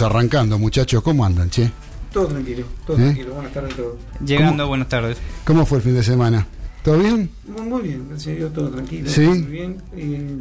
Estamos arrancando, muchachos. ¿Cómo andan, che? Todo tranquilo, todo ¿Eh? tranquilo. Buenas tardes a todos. Llegando, buenas tardes. ¿Cómo fue el fin de semana? ¿Todo bien? Muy, muy bien, gracias a Dios, todo tranquilo. ¿Sí? Muy bien. Eh,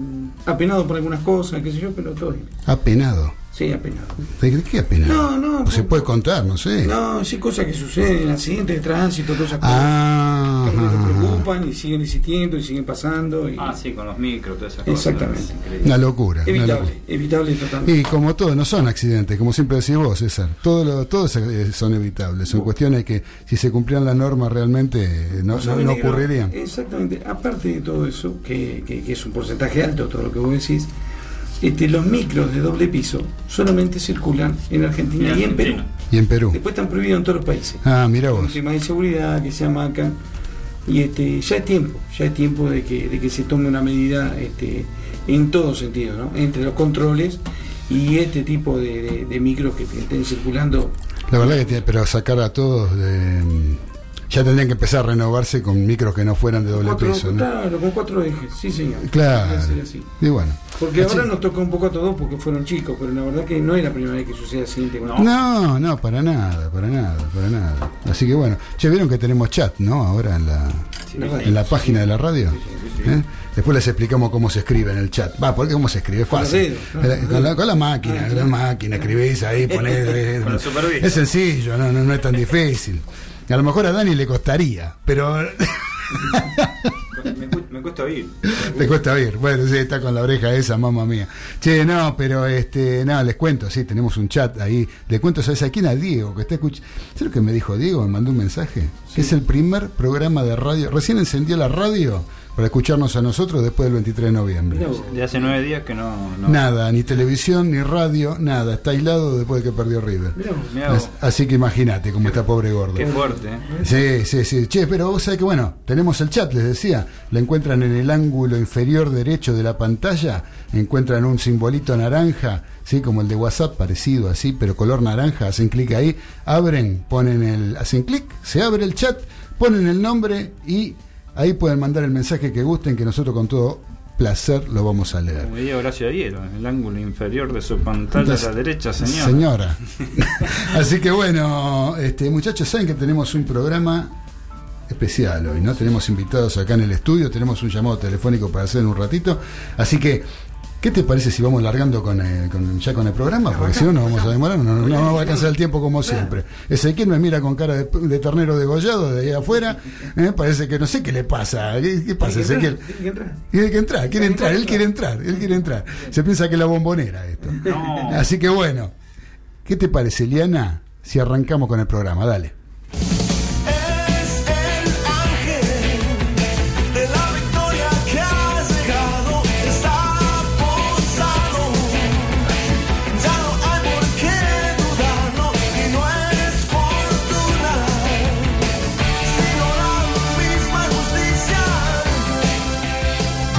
apenado por algunas cosas, qué sé yo, pero todo bien. Apenado. Sí, apenado. ¿De qué apenado? No, no, ¿O se puede contar? No sé. No, sí, cosas que suceden, accidentes de tránsito, todas esas cosas. Ah, que nos ajá. preocupan y siguen existiendo y siguen pasando. Y... Ah, sí, con los micros, todas esas cosas. Exactamente. Una locura. una Evitable, locura. evitable totalmente. Y como todo, no son accidentes, como siempre decís vos, César. Todo lo- todos eh, son evitables. Son cuestiones que, si se cumplieran las normas, realmente eh, no, no- no ocurrirían. Exactamente. Aparte de todo eso, que, que- que es un porcentaje alto, todo lo que vos decís, este, los micros de doble piso solamente circulan en Argentina y en Perú. Y en Perú. Después están prohibidos en todos los países. Ah, mira Por vos. temas de seguridad, que se amacan. Y este, ya es tiempo, ya es tiempo de que, de que se tome una medida este, en todo sentido, ¿no? Entre los controles y este tipo de, de- de micros que estén circulando. La verdad que tiene, pero sacar a todos de. Ya tendrían que empezar a renovarse con micros que no fueran de doble cuatro, piso, ¿no? Claro, con cuatro ejes, sí señor. Claro. Así. Y bueno. Porque Así- ahora nos toca un poco a todos porque fueron chicos, pero la verdad que no es la primera vez que sucede así. No. No, no, para nada, para nada, para nada. Así que bueno, ya vieron que tenemos chat, ¿no? Ahora en la, en la página de la radio. Sí, sí, sí. ¿Eh? Después les explicamos cómo se escribe en el chat. Va, porque cómo se escribe, fácil. Con la, con la máquina, Ah, con la máquina, escribís ahí, ponés. es sencillo, no, no, no es tan difícil. A lo mejor a Dani le costaría, pero Me, cu- me cuesta oír. te cuesta oír. Bueno, sí, está con la oreja esa, mamá mía. Che, no, pero este, nada, les cuento, sí, tenemos un chat ahí. Le cuento, ¿sabes a quién? A Diego, que está escuchando. ¿Sabes lo que me dijo Diego? Me mandó un mensaje. Que es el primer programa de radio. Recién encendió la radio para escucharnos a nosotros después del 23 de noviembre. De hace nueve días que no. no. Nada, ni televisión, ni radio, nada. Está aislado después de que perdió River. Mirá vos. Mirá vos, As- Así que imagínate cómo está pobre gordo. Qué fuerte, ¿eh? Sí, sí, sí. Che, pero vos sabés que, bueno, tenemos el chat, les decía. Lo encuentran en el ángulo inferior derecho de la pantalla. Encuentran un simbolito naranja, sí, como el de WhatsApp, parecido así, pero color naranja. Hacen clic ahí, abren, ponen el. Hacen clic, se abre el chat, ponen el nombre y ahí pueden mandar el mensaje que gusten, que nosotros con todo placer lo vamos a leer. Como diría Horacio en el ángulo inferior de su pantalla a la derecha, señor. Señora. Así que bueno, este, muchachos, saben que tenemos un programa especial hoy, ¿no? Tenemos invitados acá en el estudio, tenemos un llamado telefónico para hacer en un ratito. Así que, ¿qué te parece si vamos largando con, el- con- ya con el programa? Porque si no nos vamos a demorar, no, no, va a alcanzar el tiempo como siempre. Ezequiel me mira con cara de, de ternero degollado de ahí afuera. ¿eh? Parece que no sé qué le pasa. ¿Qué, qué pasa, Ezequiel? tiene que entrar. Tiene que entrar, quiere entrar, él quiere entrar, él quiere entrar. Se piensa que es la bombonera esto. No. Así que bueno, ¿qué te parece, Liana, si arrancamos con el programa? Dale.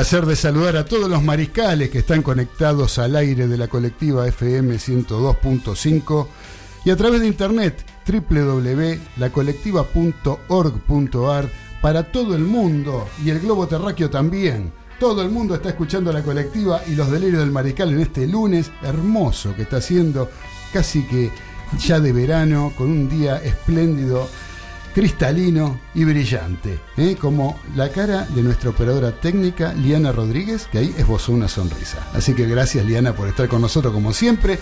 Placer de saludar a todos los mariscales que están conectados al aire de la colectiva FM 102.5 y a través de internet www.lacolectiva.org.ar para todo el mundo y el globo terráqueo también. Todo el mundo está escuchando la colectiva y los delirios del mariscal en este lunes hermoso que está haciendo casi que ya de verano con un día espléndido cristalino y brillante, ¿eh? como la cara de nuestra operadora técnica, Liana Rodríguez, que ahí esbozó una sonrisa. Así que gracias, Liana, por estar con nosotros como siempre.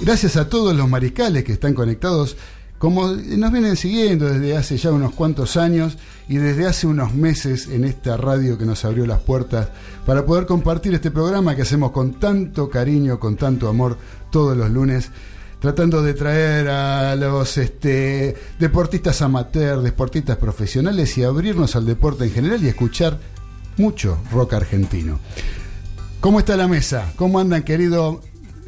Gracias a todos los mariscales que están conectados, como nos vienen siguiendo desde hace ya unos cuantos años y desde hace unos meses en esta radio que nos abrió las puertas para poder compartir este programa que hacemos con tanto cariño, con tanto amor todos los lunes tratando de traer a los este, deportistas amateur, deportistas profesionales y abrirnos al deporte en general y escuchar mucho rock argentino. ¿Cómo está la mesa? ¿Cómo andan, querido?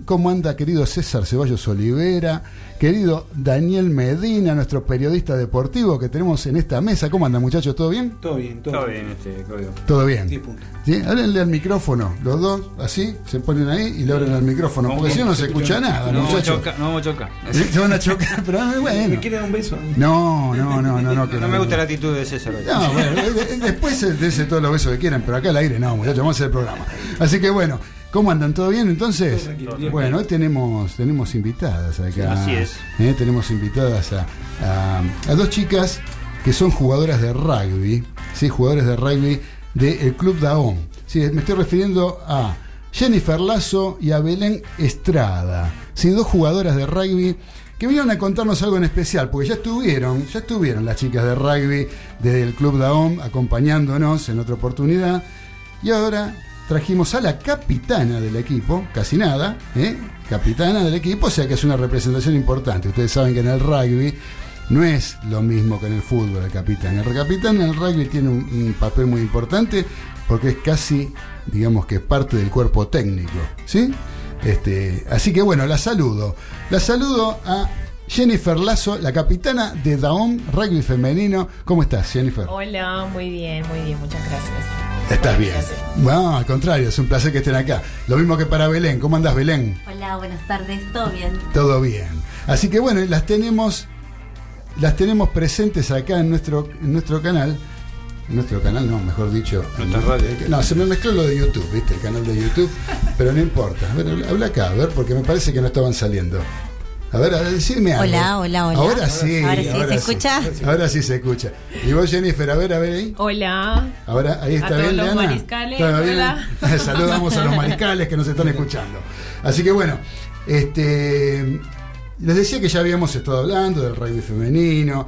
¿Cómo anda, querido César Ceballos Olivera? Querido Daniel Medina, nuestro periodista deportivo que tenemos en esta mesa. ¿Cómo andan, muchachos? ¿Todo bien? Todo bien, todo, Todo bien este. Todo bien. Sí. ¿Sí? Háblenle al micrófono, los dos, así, se ponen ahí y le abren al micrófono, porque si no no se escucha nada, No vamos a muchachos. chocar. No vamos a chocar. Se van a chocar, pero bueno. ¿Me quiere dar un beso? No, no, no, no, no. que No me gusta la actitud de César. hoy. No, bueno, de- de- después se dese todos los besos que quieran, pero acá al aire no, muchachos, vamos a hacer el programa. Así que bueno, ¿cómo andan? ¿Todo bien entonces? Bueno, hoy tenemos, tenemos invitadas acá. Así es. ¿eh? Tenemos invitadas a, a- a dos chicas que son jugadoras de rugby, ¿sí? jugadores de rugby del Club Daón. Sí, me estoy refiriendo a Jennifer Lazo y a Belén Estrada, ¿sí? dos jugadoras de rugby que vinieron a contarnos algo en especial, porque ya estuvieron, ya estuvieron las chicas de rugby desde el Club Daón acompañándonos en otra oportunidad. Y ahora trajimos a la capitana del equipo, casi nada, ¿eh? capitana del equipo, o sea que es una representación importante. Ustedes saben que en el rugby no es lo mismo que en el fútbol el capitán. El capitán en el rugby tiene un, papel muy importante porque es casi, digamos que parte del cuerpo técnico, ¿sí? Este, así que bueno, la saludo. La saludo a Jennifer Lazo, la capitana de Daom Rugby Femenino. ¿Cómo estás, Jennifer? Hola, muy bien, muy bien, muchas gracias. Estás bien. No, al contrario, es un placer que estén acá. Lo mismo que para Belén. ¿Cómo andas, Belén? Hola, buenas tardes, ¿todo bien? Todo bien. Así que bueno, las tenemos, las tenemos presentes acá en nuestro, en nuestro canal. En nuestro canal, no, mejor dicho. Nuestra radio. No, se me mezcló lo de YouTube, ¿viste? El canal de YouTube. Pero no importa. A ver, habla- habla acá, a ver, porque me parece que no estaban saliendo. A ver, a ver, decime algo. Hola, hola, hola. Ahora sí. Ahora sí, ¿se escucha? Ahora sí se escucha. Y vos, Jennifer, a ver, a ver ahí. Hola. Ahora, ahí está A todos los mariscales, hola. Saludamos a los mariscales que nos están escuchando. Así que bueno, este les decía que ya habíamos estado hablando del rugby femenino.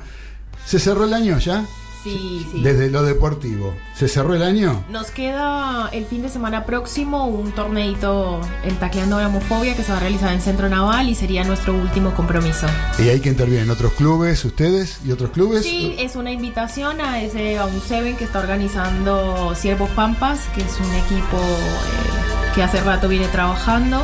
¿Se cerró el año ya? Sí, sí. Desde lo deportivo. ¿Se cerró el año? Nos queda el fin de semana próximo un torneito en Tacleando la Homofobia que se va a realizar en Centro Naval y sería nuestro último compromiso. Y hay que intervienen otros clubes, ustedes y otros clubes. Sí, es una invitación a ese a un Seven que está organizando Siervos Pampas, que es un equipo eh, que hace rato viene trabajando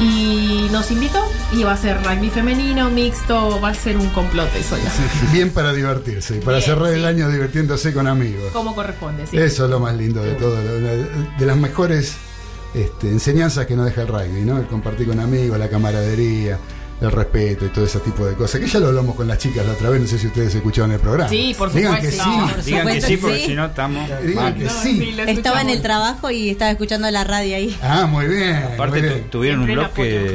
y nos invitó y va a ser rugby femenino, mixto, va a ser un complot eso ya. Bien para divertirse, y para Bien, cerrar el año divirtiéndose con amigos. Como corresponde, sí. Eso es lo más lindo de todo, de las mejores este, enseñanzas que nos deja el rugby, ¿no? El compartir con amigos, la camaradería, el respeto y todo ese tipo de cosas. Que ya lo hablamos con las chicas la otra vez, no sé si ustedes escucharon el programa. Sí, por Digan supuesto. que sí. Por Digan que sí, que porque sí. si no estamos. Digan mal. que No, sí. Estaba en el trabajo y estaba escuchando la radio ahí. Ah, muy bien. Aparte muy tu- bien. tuvieron un Siempre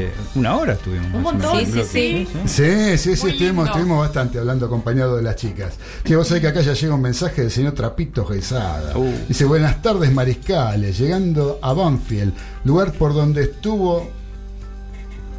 bloque, una hora estuvimos. Un montón, Sí, sí, sí. Sí, sí, sí, estuvimos bastante hablando acompañado de las chicas. Que vos sabés que acá ya llega un mensaje del señor Trapito Gesada. Uh. Dice, buenas tardes mariscales, llegando a Banfield, lugar por donde estuvo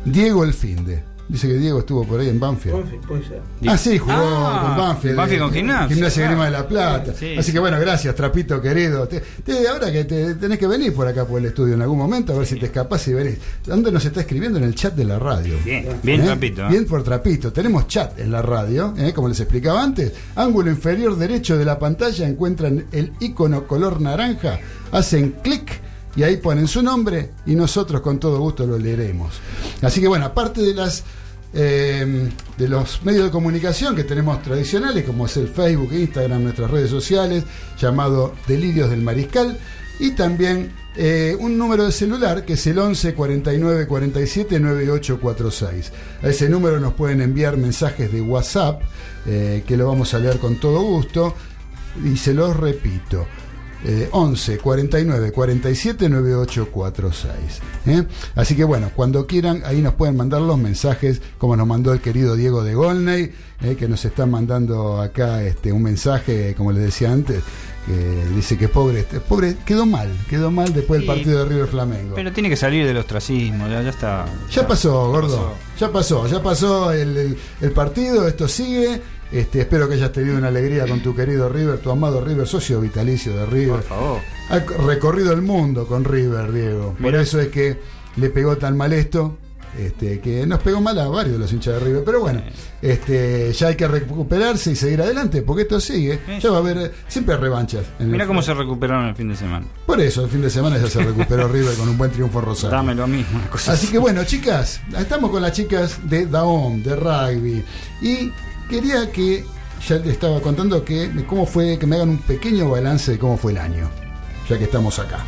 Diego el Finde. Dice que Diego estuvo por ahí en Banfield. Puede- Puede ser. Ah, sí, jugó Ah, con Banfield. Banfield con eh, Gimnasia, Gimnasia claro. Grima de la Plata. Sí, Así sí. que bueno, gracias, Trapito querido. Te- te- ahora que te, tenés que venir por acá por el estudio en algún momento, a ver si te escapás y venís. ¿Dónde nos está escribiendo? En el chat de la radio. Bien, bien, ¿Eh? Trapito. ¿eh? Bien por Trapito. Tenemos chat en la radio, ¿eh? como les explicaba antes. Ángulo inferior derecho de la pantalla encuentran el icono color naranja, hacen clic y ahí ponen su nombre y nosotros con todo gusto lo leeremos. Así que bueno, aparte de las eh, de los medios de comunicación que tenemos tradicionales, como es el Facebook, Instagram, nuestras redes sociales, llamado Delirios del Mariscal. y también eh, un número de celular que es el 11 49 47 9846. A ese número nos pueden enviar mensajes de WhatsApp eh, que lo vamos a leer con todo gusto y se los repito. Eh, 11 49 47 9846. ¿eh? Así que bueno, cuando quieran, ahí nos pueden mandar los mensajes, como nos mandó el querido Diego de Golney, eh, que nos está mandando acá este, un mensaje, como les decía antes, que dice que pobre, este, pobre, quedó mal, quedó mal después del partido de River Flamengo. Pero tiene que salir del ostracismo, ya, ya está. Ya pasó, gordo. pasó. Ya pasó, ya pasó el, el- el partido, esto sigue. Este, espero que hayas tenido una alegría con tu querido River, tu amado River, socio vitalicio de River. Por favor. Ha recorrido el mundo con River, Diego. Por eso es que le pegó tan mal esto. Este, que nos pegó mal a varios de los hinchas de River. Pero bueno, este, ya hay que recuperarse y seguir adelante, porque esto sigue. Ya va a haber siempre hay revanchas. Mira cómo se recuperaron el fin de semana. Por eso, el fin de semana ya se recuperó River con un buen triunfo en Rosario. Dame lo mismo. Así que bueno, chicas, estamos con las chicas de Daom, de rugby. Y quería que, ya les estaba contando que cómo fue, que me hagan un pequeño balance de cómo fue el año, ya que estamos acá.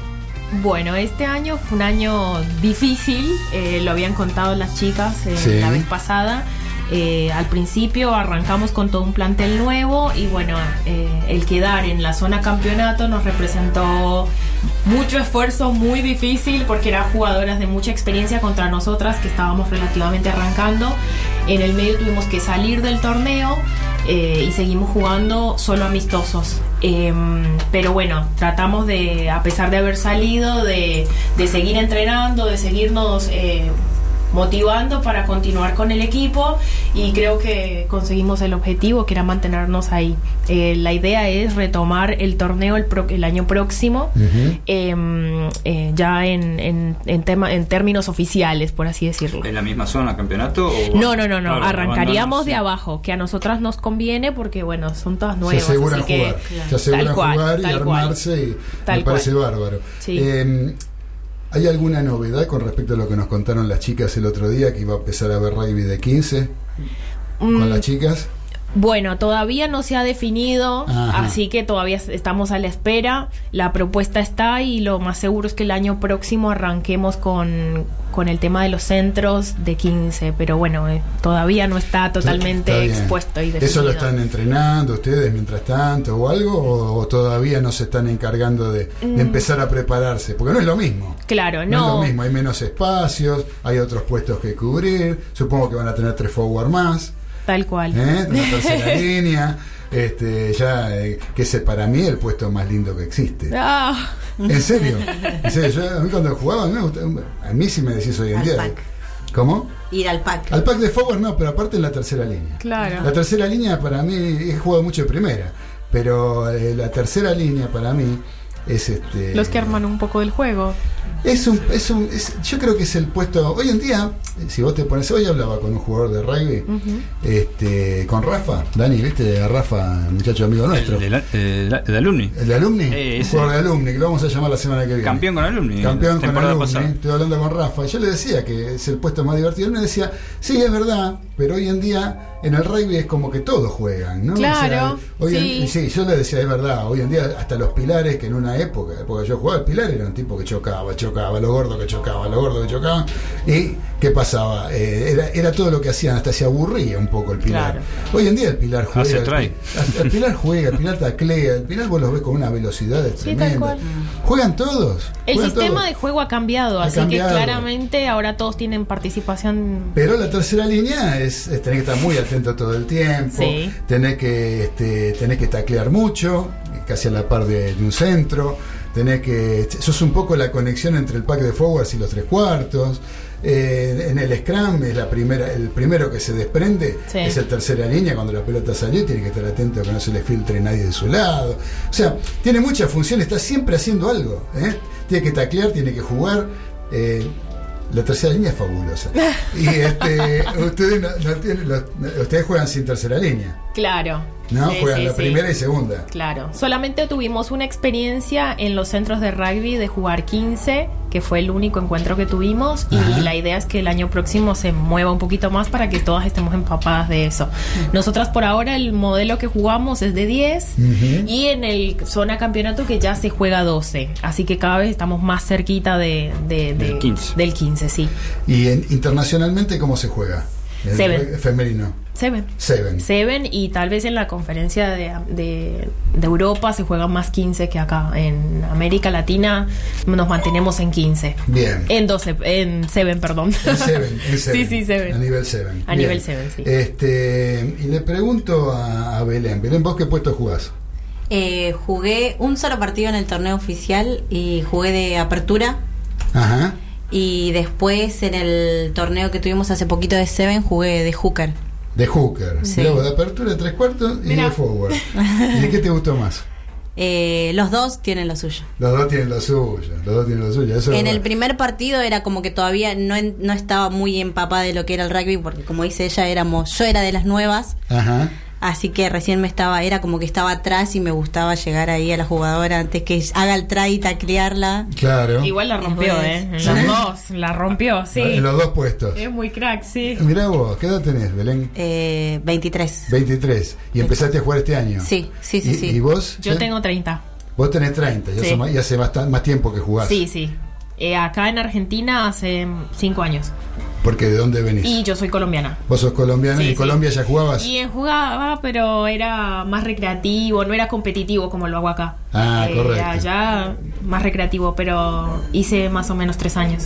Bueno, este año fue un año difícil, eh, lo habían contado las chicas eh, Sí. la vez pasada. Eh, al principio arrancamos con todo un plantel nuevo y bueno, eh, el quedar en la zona campeonato nos representó mucho esfuerzo, muy difícil porque eran jugadoras de mucha experiencia contra nosotras que estábamos relativamente arrancando. En el medio tuvimos que salir del torneo eh, y seguimos jugando solo amistosos. Em, pero bueno, tratamos de, a pesar de haber salido, de, de seguir entrenando, de seguirnos eh, motivando para continuar con el equipo y creo que conseguimos el objetivo que era mantenernos ahí. Eh, la idea es retomar el torneo el, pro- el año próximo, em, eh, ya en, en, en tema, en términos oficiales, por así decirlo. ¿En la misma zona campeonato? O... No, no, no, no. Claro, Arrancaríamos de abajo, que a nosotras nos conviene porque, bueno, son todas nuevas. se aseguran así que, jugar, se aseguran tal cual, jugar y tal cual. armarse y Tal me parece cual. bárbaro. Sí. ¿Hay alguna novedad con respecto a lo que nos contaron las chicas el otro día, que iba a empezar a ver rugby de 15 con Mm, las chicas? Bueno, todavía no se ha definido, Ajá. así que todavía estamos a la espera. La propuesta está y lo más seguro es que el año próximo arranquemos con, con el tema de los centros de 15, pero bueno, eh, todavía no está totalmente Está expuesto y definido. ¿Eso lo están entrenando ustedes mientras tanto o algo? ¿O, o todavía no se están encargando de, de Mm. empezar a prepararse? Porque no es lo mismo. Claro, No, es no. lo mismo, hay menos espacios, hay otros puestos que cubrir, supongo que van a tener tres forward más, Tal cual. ¿eh? una tercera línea, este, ya, eh, que es para mí el puesto más lindo que existe. Ah, ¿En serio? ¿En serio? Yo, a mí cuando jugaba, a mí, me gusta- a mí si me decís hoy en Al día... pack. ¿Cómo? Ir al pack. Al pack de forward no, pero aparte en la tercera línea. claro. La tercera línea para mí, he jugado mucho de primera, pero eh, la tercera línea para mí es este... Los que arman un poco del juego. Es un, es un, es- yo creo que es el puesto. Hoy en día, eh, si vos te pones, hoy hablaba con un jugador de rugby, este, con Rafa, Dani, viste a Rafa, muchacho amigo nuestro, El, el, el, el- el alumni. de alumni, Eh, un jugador de alumni, que lo vamos a llamar la semana que viene. Campeón con alumni. Campeón con alumni, pasada. estoy hablando con Rafa, y yo le decía que es el puesto más divertido. Él me decía, sí, es verdad, pero hoy en día en el rugby es como que todos juegan, ¿no? Claro, hoy en- sí. yo le decía, es verdad, hoy en día hasta los pilares que en una época, porque yo jugaba, el pilar era un tipo que chocaba, chocaba, lo gordo que chocaba, lo gordo que chocaba. ¿Y qué pasaba? Eh, era, era todo lo que hacían, hasta se aburría un poco el pilar. Claro. Hoy en día el pilar juega. Hace el, el pilar juega, el pilar taclea, el pilar vos los ves con una velocidad Sí, tal tremenda. cual. Juegan todos. El juegan sistema todos. de juego ha cambiado, Ha así cambiado. que claramente ahora todos tienen participación. Pero la tercera línea es, es tener que estar muy todo el tiempo, Sí. tener que este, tener que taclear mucho, casi a la par de, de un centro, tener que eso es un poco la conexión entre el pack de forwards y los tres cuartos. Eh, en el scrum es la primera, el primero que se desprende Sí. es el tercera línea cuando la pelota salió tiene que estar atento a que no se le filtre nadie de su lado. O sea, tiene muchas funciones, está siempre haciendo algo. ¿eh? Tiene que taclear, tiene que jugar. eh, la tercera línea es fabulosa. Y este, ustedes, no- no tienen- los- ustedes juegan sin tercera línea. Claro. ¿No? Sí, Juegan sí, la sí. primera y segunda. Claro, solamente tuvimos una experiencia en los centros de rugby de jugar 15, que fue el único encuentro que tuvimos, Ajá. y la idea es que el año próximo se mueva un poquito más para que todas estemos empapadas de eso. Nosotras por ahora el modelo que jugamos es de 10 Ujú. y en el zona campeonato que ya se juega 12, así que cada vez estamos más cerquita de, de- de- Del 15. Del 15, sí. ¿Y en- internacionalmente cómo se juega? El Seven. rugby Femenino. Seven. Seven. Seven y tal vez en la conferencia de, de- de Europa se juegan más 15 que acá. En América Latina nos mantenemos en 15. Bien. En 12, en Seven, perdón. En Seven, en Seven. Sí, sí, Seven. A nivel Seven. A nivel Seven, sí. Este, y le pregunto a, a Belén. Belén, ¿vos qué puesto jugás? Eh, jugué un solo partido en el torneo oficial y jugué de apertura. Ajá. Y después en el torneo que tuvimos hace poquito de Seven jugué de hooker. De hooker. Sí. Luego de apertura, tres cuartos y Mirá. de forward. ¿Y de qué te gustó más? Eh, los dos tienen lo suyo. Los dos tienen lo suyo. Los dos tienen lo suyo. Eso En el primer partido era como que todavía no, en- no estaba muy empapada de lo que era el rugby, porque como dice ella, éramos, yo era de las nuevas, Ajá. Así que recién me estaba, era como que estaba atrás y me gustaba llegar ahí a la jugadora antes que haga el try y taclearla. Claro. Igual la rompió, Después- ¿eh? En ¿Sí? los dos, la rompió, sí. En los dos puestos. Es muy crack, sí. Mirá vos, ¿qué edad tenés, Belén? Eh, 23. 23. ¿Y empezaste a jugar este año? Sí, sí, sí, ¿Y, sí. y vos? Yo ya? tengo 30. Vos tenés 30, ya Sí. hace más- y hace bastante, más tiempo que jugás. Sí, sí. Eh, acá en Argentina hace 5 años. Porque ¿de dónde venís? Y yo soy colombiana. Vos sos colombiana Sí, y en sí. Colombia ya jugabas. Y jugaba, pero era más recreativo, no era competitivo como lo hago acá. Ah, Eh, correcto. Allá más recreativo, pero hice más o menos tres años.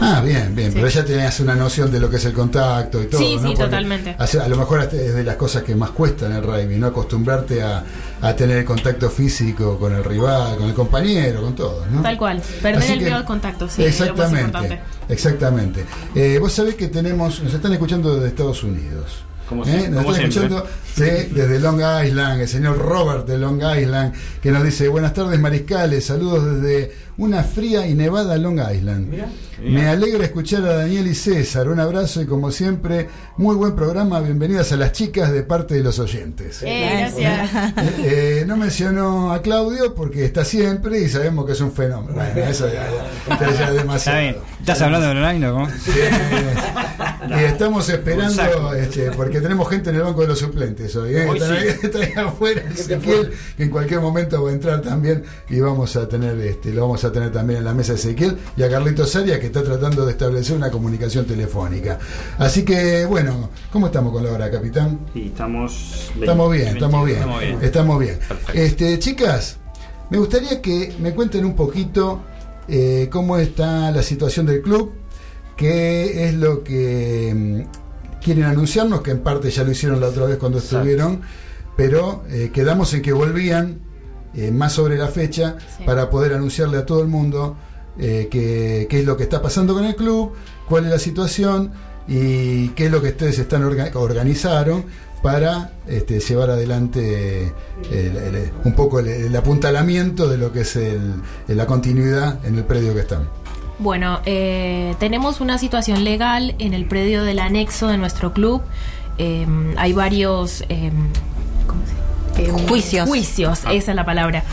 Ah, bien, bien, Sí. pero ya tenías una noción de lo que es el contacto y todo. Sí, ¿no? sí, Porque totalmente. hace- a lo mejor es de las cosas que más cuesta en el rugby, ¿no? Acostumbrarte a, a tener el contacto físico con el rival, con el compañero, con todos, ¿no? Tal cual. Perder Así el miedo al contacto, sí, es lo más Exactamente. importante. Exactamente. Eh, vos sabés que tenemos, nos están escuchando desde Estados Unidos. Como ¿Eh? Nos como están siempre. escuchando sí, desde Long Island, el señor Robert de Long Island, que nos dice, buenas tardes mariscales, saludos desde una fría y nevada Long Island. Me alegra escuchar a Daniel y César, un abrazo y como siempre, muy buen programa, bienvenidas a las chicas de parte de los oyentes. Eh, gracias. Eh, eh, no mencionó a Claudio porque está siempre y sabemos que es un fenómeno. Bueno, eso ya, ya- ya es Está demasiado. bien. ¿Estás hablando de o cómo? Sí. Y estamos esperando, este, porque tenemos gente en el banco de los suplentes hoy. ¿eh? Hoy Están, sí. ahí, están ahí afuera, Ezequiel, que en cualquier momento va a entrar también y vamos a tener, este, lo vamos a tener también en la mesa Ezequiel y a Carlitos Arias que está tratando de establecer una comunicación telefónica. Así que, bueno, ¿cómo estamos con la hora, capitán? Y estamos. Estamos bien, 20, estamos bien. Estamos bien. Estamos bien. Perfecto. Este, chicas, me gustaría que me cuenten un poquito eh, cómo está la situación del club, qué es lo que mm, quieren anunciarnos, que en parte ya lo hicieron la otra vez cuando Exacto. estuvieron, pero eh, quedamos en que volvían eh, más sobre la fecha Sí. para poder anunciarle a todo el mundo eh, qué, qué es lo que está pasando con el club, cuál es la situación y qué es lo que ustedes están orga- organizaron para este, llevar adelante el- el- un poco el, el apuntalamiento de lo que es el- la continuidad en el predio que están. Bueno, eh, tenemos una situación legal en el predio del anexo de nuestro club. Eh, hay varios eh, ¿cómo se- eh, Juicios. Juicios, esa es la palabra.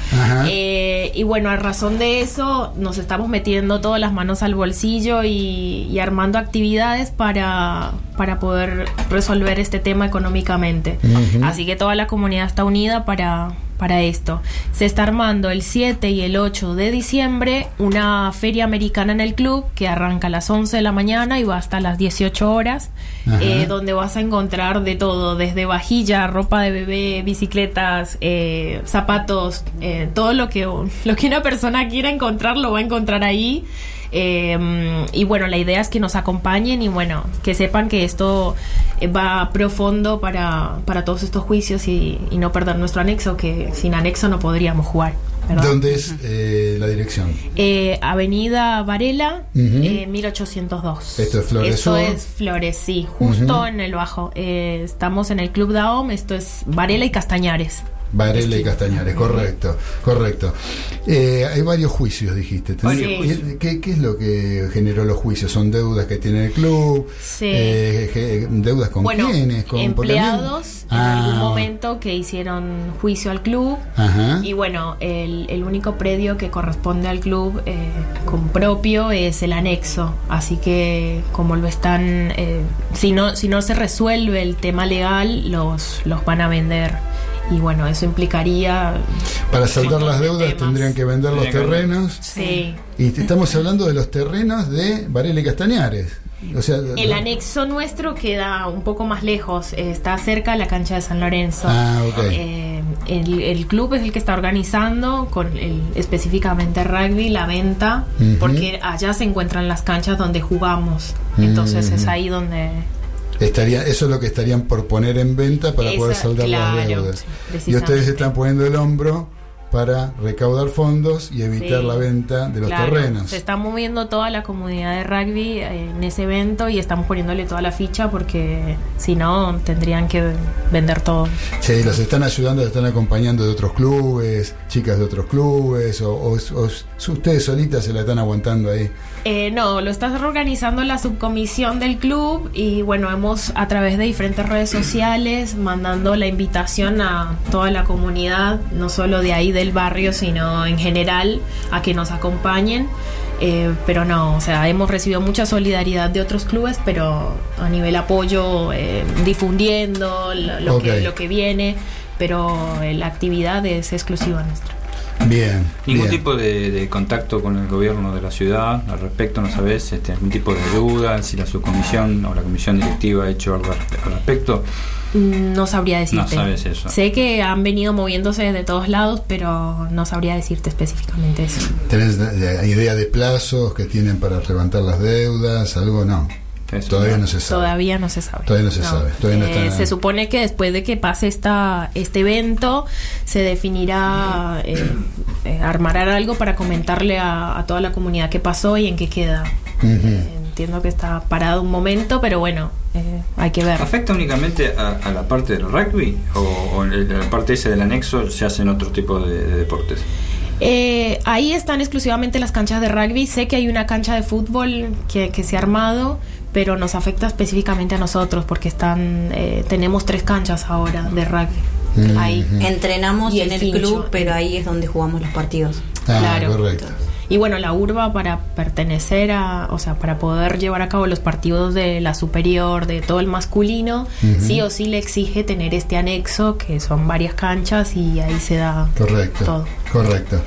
Eh, y bueno, a razón de eso, nos estamos metiendo todas las manos al bolsillo y, y armando actividades para, para poder resolver este tema económicamente. Así que toda la comunidad está unida para, para esto. Se está armando el 7 y el 8 de diciembre una feria americana en el club que arranca a las 11 de la mañana y va hasta las 18 horas, eh, donde vas a encontrar de todo, desde vajilla, ropa de bebé, bicicletas, eh, zapatos, eh, todo lo que, lo que una persona quiera encontrar lo va a encontrar ahí. Eh, y bueno, la idea es que nos acompañen y bueno, que sepan que esto eh, va profundo para, para todos estos juicios y, y no perder nuestro anexo, que sin anexo no podríamos jugar. ¿verdad? ¿Dónde es eh, la dirección? Eh, Avenida Varela, Ujú. eh, 1802. Esto es Flores Esto es Flores, sí, justo en el bajo. Eh, estamos en el Club Daom, esto es Varela y Castañares. Varela y esquina. Castañares, correcto, correcto. Eh, hay varios juicios, dijiste. ¿Tenés- Varios ¿Qué, es lo que generó los juicios? ¿Son deudas que tiene el club? Sí. Eh, ¿Deudas con bueno, quiénes? ¿Con empleados en Ah, algún momento que hicieron juicio al club Ajá. y bueno, el, el único predio que corresponde al club eh, con propio es el anexo, así que como lo están, eh, si no si no se resuelve el tema legal, los los van a vender y bueno, eso implicaría Para saldar las deudas temas. tendrían que vender los terrenos. sí. Y te- estamos hablando de los terrenos de Varela y Castañares. O sea, El anexo nuestro queda un poco más lejos, está cerca de la cancha de San Lorenzo. Ah, ok. Eh, el, el club es el que está organizando con el, específicamente rugby la venta, Ujú. porque allá se encuentran las canchas donde jugamos. Entonces es Ujú. ahí donde... Estaría, eso es lo que estarían por poner en venta para Esa- poder saldar claro, las deudas. y ustedes están poniendo el hombro para recaudar fondos y evitar Sí, la venta de los claro, terrenos. Se está moviendo toda la comunidad de rugby en ese evento y estamos poniéndole toda la ficha porque si no tendrían que vender todo. Sí, los están ayudando, los están acompañando de otros clubes, chicas de otros clubes, o, o- o ustedes solitas se la están aguantando ahí. Eh, no, lo está organizando la subcomisión del club y bueno, hemos a través de diferentes redes sociales mandando la invitación a toda la comunidad, no solo de ahí del barrio, sino en general, a que nos acompañen. Eh, pero no, o sea, hemos recibido mucha solidaridad de otros clubes, pero a nivel apoyo, eh, difundiendo lo, lo que, lo que viene, pero eh, la actividad es exclusiva nuestra. Bien. Ningún bien. tipo de, de contacto con el gobierno de la ciudad al respecto, no sabes, este, algún tipo de duda, si la subcomisión o la comisión directiva ha hecho algo al al respecto. Mm, No sabría decirte. No sabes eso. Sé que han venido moviéndose de todos lados, pero no sabría decirte específicamente eso. ¿Tenés eh, idea de plazos que tienen para levantar las deudas? ¿Algo? No. Eso, Todavía no se sabe. Todavía no se sabe. Todavía no se sabe, todavía no Eh, está- Se supone que después de que pase esta, este evento, se definirá, eh, eh, armará algo para comentarle a, a toda la comunidad qué pasó y en qué queda. Ujú. Eh, entiendo que está parado un momento, pero bueno, eh, hay que ver. ¿Afecta únicamente a, a la parte del rugby o, o la parte esa del anexo se hacen otro tipo de, de deportes? Eh, ahí están exclusivamente las canchas de rugby. Sé que hay una cancha de fútbol que, que se ha armado, pero nos afecta específicamente a nosotros porque están eh, tenemos tres canchas ahora de rugby. Mm. Ahí. Entrenamos Y en el club, pero ahí es donde jugamos los partidos. Ah, Claro. correcto. Y bueno, la urba para pertenecer a, o sea, para poder llevar a cabo los partidos de la superior, de todo el masculino, Ujú. sí o sí le exige tener este anexo, que son varias canchas y ahí se da Correcto. todo. Correcto.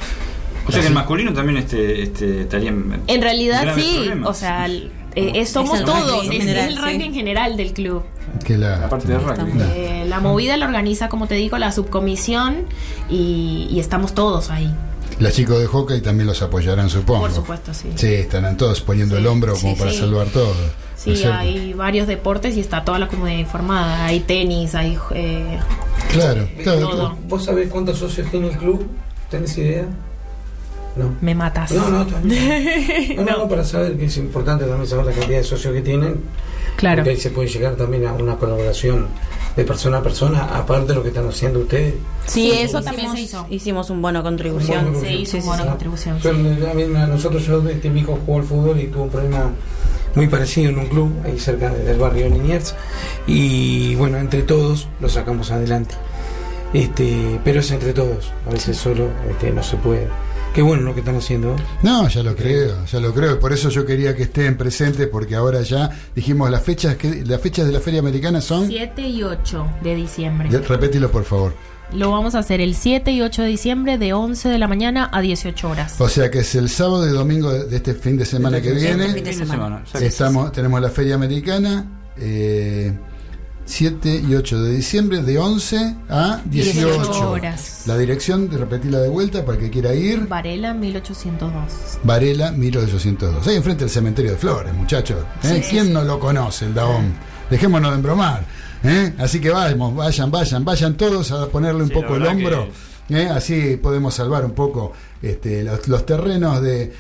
O sea que el masculino también este, este, estaría en, En realidad sí, problemas. o sea, el- eh, somos todos, es, general, es el rugby sí. en general del club. que la, la parte del rugby. Eh, la movida la organiza, como te digo, la subcomisión y, y estamos todos ahí. Los chicos de hockey también los apoyarán, supongo. Por supuesto, sí. Sí, estarán todos poniendo Sí, el hombro sí, como para sí. salvar todo. ¿no es Sí, hay varios deportes y está toda la comunidad informada. Hay tenis, hay... eh, Claro, claro. Todo. claro. ¿Vos sabés cuántos socios tiene el club? ¿Tenés idea? No. me matas. No, no, también. No, no, no, para saber que es importante también saber la cantidad de socios que tienen. Claro. Porque ahí se puede llegar también a una colaboración de persona a persona, aparte de lo que están haciendo ustedes. Sí, eso también se Hicimos- hizo. Hicimos un bono contribución. Un bono Se hizo Sí, un sí, bono sí. contribución. Sí. a nosotros, yo, este, mi hijo jugó al fútbol y tuvo un problema muy parecido en un club ahí cerca de- del barrio de Liniers. Y bueno, entre todos lo sacamos adelante. Este, pero es entre todos, a veces solo este, no se puede. Qué bueno lo que están haciendo. No, ya lo creo, ya lo creo. Por eso yo quería que estén presentes, porque ahora ya dijimos las fechas que las fechas de la Feria Americana son. 7 y 8 de diciembre. Ya, Repetilo, por favor. Lo vamos a hacer el 7 y 8 de diciembre de 11 de la mañana a 18 horas. O sea que es el sábado y domingo de este fin de semana que Este fin de viene. fin de Fin de semana. Estamos, tenemos la Feria Americana. eh, 7 y 8 de diciembre de 11 a 18, 18 horas. La dirección, repetirla de vuelta para el que quiera ir. Varela 1802. Varela 1802. Ahí enfrente del cementerio de Flores, muchachos. ¿eh? Sí, ¿Quién sí, no lo conoce, el Daón? Dejémonos de embromar. ¿eh? Así que vamos, vayan, vayan, vayan todos a ponerle un Sí, poco el hombro. ¿eh? Así podemos salvar un poco este, los, los terrenos de.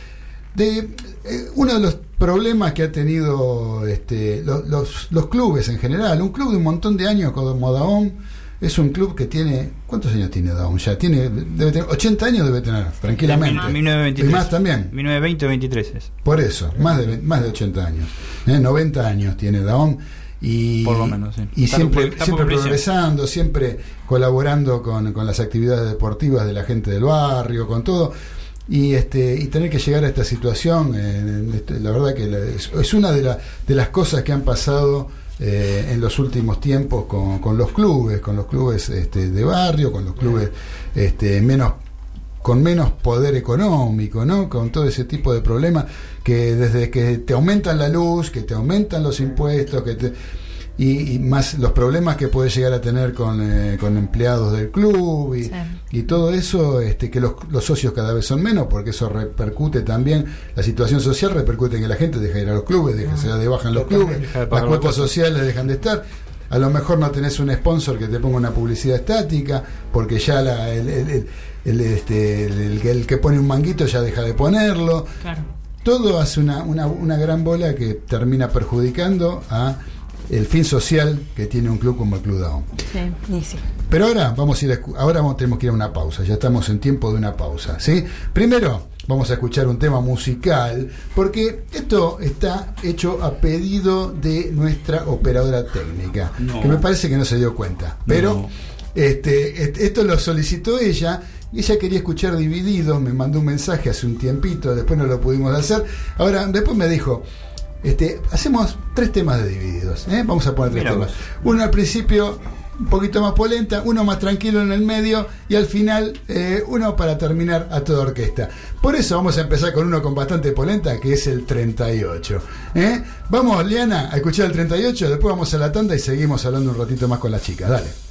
De eh, uno de los problemas que ha tenido este, los, los, los clubes en general, un club de un montón de años como Daón, es un club que tiene. ¿Cuántos años tiene Daum? Ya tiene. Debe tener 80 años, debe tener, tranquilamente. 1923. Y más también. 1920 o 23 es. Por eso, más de, más de 80 años. ¿eh? 90 años tiene Daom. Y, Por lo menos, sí. y siempre, siempre progresando, siempre colaborando con, con las actividades deportivas de la gente del barrio, con todo. Y, este, y tener que llegar a esta situación, eh, este, la verdad que es una de, la- de las cosas que han pasado eh, en los últimos tiempos con, con los clubes, con los clubes este, de barrio, con los clubes este, menos con menos poder económico, ¿no? Con todo ese tipo de problemas que desde que te aumentan la luz, que te aumentan los impuestos, que te, y, y más los problemas que puedes llegar a tener con, eh, con empleados del club y, Sí. y todo eso, este, que los, los socios cada vez son menos, porque eso repercute también, la situación social repercute en que la gente deja de ir a los clubes, deja, se da de baja en los clubes, de las la cuotas cuota. sociales dejan de estar. A lo mejor no tenés un sponsor que te ponga una publicidad estática, porque ya la- el, el- el- el, este, el- el que- el que pone un manguito ya deja de ponerlo. Claro. Todo hace una, una, una gran bola que termina perjudicando a el fin social que tiene un club como el Club Daom. Sí. Sí. Pero ahora vamos a ir a ahora vamos, tenemos que ir a una pausa, ya estamos en tiempo de una pausa, ¿sí? Primero vamos a escuchar un tema musical porque esto está hecho a pedido de nuestra operadora técnica, No. que me parece que no se dio cuenta, pero No. este, esto lo solicitó ella. y Ella quería escuchar dividido, me mandó un mensaje hace un tiempito, después no lo pudimos hacer. Ahora, después me dijo, este, hacemos tres temas de divididos. ¿eh? Vamos a poner tres temas. vos. Uno al principio un poquito más polenta, uno más tranquilo en el medio y al final eh, uno para terminar a toda orquesta. Por eso vamos a empezar con uno con bastante polenta que es el 38. ¿eh? Vamos, Liana, a escuchar el 38, después vamos a la tanda y seguimos hablando un ratito más con las chicas. Dale.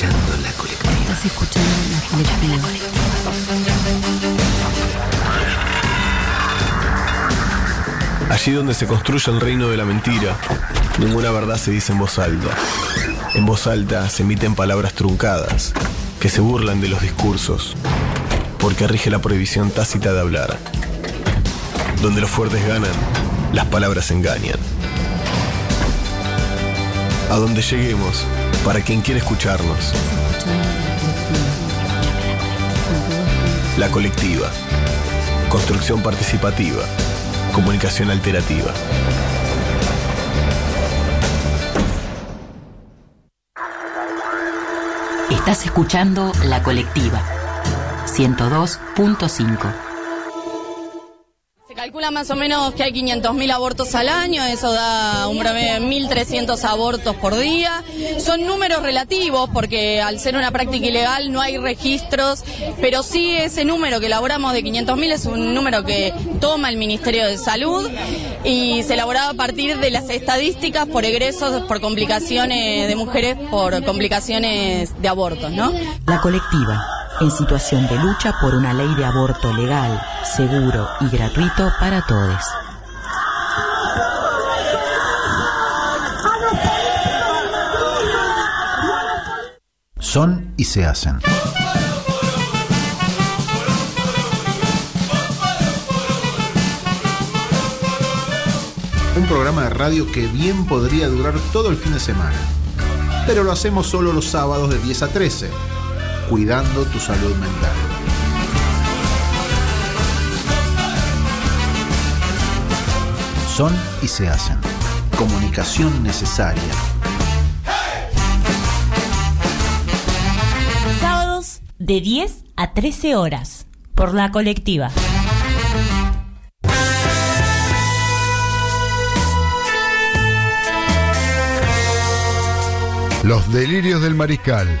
Escuchando la colectiva. Estás escuchando la colectiva. Allí donde se construye el reino de la mentira, ninguna verdad se dice en voz alta. En voz alta se emiten palabras truncadas, que se burlan de los discursos, porque rige la prohibición tácita de hablar. Donde los fuertes ganan, las palabras engañan. A donde lleguemos, para quien quiere escucharnos. La colectiva. Construcción participativa. Comunicación alterativa. Estás escuchando La Colectiva 102.5. Más o menos que hay 500.000 abortos al año, eso da un promedio de 1.300 abortos por día. Son números relativos porque al ser una práctica ilegal no hay registros, pero sí ese número que elaboramos de 500.000 es un número que toma el Ministerio de Salud y se elaboraba a partir de las estadísticas por egresos, por complicaciones de mujeres, por complicaciones de abortos, ¿no? La Colectiva, en situación de lucha por una ley de aborto legal, seguro y gratuito para todos. Son y se hacen. Un programa de radio que bien podría durar todo el fin de semana. Pero lo hacemos solo los sábados de 10 a 13, cuidando tu salud mental. Son y se hacen. Comunicación necesaria. Sábados de 10 a 13 horas por la colectiva. Los delirios del mariscal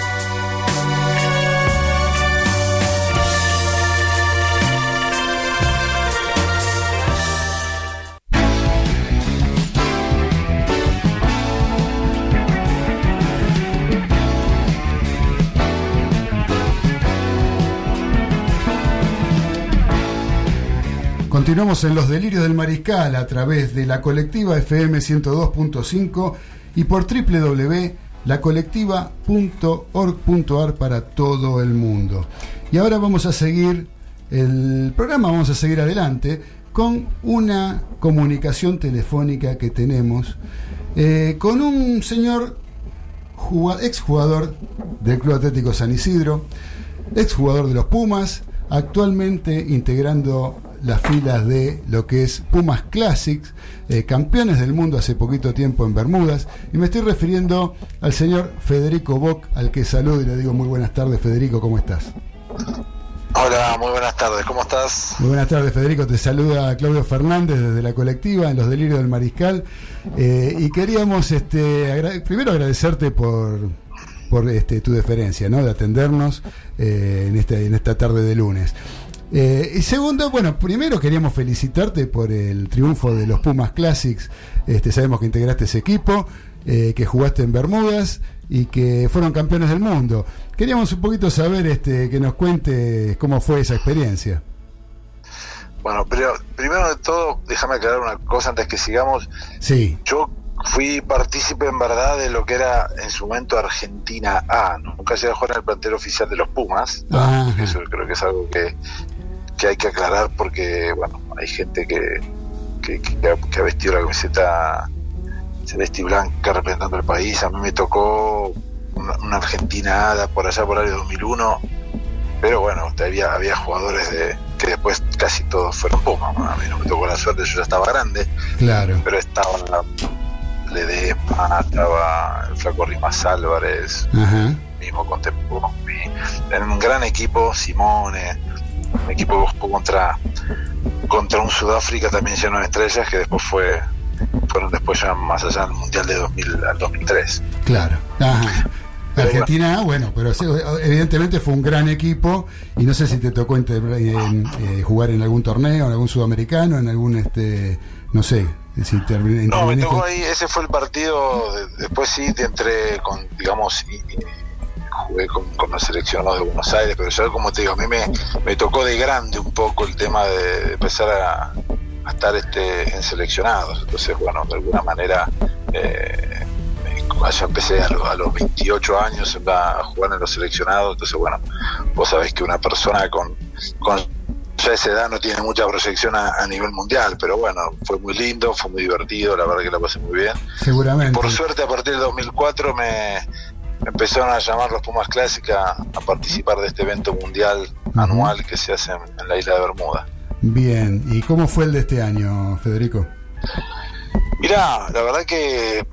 Continuamos en los delirios del mariscal a través de la colectiva FM 102.5 y por www.lacolectiva.org.ar para todo el mundo. Y ahora vamos a seguir el programa, vamos a seguir adelante con una comunicación telefónica que tenemos eh, con un señor juga- exjugador del Club Atlético San Isidro, exjugador de los Pumas, actualmente integrando las filas de lo que es Pumas Classics, eh, campeones del mundo hace poquito tiempo en Bermudas, y me estoy refiriendo al señor Federico Bock, al que saludo y le digo muy buenas tardes, Federico, ¿cómo estás? Hola, muy buenas tardes, ¿cómo estás? Muy buenas tardes, Federico. Te saluda Claudio Fernández desde la colectiva en Los Delirios del Mariscal. Eh, y queríamos este, agra- primero agradecerte por, por este, tu deferencia, ¿no? de atendernos eh, en, este, en esta tarde de lunes. Eh, y segundo, bueno, primero queríamos felicitarte por el triunfo de los Pumas Classics. Este, sabemos que integraste ese equipo, eh, que jugaste en Bermudas y que fueron campeones del mundo. Queríamos un poquito saber este, que nos cuentes cómo fue esa experiencia. Bueno, pero primero de todo, déjame aclarar una cosa antes que sigamos. Sí. Yo fui partícipe en verdad de lo que era en su momento Argentina A. Nunca llegué a jugar en el plantel oficial de los Pumas. Ajá. Eso creo que es algo que, que hay que aclarar porque, bueno, hay gente que, que, que ha, que ha vestido la camiseta celeste y blanca representando el país. A mí me tocó una, una Argentina A por allá por el año 2001. Pero bueno, había, había jugadores de que después casi todos fueron Pumas. A mí no me tocó la suerte, yo ya estaba grande Claro. pero estaba la Ledesma, estaba el Flaco Rimas Álvarez, Ajá. mismo con Tepumi, en un gran equipo, Simone, un equipo que jugó contra contra un Sudáfrica también lleno de estrellas que después fue fueron después ya más allá del Mundial de 2000 al 2003. Claro. Ajá. Argentina, bueno, pero evidentemente fue un gran equipo y no sé si te tocó en- eh, jugar en algún torneo, en algún sudamericano, en algún, este, no sé, si No, me tocó ahí, ese fue el partido, de- después sí te entré con, digamos, y, y jugué con, con los seleccionados de Buenos Aires, pero yo como te digo, a mí me, me tocó de grande un poco el tema de, de empezar a, a estar este en seleccionados, entonces bueno, de alguna manera eh, yo empecé a, lo- a los 28 años a jugar en los seleccionados, entonces bueno, vos sabés que una persona con, con ya esa edad no tiene mucha proyección a, a nivel mundial, pero bueno, fue muy lindo, fue muy divertido, la verdad que la pasé muy bien. Seguramente. Por suerte, a partir del 2004 me, me empezaron a llamar los Pumas Clásica a participar de este evento mundial anual que se hace en, en la isla de Bermuda. Bien, ¿y cómo fue el de este año, Federico? Mirá, la verdad que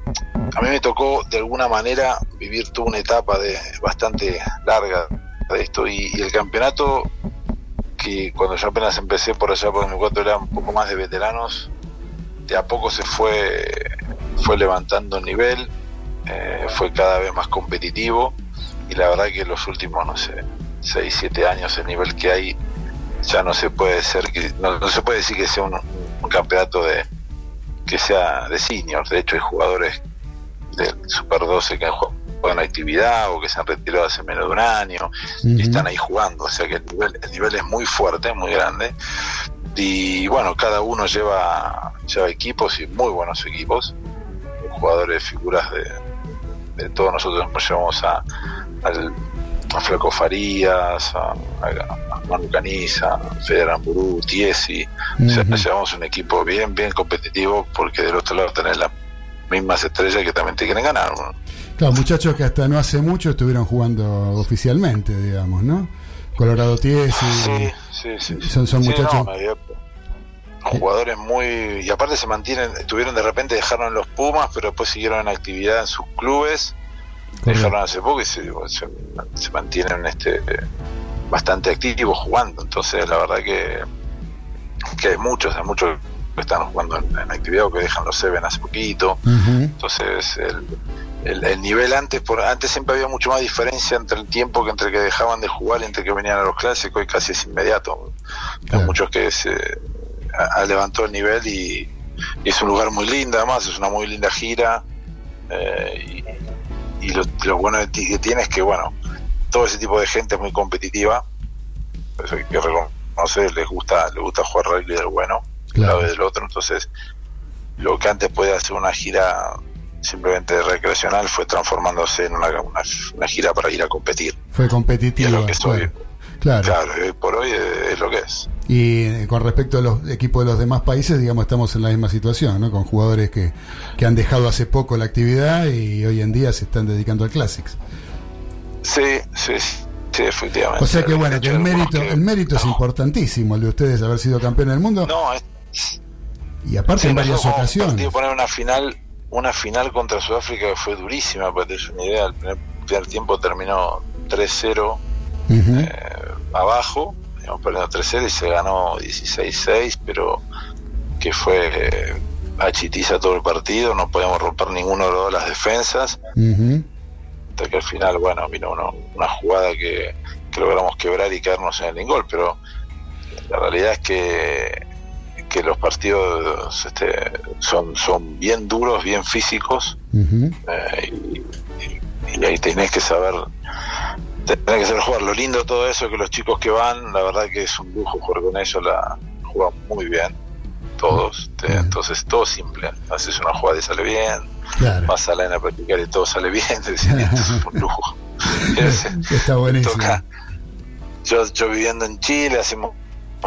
a mí me tocó de alguna manera vivir toda una etapa de bastante larga de esto y, y el campeonato que cuando yo apenas empecé por allá por 2004 era un poco más de veteranos, de a poco se fue fue levantando el nivel, eh, fue cada vez más competitivo y la verdad que en los últimos, no sé, 6, 7 años el nivel que hay ya no se puede ser que no, no se puede decir que sea un, un campeonato de que sea de seniors, de hecho hay jugadores del Super 12 que han jugado en actividad o que se han retirado hace menos de un año y están ahí jugando, o sea que el nivel, el nivel es muy fuerte, muy grande. Y bueno, cada uno lleva, lleva equipos y muy buenos equipos, jugadores, figuras de, de todos nosotros nos llevamos a, al, a Flaco Farías, a, a, Manu Caniza, a Feder Amburú, Tiesi, o sea, Ujú. llevamos un equipo bien, bien competitivo porque del otro lado tenés las mismas estrellas que también te quieren ganar. ¿no? Claro, muchachos que hasta no hace mucho estuvieron jugando oficialmente, digamos, ¿no? Colorado Tiesi. Sí, sí, sí. Son- son Sí, muchachos- no, jugadores muy y aparte se mantienen estuvieron de repente dejaron los Pumas pero después siguieron en actividad en sus clubes. Dejaron hace poco y se, se, se mantienen este bastante activos jugando. Entonces la verdad que que hay muchos hay muchos que están jugando en, en actividad o que dejan los Seven hace poquito. Entonces el, el, el nivel antes por antes siempre había mucho más diferencia entre el tiempo que entre que dejaban de jugar y entre que venían a los clásicos y casi es inmediato. Hay muchos que se ha, ha levantado el nivel y, y es un lugar muy lindo además es una muy linda gira eh, y, y lo, lo bueno que tiene es que bueno todo ese tipo de gente es muy competitiva eso hay que reconocer les gusta les gusta jugar rugby del bueno Claro. del otro entonces lo que antes podía ser una gira simplemente recreacional fue transformándose en una, una, una gira para ir a competir Fue competitiva. Y es lo que soy. claro. Claro. claro hoy por hoy es, es lo que es Y eh, con respecto a los equipos de los demás países, digamos, estamos en la misma situación, ¿no? Con jugadores que, que han dejado hace poco la actividad y hoy en día se están dedicando al Classics. sí sí sí efectivamente O sea que bueno, que el mérito, el mérito es importantísimo, el de ustedes haber sido campeón del mundo. no es Y aparte Sí, en varias ocasiones. partido poner una final, una final contra Sudáfrica que fue durísima, para tener una idea, el primer, primer tiempo terminó 3-0 Eh, abajo, íbamos perdiendo 3-0 y se ganó 16-6, pero que fue eh, a chitiza todo el partido, no podíamos romper ninguno de los dos las defensas, hasta que al final, bueno, vino uno- una jugada que, que logramos quebrar y caernos en el gol, pero la realidad es que, que los partidos este, son, son bien duros, bien físicos, eh, y, y- y ahí tenés que saber tenés que saber jugar. Lo lindo de todo eso es que los chicos que van, la verdad que es un lujo jugar con ellos, la juegan muy bien, todos, te- entonces todo simple, haces una jugada y sale bien, Claro. vas a la arena a practicar y todo sale bien, es es un lujo. Es- Está buenísimo. toca. Yo, yo viviendo en Chile, hacemos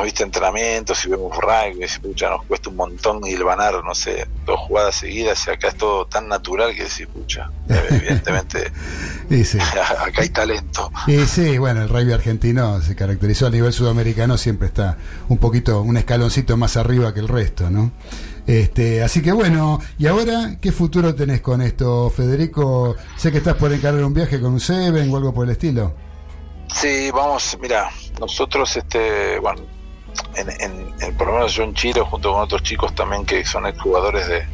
viste entrenamientos y vemos rugby, y pucha, nos cuesta un montón hilvanar, no sé, dos jugadas seguidas y acá es todo tan natural que decir, pucha, eh, evidentemente Y sí. acá hay talento. Y sí, bueno, el rugby argentino se caracterizó a nivel sudamericano, siempre está un poquito, un escaloncito más arriba que el resto, ¿no? Este, así que bueno, y ahora, ¿qué futuro tenés con esto, Federico? Sé que estás por encargar un viaje con un Seven o algo por el estilo. Sí, vamos, mira, nosotros, este, bueno, en, en, en- por lo menos yo en Chile, junto con otros chicos también que son exjugadores de,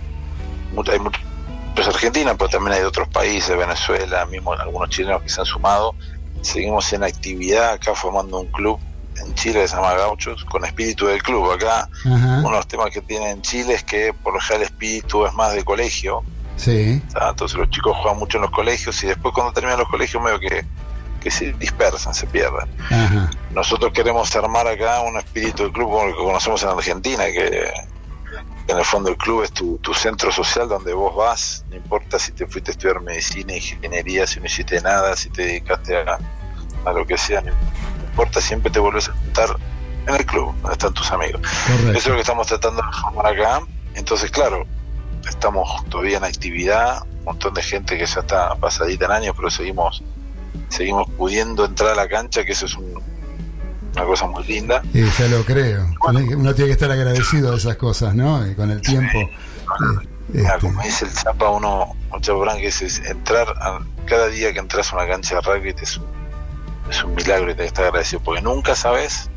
hay muchos argentinos, pero también hay de otros países, Venezuela, mismo algunos chilenos que se han sumado, seguimos en actividad acá formando un club en Chile que se llama Gauchos, con espíritu del club. Acá Ajá. uno de los temas que tiene en Chile es que por lo general el espíritu es más de colegio, Sí. ¿tá? entonces los chicos juegan mucho en los colegios y después cuando terminan los colegios medio que, que se dispersan, se pierden. Ajá. Nosotros queremos armar acá un espíritu del club como el que conocemos en Argentina, que en el fondo el club es tu, tu centro social donde vos vas, no importa si te fuiste a estudiar medicina, ingeniería, si no hiciste nada, si te dedicaste a, a lo que sea, no importa, siempre te volvés a juntar en el club, donde están tus amigos. Correcto. Eso es lo que estamos tratando de formar acá. Entonces, claro, estamos todavía en actividad, un montón de gente que ya está pasadita en años, pero seguimos seguimos pudiendo entrar a la cancha, que eso es un- una cosa muy linda. Y ya lo creo. Que- Uno tiene que estar agradecido de esas cosas, ¿no? Y con el tiempo. eh, Mira, este, como dice el Zapa, uno, un Chapo Branco, es, es entrar, a- cada día que entras a una cancha de rugby es un, es un milagro y que estar agradecido, porque nunca sabes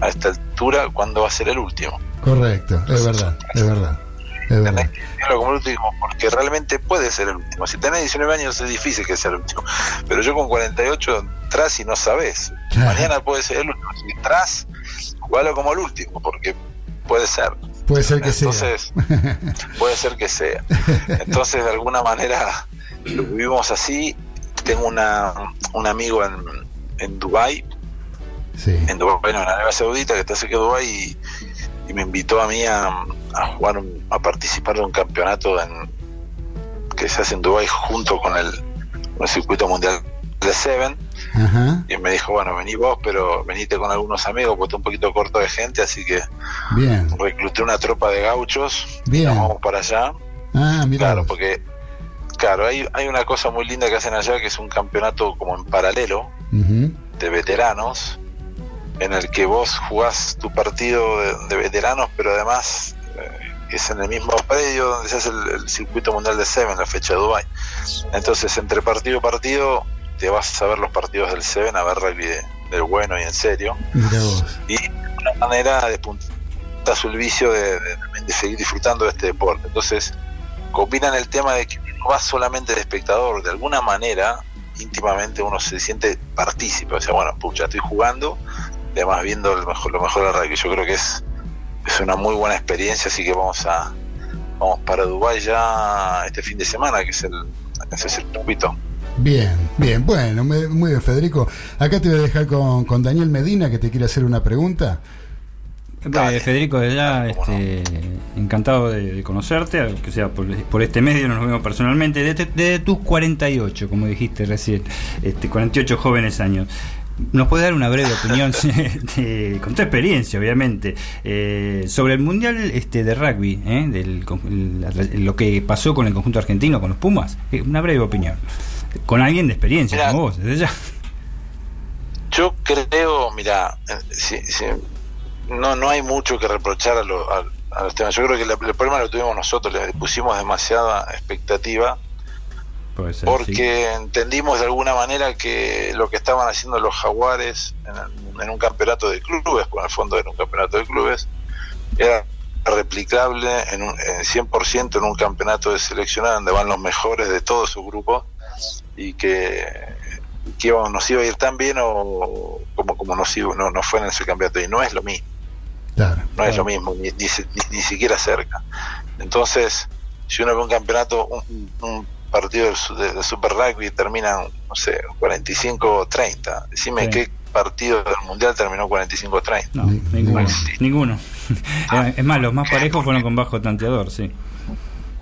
a esta altura cuándo va a ser el último. correcto, es verdad, es verdad. Verdad. Claro, como el último, porque realmente puede ser el último. Si tenés 19 años es difícil que sea el último. Pero yo con 48 entras y no sabes. Mañana puede ser el último. Si entras, jugalo como el último, porque puede ser. Puede ser que sea. Entonces, puede ser que sea. Entonces, de alguna manera, lo vivimos así. Tengo una, un amigo en, en Dubai Sí. en Dubái, no, en Arabia Saudita, que está cerca de Dubái, y, y me invitó a mí a, a jugar, un- a participar de un campeonato en, que se hace en Dubái junto con el, el circuito mundial de Seven. Ajá. Y me dijo, bueno, vení vos, pero venite con algunos amigos, porque está un poquito corto de gente, así que Bien. recluté una tropa de gauchos y nos vamos para allá. Ah, mira. Claro, porque, claro, hay, hay una cosa muy linda que hacen allá, que es un campeonato como en paralelo, de veteranos en el que vos jugás tu partido de, de veteranos, pero además es en el mismo predio donde se hace el, el circuito mundial de Seven, la fecha de Dubai. Entonces, entre partido y partido, te vas a ver los partidos del Seven, a ver rugby de- del bueno y en serio. Y de una manera de puntas el vicio de, de- de seguir disfrutando de este deporte. Entonces, combinan el tema de que no vas solamente de espectador, de alguna manera, íntimamente uno se siente partícipe. O sea, bueno, pucha, estoy jugando, además viendo el mejor, lo mejor del rugby. Yo creo que es, es una muy buena experiencia, así que vamos a vamos para Dubái ya este fin de semana, que es el, ese circuito. Bien, bien, bueno, me- muy bien, Federico. Acá te voy a dejar con, con Daniel Medina que te quiere hacer una pregunta. Eh, Federico, de ya, este, encantado de, de conocerte, aunque sea por, por este medio, no nos vemos personalmente, desde, desde tus 48, como dijiste recién, este, 48 jóvenes años. ¿Nos puedes dar una breve opinión, de- con tu experiencia, obviamente, eh, sobre el Mundial este, de Rugby, eh, del, la- lo que pasó con el conjunto argentino, con los Pumas? Eh, una breve opinión. Con alguien de experiencia, Mirá. como vos, desde ya. Yo creo, mira, eh, si- si- no no hay mucho que reprochar a, lo- a- a los temas. Yo creo que la- el problema lo tuvimos nosotros, le pusimos demasiada expectativa Puede ser, porque entendimos de alguna manera que lo que estaban haciendo los jaguares en, en un campeonato de clubes, por el fondo era un campeonato de clubes, era replicable en, un, en 100% en un campeonato de seleccionado donde van los mejores de todos sus grupos y que, que íbamos- nos iba a ir tan bien o como, como nos, iba, no, no fue en ese campeonato y no es lo mismo Claro. no es lo mismo, ni, ni, ni- ni siquiera cerca. Entonces, si uno ve un campeonato, un, un partido de, su- de- de Super Rugby termina, no sé, 45-30, decime Sí. qué partido del Mundial terminó 45-30. No, ninguno. ninguno. Eh, es más, los más parejos fueron con bajo tanteador, sí.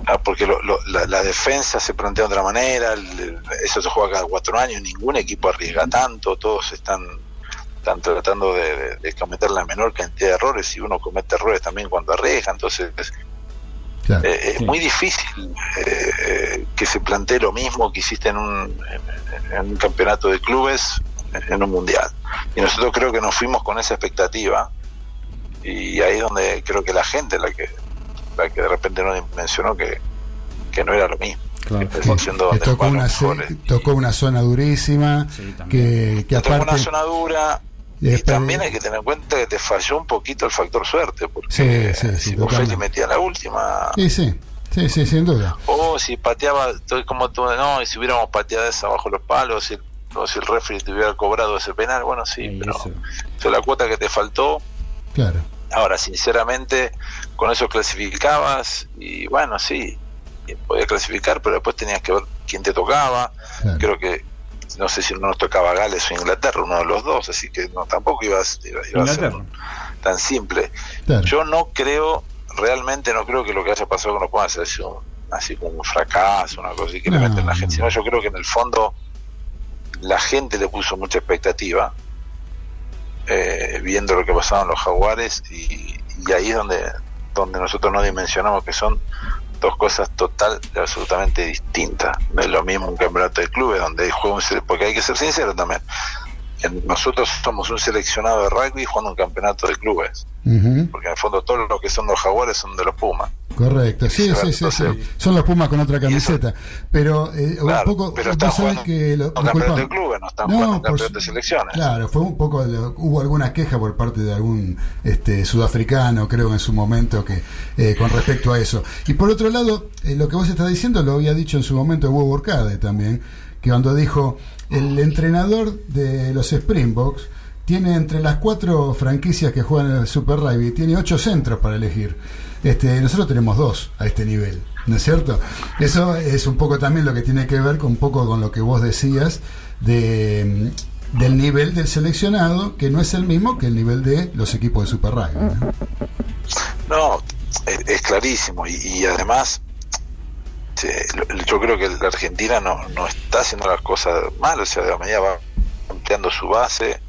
Ah, porque lo- lo- la, la defensa se plantea de otra manera, el- eso se juega cada cuatro años, ningún equipo arriesga tanto, todos están, están tratando de, de- de cometer la menor cantidad de errores y uno comete errores también cuando arriesga, entonces Eh, es muy difícil eh, que se plantee lo mismo que hiciste en un, en, en un campeonato de clubes en un mundial. Y nosotros creo que nos fuimos con esa expectativa y ahí es donde creo que la gente la que la que de repente no dimensionó que, que no era lo mismo. Claro. Que tocó una, tocó zona durísima, que, que Te tocó aparte... una zona dura y también hay que tener en cuenta que te falló un poquito el factor suerte, porque Sí, sí, sí, si metía la última, Sí, sí, sí, sí, sin duda. o si pateaba, estoy como tú, no, y si hubiéramos pateado esa bajo los palos, si, o si el referee te hubiera cobrado ese penal, bueno, sí, pero eso la cuota que te faltó. Claro. Ahora, sinceramente, con eso clasificabas y bueno, sí, podías clasificar, pero después tenías que ver quién te tocaba. Creo que, no sé si no nos tocaba Gales o Inglaterra, uno de los dos, así que no tampoco ibas, iba, iba a ser tan simple. Claro. Yo no creo, realmente no creo que lo que haya pasado con los Pumas haya sido así como un fracaso, una cosa así que le No, meten la gente, sino yo creo que en el fondo la gente le puso mucha expectativa eh, viendo lo que pasaba en los jaguares y, y ahí es donde, donde nosotros no dimensionamos que son dos cosas total absolutamente distintas. No es lo mismo un campeonato de clubes donde un sele- porque hay que ser sincero también. Nosotros somos un seleccionado de rugby jugando un campeonato de clubes, porque en el fondo todos los que son los jaguares son de los Pumas. Correcto, sí, sí, sí, sí. Son los Pumas con otra camiseta. Pero eh, Claro, un poco. pero están jugando que. Lo, un campeonato de clubes, no están No, jugando por campeonato de selecciones. Claro, fue un poco, hubo alguna queja por parte de algún este, sudafricano, creo en su momento, que eh, con respecto a eso. Y por otro lado, eh, lo que vos estás diciendo lo había dicho en su momento Hugo Borcade también, que cuando dijo, el entrenador de los Springboks tiene entre las cuatro franquicias que juegan en el Super Rugby, tiene ocho centros para elegir. Este, nosotros tenemos dos a este nivel, ¿no es cierto? Eso es un poco también lo que tiene que ver con un poco con lo que vos decías de, del nivel del seleccionado, que no es el mismo que el nivel de los equipos de Super Rugby. ¿no? Es, clarísimo y, además yo creo que la Argentina no, no está haciendo las cosas mal, o sea, de la medida va ampliando su base,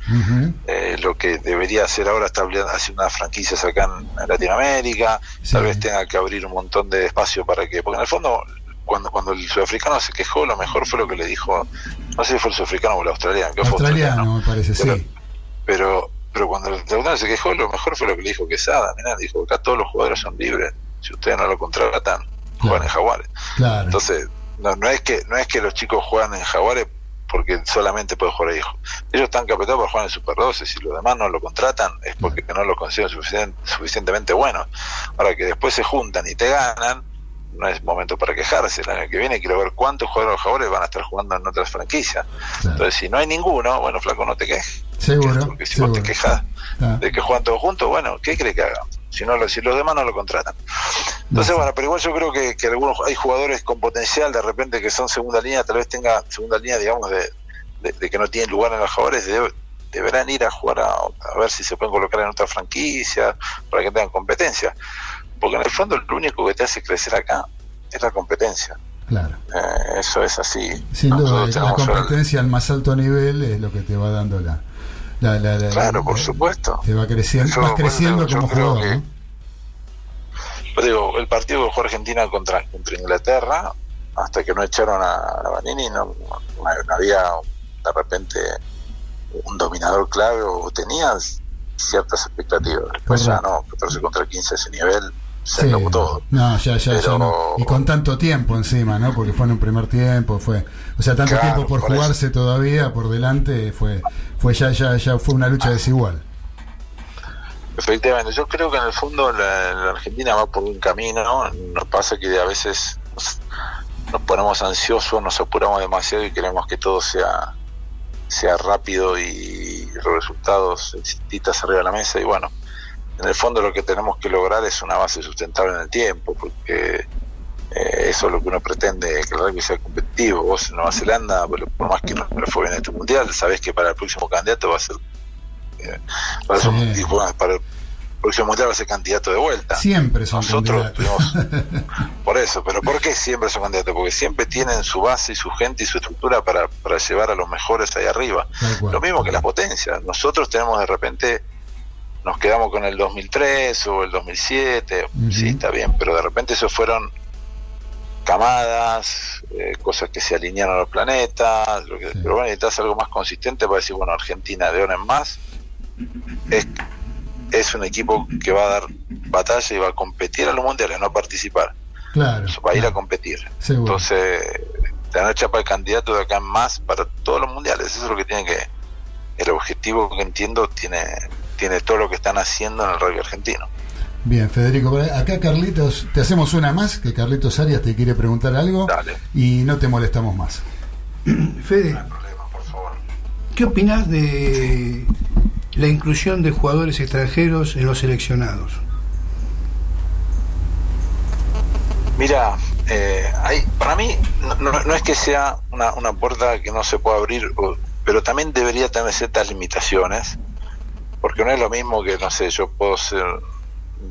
eh, lo que debería hacer ahora está haciendo unas franquicias acá en, Latinoamérica, tal vez tenga que abrir un montón de espacio para que, porque en el fondo cuando cuando el sudafricano se quejó, lo mejor fue lo que le dijo, no sé si fue el sudafricano o el australiano, que fue Australiano, me parece, sí. pero pero cuando el australiano se quejó, lo mejor fue lo que le dijo Quesada, mirá, dijo, acá todos los jugadores son libres, si ustedes no lo contratan, juegan en Jaguares. Claro. Entonces, no, no es que no es que los chicos juegan en Jaguares porque solamente pueden jugar ahí. Ellos están capacitados para jugar en Super 12, si los demás no lo contratan es porque no lo consideran suficien- suficientemente bueno. Ahora que después se juntan y te ganan, no es momento para quejarse. El año que viene quiero ver cuántos jugadores Jaguares van a estar jugando en otras franquicias. Entonces, si no hay ninguno, bueno, flaco, no te quejes. Seguro. Porque si vos te seguro. quejas Ah. de que juegan todos juntos, bueno, ¿qué cree que hagan? Si, no, lo- si los demás no lo contratan. Entonces, bueno, pero igual yo creo que, que algunos hay jugadores con potencial de repente que son segunda línea, tal vez tenga segunda línea, digamos, de, de- de que no tienen lugar en los jugadores, de- deberán ir a jugar a, a ver si se pueden colocar en otra franquicia para que tengan competencia. Porque en el fondo lo único que te hace crecer acá es la competencia. Claro. Eh, eso es así. Sin duda, la competencia al más alto nivel es lo que te va dando la. La, la- la- Claro, por supuesto. Te va creciendo, Yo, vas por eso creciendo digo, yo como creo jugador, que- ¿no? Digo, el partido que jugó Argentina contra, contra Inglaterra, hasta que no echaron a, a Vanini, no, no- no había de repente un dominador clave o tenías ciertas expectativas. Después ya no, 14 contra 15 a ese nivel, se Sí. todo. No, ya, ya, ya no. Y con tanto tiempo encima, ¿no? Porque fue en un primer tiempo, fue. O sea, tanto Claro, tiempo por, por jugarse todavía por delante, fue fue ya, ya, ya fue una lucha desigual. Efectivamente, yo creo que en el fondo la, la Argentina va por un camino, ¿no? nos pasa que a veces nos, nos ponemos ansiosos, nos apuramos demasiado y queremos que todo sea sea rápido y los resultados exititas arriba de la mesa y bueno, en el fondo lo que tenemos que lograr es una base sustentable en el tiempo, porque eh, eso es lo que uno pretende, que el rugby sea competitivo. Vos en Nueva Zelanda, por por más que no le fue bien en este mundial, sabés que para el próximo candidato va a ser eh, va a ser para el próximo mundial va a ser candidato de vuelta. Siempre son Nosotros candidatos. Por eso, pero ¿por qué siempre son candidatos? Porque siempre tienen su base y su gente y su estructura para, para llevar a los mejores ahí arriba. Lo mismo que las potencias. Nosotros tenemos de repente, nos quedamos con el 2003 o el 2007, sí, está bien, pero de repente eso fueron camadas, eh, cosas que se alinearon a los planetas, lo que- pero bueno, necesitas algo más consistente para decir, bueno, Argentina de ahora en más es, es un equipo que va a dar batalla y va a competir a los mundiales, no a participar Claro. va a ir a competir. Seguro. Entonces, te van a echar para el candidato de acá en más para todos los mundiales. Eso es lo que tiene que. El objetivo que entiendo tiene tiene todo lo que están haciendo en el rugby argentino. Bien, Federico, acá Carlitos, te hacemos una más, que Carlitos Arias te quiere preguntar algo y no te molestamos más. Fede, ¿qué opinas de la inclusión de jugadores extranjeros en los seleccionados? Mira, eh, hay, para mí no, no- no es que sea una, una puerta que no se pueda abrir, pero también debería tener ciertas limitaciones, porque no es lo mismo que, no sé, yo puedo ser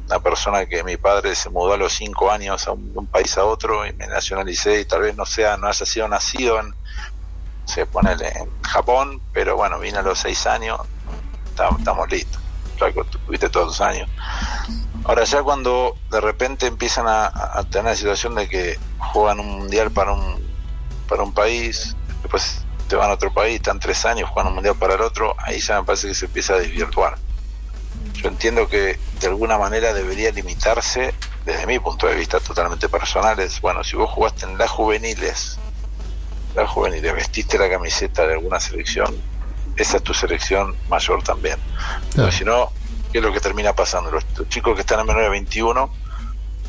una persona que mi padre se mudó a los cinco años a un, de un país a otro y me nacionalicé y tal vez no sea, no haya sido nacido en, en Japón, pero bueno, vine a los seis años estamos, estamos listos. Tú tuviste todos los años. Ahora ya cuando de repente empiezan a, a tener la situación de que juegan un mundial para un para un país, después te van a otro país, están tres años jugando un mundial para el otro, ahí ya me parece que se empieza a desvirtuar. Yo entiendo que de alguna manera debería limitarse, desde mi punto de vista totalmente personal, es, bueno, si vos jugaste en las juveniles, las juveniles, vestiste la camiseta de alguna selección, esa es tu selección mayor también. Pero si no, ¿qué es lo que termina pasando? Los, los chicos que están en menor de 21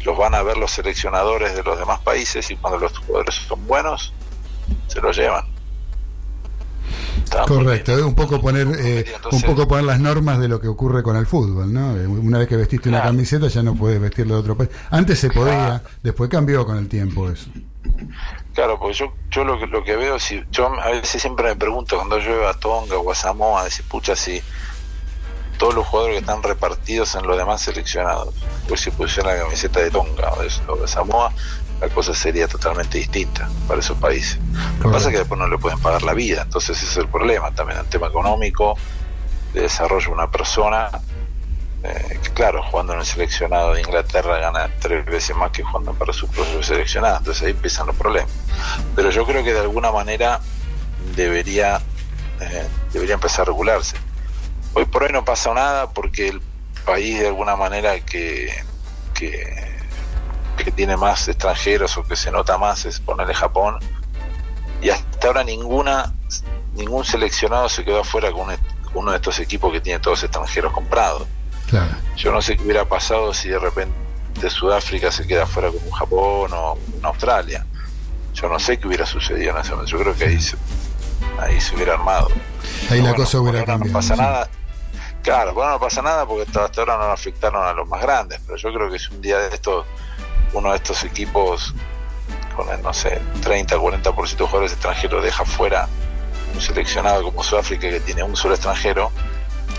los van a ver los seleccionadores de los demás países y cuando los jugadores son buenos, se los llevan. Correcto, un poco poner eh, un poco poner las normas de lo que ocurre con el fútbol, ¿no? Eh, Una vez que vestiste una camiseta ya no puedes vestirlo de otro país. Antes se podía, después cambió con el tiempo eso. Claro, porque yo, yo lo, que, lo que veo, si yo a veces siempre me pregunto cuando yo veo a Tonga o a Samoa, decir, pucha, si todos los jugadores que están repartidos en los demás seleccionados, pues si pusieran la camiseta de Tonga o de, o de Samoa, la cosa sería totalmente distinta para esos países. Lo que pasa es que después no le pueden pagar la vida, entonces ese es el problema también, el tema económico, de desarrollo de una persona. eh, que claro, jugando en el seleccionado de Inglaterra gana tres veces más que jugando para su propio seleccionado, entonces ahí empiezan los problemas. Pero yo creo que de alguna manera debería, eh, debería empezar a regularse. Hoy por hoy no pasa nada porque el país de alguna manera que, que, que tiene más extranjeros o que se nota más es ponerle Japón y hasta ahora ninguna ningún seleccionado se quedó afuera con, un- con uno de estos equipos que tiene todos extranjeros comprados. Claro. Yo no sé qué hubiera pasado si de repente Sudáfrica se queda fuera con un Japón o una Australia. Yo no sé qué hubiera sucedido en ese momento. Yo creo que ahí se, ahí se hubiera armado. Ahí la cosa hubiera cambiado. No pasa sí. nada. Claro, bueno, no pasa nada porque hasta hasta ahora no afectaron a los más grandes. Pero yo creo que si un día de estos, uno de estos equipos con el, no sé, 30, 40% de jugadores extranjeros deja fuera un seleccionado como Sudáfrica que tiene un solo extranjero.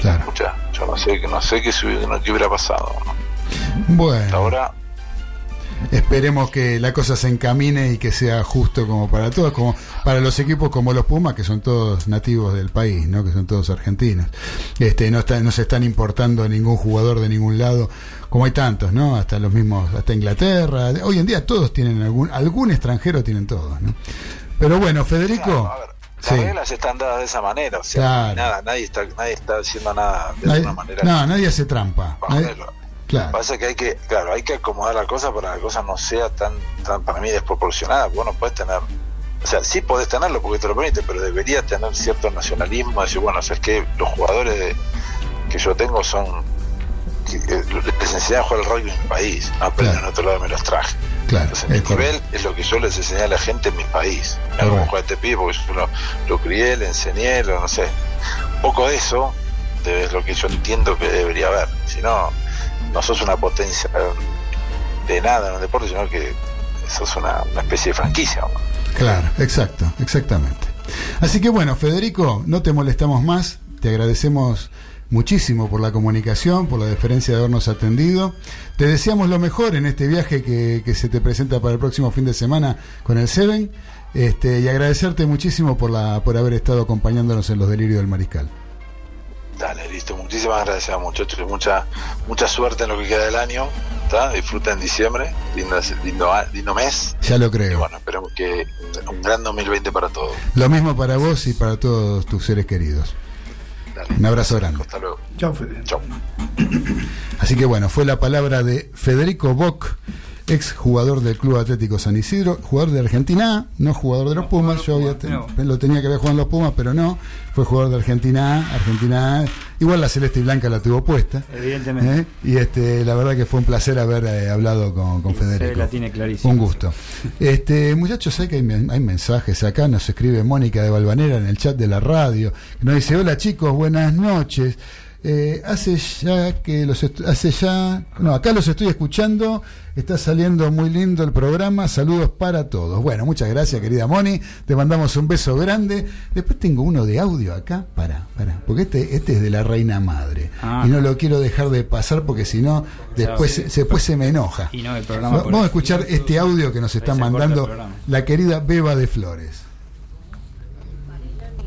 Claro. Escucha, yo no sé, no sé qué, hubiera- no, qué hubiera pasado. ¿no? Bueno, Ahora, esperemos que la cosa se encamine y que sea justo como para todos, como para los equipos como los Pumas, que son todos nativos del país, ¿no? que son todos argentinos. Este, no, está- no se están importando ningún jugador de ningún lado, como hay tantos, ¿no? Hasta los mismos, hasta Inglaterra. Hoy en día todos tienen algún, algún extranjero tienen todos, ¿no? Pero bueno, Federico. las sí. reglas están dadas de esa manera. O sea, Claro. nada, nadie está, nadie está haciendo nada de Nadie- alguna manera. no, nadie hace trampa. Nadie-. Claro. Pasa que hay que, claro, hay que acomodar la cosa para que la cosa no sea tan, tan para mí desproporcionada. Vos no podés tener, o sea, sí podés tenerlo porque te lo permite, pero debería tener cierto nacionalismo, decir, bueno, o sea, es que los jugadores de- que yo tengo son eh, les enseñé a jugar el rugby en mi país, no aprenden en otro lado me los traje. Claro, Entonces, mi correcto. nivel es lo que yo les enseñé a la gente en mi país. Correcto. juega este pibe, porque yo lo, lo crié, le enseñé, lo, no sé. Un poco de eso de- lo que yo entiendo que debería haber. Si no, no sos una potencia de nada en el deporte, sino que sos una, una especie de franquicia. Claro, exacto, exactamente. Así que bueno, Federico, no te molestamos más, te agradecemos muchísimo por la comunicación, por la deferencia de habernos atendido. Te deseamos lo mejor en este viaje que, que se te presenta para el próximo fin de semana con el Seven. Este, y agradecerte muchísimo por la por haber estado acompañándonos en los delirios del mariscal. Dale, listo. Muchísimas gracias, muchachos. Mucha, mucha suerte en lo que queda del año. ¿tá? Disfruten diciembre. Lindo, lindo, lindo mes. Ya lo Y creo. bueno, esperemos que un gran 2020 para todos. Lo mismo para vos y para todos tus seres queridos. Un abrazo grande. Hasta luego. Chao, Fede. Chao. Así que bueno, fue la palabra de Federico Bock, ex jugador del Club Atlético San Isidro, jugador de Argentina A, no jugador de los Pumas, yo no. lo tenía que haber jugado en los Pumas, pero no, fue jugador de Argentina A, Argentina A, igual la celeste y blanca la tuvo puesta. Evidentemente. ¿eh? Y este, la verdad que fue un placer haber eh, hablado con, con Federico. Fede la tiene clarísima. Un gusto. Este, muchachos, hay que hay, men- hay mensajes acá, nos escribe Mónica de Balvanera en el chat de la radio, nos dice, hola chicos, buenas noches. Eh, hace ya que los hace ya no acá los estoy escuchando está saliendo muy lindo el programa saludos para todos. Bueno muchas gracias querida Moni te mandamos un beso grande. Después tengo uno de audio acá para para porque este este es de la reina madre. Ah. y no lo quiero dejar de pasar porque si no después sí. se, después se me enoja. Y no, el programa Va- por vamos a escuchar este audio que nos está mandando la querida Beba de Flores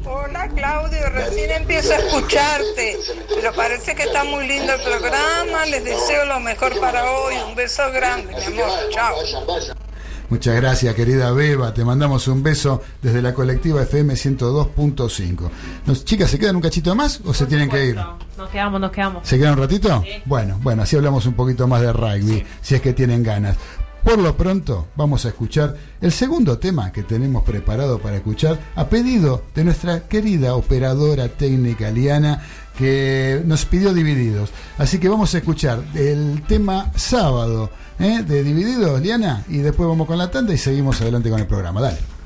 Hola Claudio, recién empiezo a escucharte, pero parece que está muy lindo el programa. Les deseo lo mejor para hoy. Un beso grande, mi amor. Chao. Muchas gracias, querida Beba. Te mandamos un beso desde la colectiva FM 102.5. Nos- Chicas, ¿se quedan un cachito más o se tienen que ir? Nos quedamos, nos quedamos. ¿Se quedan un ratito? Bueno, bueno, así hablamos un poquito más de rugby, si es que tienen ganas. Por lo pronto, vamos a escuchar el segundo tema que tenemos preparado para escuchar, a pedido de nuestra querida operadora técnica Liana, que nos pidió Divididos. Así que vamos a escuchar el tema sábado ¿eh? de Divididos, Liana, y después vamos con la tanda y seguimos adelante con el programa. Dale.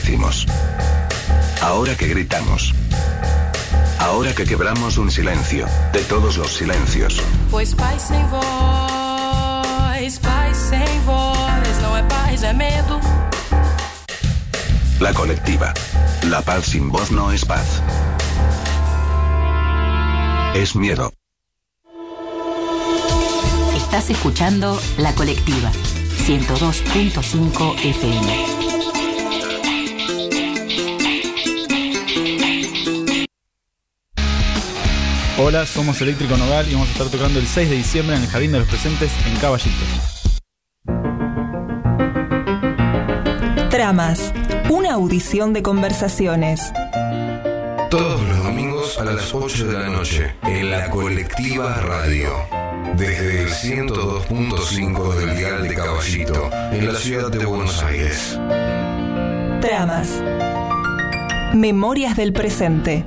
Decimos. Ahora que gritamos. Ahora que quebramos un silencio, de todos los silencios, Pois paz sem voz, paz sem voz, não é paz, é medo. la colectiva. La paz sin voz no es paz. Es miedo. Estás escuchando La Colectiva, 102.5 FM. Hola, somos Eléctrico Nogal y vamos a estar tocando el 6 de diciembre en el Jardín de los Presentes en Caballito. Tramas, una audición de conversaciones. Todos los domingos a las 8 de la noche en la colectiva radio. Desde el 102.5 del dial de Caballito, en la ciudad de Buenos Aires. Tramas. Memorias del presente.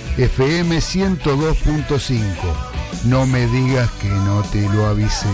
FM 102.5. No me digas que no te lo avisé.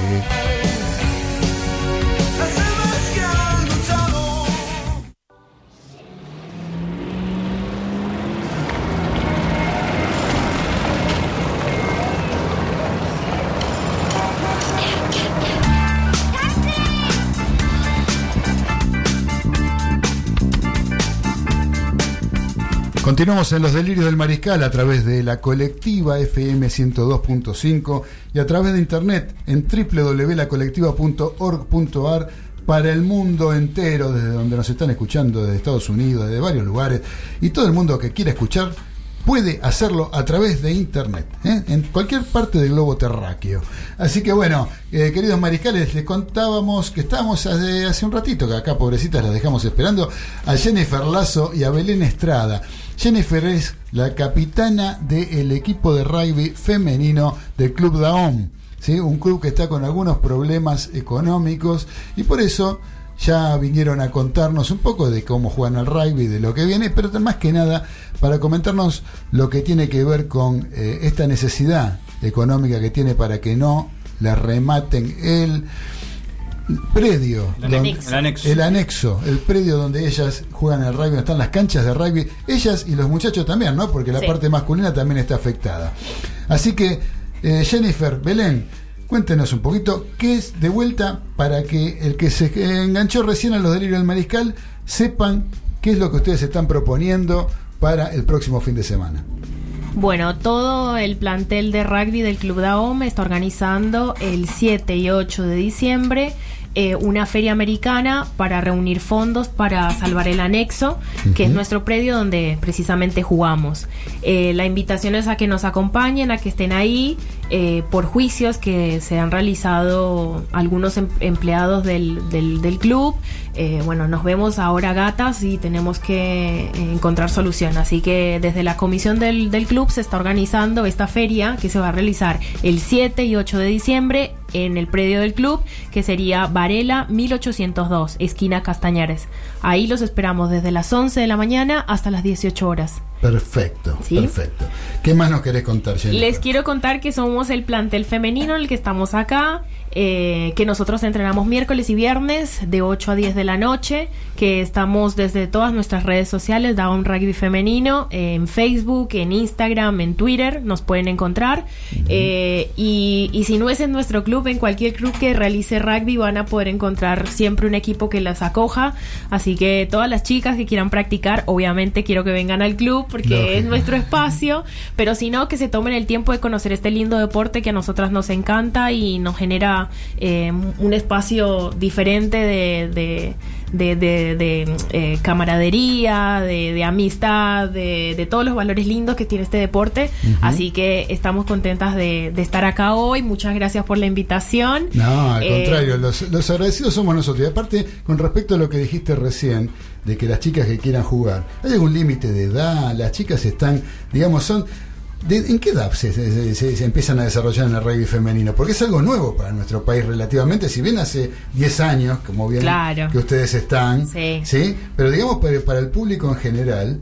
Continuamos en los delirios del mariscal a través de la colectiva FM 102.5 y a través de internet en www.lacolectiva.org.ar para el mundo entero, desde donde nos están escuchando, desde Estados Unidos, desde varios lugares, y todo el mundo que quiera escuchar puede hacerlo a través de internet, ¿eh? en cualquier parte del globo terráqueo. Así que bueno, eh, queridos mariscales, les contábamos que estábamos hace, hace un ratito, que acá pobrecitas las dejamos esperando, a Jennifer Lazo y a Belén Estrada. Jennifer es la capitana del equipo de rugby femenino del Club Daom, ¿sí? un club que está con algunos problemas económicos y por eso ya vinieron a contarnos un poco de cómo juegan al rugby, de lo que viene, pero más que nada para comentarnos lo que tiene que ver con eh, esta necesidad económica que tiene para que no le rematen el predio, El donde- anexo. El anexo. el anexo, el predio donde ellas juegan al rugby, donde están las canchas de rugby, ellas y los muchachos también, ¿no? Porque la Sí. parte masculina también está afectada. Así que, eh, Jennifer, Belén, cuéntenos un poquito qué es de vuelta para que el que se enganchó recién a los delirios del mariscal sepan qué es lo que ustedes están proponiendo para el próximo fin de semana. Bueno, todo el plantel de rugby del Club Daom está organizando el 7 y 8 de diciembre eh, una feria americana para reunir fondos para salvar el anexo, que es nuestro predio donde precisamente jugamos. Eh, la invitación es a que nos acompañen, a que estén ahí eh, por juicios que se han realizado algunos em- empleados del, del- del club. Eh, bueno, nos vemos ahora gatas y tenemos que eh, encontrar solución. Así que desde la comisión del, del club se está organizando esta feria que se va a realizar el 7 y 8 de diciembre en el predio del club, que sería Varela 1802, esquina Castañares. Ahí los esperamos desde las 11 de la mañana hasta las 18 horas. Perfecto, Sí. perfecto. ¿Qué más nos querés contar, Jennifer? Les quiero contar que somos el plantel femenino en el que estamos acá, eh, que nosotros entrenamos miércoles y viernes de 8 a 10 de la noche, que estamos desde todas nuestras redes sociales, Down Rugby Femenino, en Facebook, en Instagram, en Twitter, nos pueden encontrar. Eh, y, y si no es en nuestro club, en cualquier club que realice rugby van a poder encontrar siempre un equipo que las acoja. Así que todas las chicas que quieran practicar, obviamente quiero que vengan al club porque Lógico. es nuestro espacio, pero si no, que se tomen el tiempo de conocer este lindo deporte que a nosotras nos encanta y nos genera eh, un espacio diferente de, de- de, de- de, eh, camaradería, de, de amistad, de, todos los valores lindos que tiene este deporte. Así que estamos contentas de, de estar acá hoy. Muchas gracias por la invitación. No, al Eh, contrario, los, los agradecidos somos nosotros. Y aparte, con respecto a lo que dijiste recién, de que las chicas que quieran jugar, ¿hay algún límite de edad? Las chicas están, digamos, son... de- ¿En qué edad se, se- se- se empiezan a desarrollar en el rugby femenino? Porque es algo nuevo para nuestro país relativamente, si bien hace 10 años, como bien Claro. que ustedes están, Sí. Pero digamos, para, para el público en general,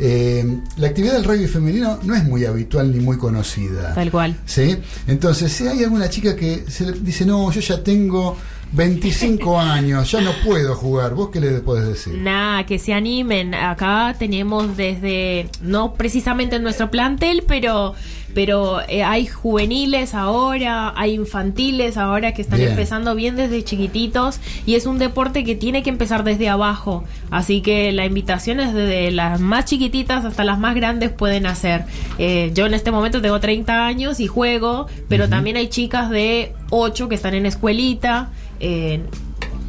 eh, la actividad del rugby femenino no es muy habitual ni muy conocida. Tal cual. ¿Sí? Entonces, si hay alguna chica que se le dice, no, yo ya tengo 25 años, ya no puedo jugar, ¿vos qué le podés decir? Nada, que se animen. Acá tenemos desde, no precisamente en nuestro plantel, pero, pero eh, hay juveniles ahora, hay infantiles ahora que están Bien. empezando bien desde chiquititos y es un deporte que tiene que empezar desde abajo. Así que la invitación es desde las más chiquititas hasta las más grandes pueden hacer. Eh, yo en este momento tengo 30 años y juego, pero también hay chicas de 8 que están en escuelita. Eh,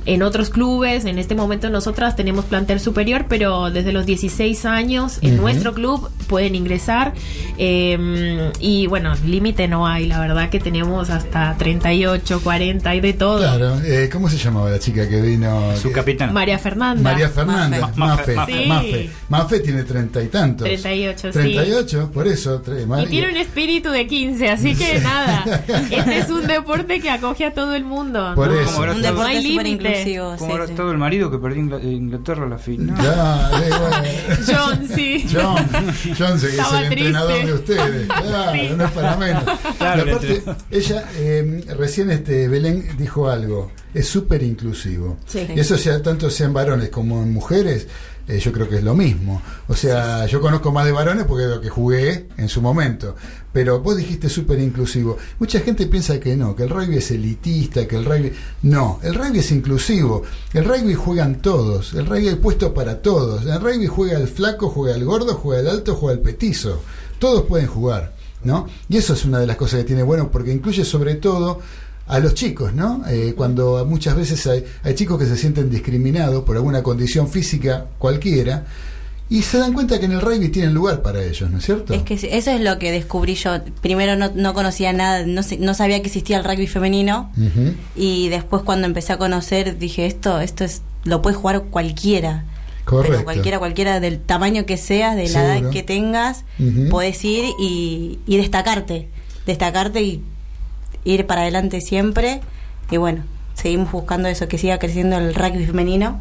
en otros clubes. En este momento nosotras tenemos plantel superior, pero desde los 16 años en nuestro club pueden ingresar. eh, y bueno, límite no hay, la verdad que tenemos hasta 38, 40 y de todo. Claro, eh, ¿cómo se llamaba la chica que vino? Su capitana. María Fernanda. María Fernanda, Mafe. Mafe, Mafe. Mafe. Sí. Mafe tiene treinta y tantos. 38, sí. 38, por eso. Y tiene un espíritu de 15, así que nada. Este es un deporte que acoge a todo el mundo. Por ¿no? eso. Como No Un deporte hay súper límite. Como era todo el marido que perdió Ingla- Inglaterra la final. Ya, eh, bueno. John, sí. John, John se- es Estaba el entrenador triste. de ustedes. Claro, Sí. no es para menos. Claro, Y el aparte, entrenador. ella eh, recién este Belén dijo algo, es súper inclusivo. Sí. Y eso sea tanto sean varones como en mujeres, eh, yo creo que es lo mismo. O sea, yo conozco más de varones porque es lo que jugué en su momento. Pero vos dijiste súper inclusivo. Mucha gente piensa que no, que el rugby es elitista, que el rugby... No, el rugby es inclusivo. El rugby juegan todos. El rugby hay puesto para todos. El rugby juega el flaco, juega el gordo, juega el alto, juega el petizo. Todos pueden jugar, ¿no? Y eso es una de las cosas que tiene bueno porque incluye sobre todo a los chicos, ¿no? Eh, cuando muchas veces hay, hay chicos que se sienten discriminados por alguna condición física cualquiera y se dan cuenta que en el rugby tienen lugar para ellos, ¿no es cierto? Es que eso es lo que descubrí yo. Primero no, no conocía nada, no, no sabía que existía el rugby femenino y después cuando empecé a conocer dije esto, esto es lo puede jugar cualquiera. Pero Correcto. cualquiera, cualquiera del tamaño que seas, de la edad que tengas, Ujú. podés ir y, y destacarte. Destacarte y ir para adelante siempre. Y bueno, seguimos buscando eso, que siga creciendo el rugby femenino.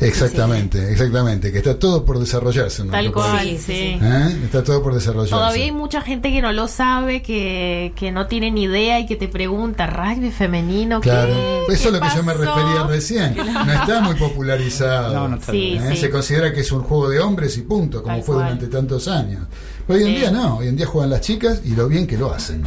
Exactamente, exactamente, que está todo por desarrollarse. en Tal cual, sí. ¿Eh? Está todo por desarrollarse. Todavía hay mucha gente que no lo sabe, que, que no tiene ni idea y que te pregunta, rugby femenino, ¿qué? Claro, eso ¿Qué es lo que yo me pasó?" refería recién. No está muy popularizado. No, no está Sí, ¿Eh? sí. Se considera que es un juego de hombres y punto, como Tal fue cual. durante tantos años. Pero hoy en Sí. día no, hoy en día juegan las chicas y lo bien que lo hacen.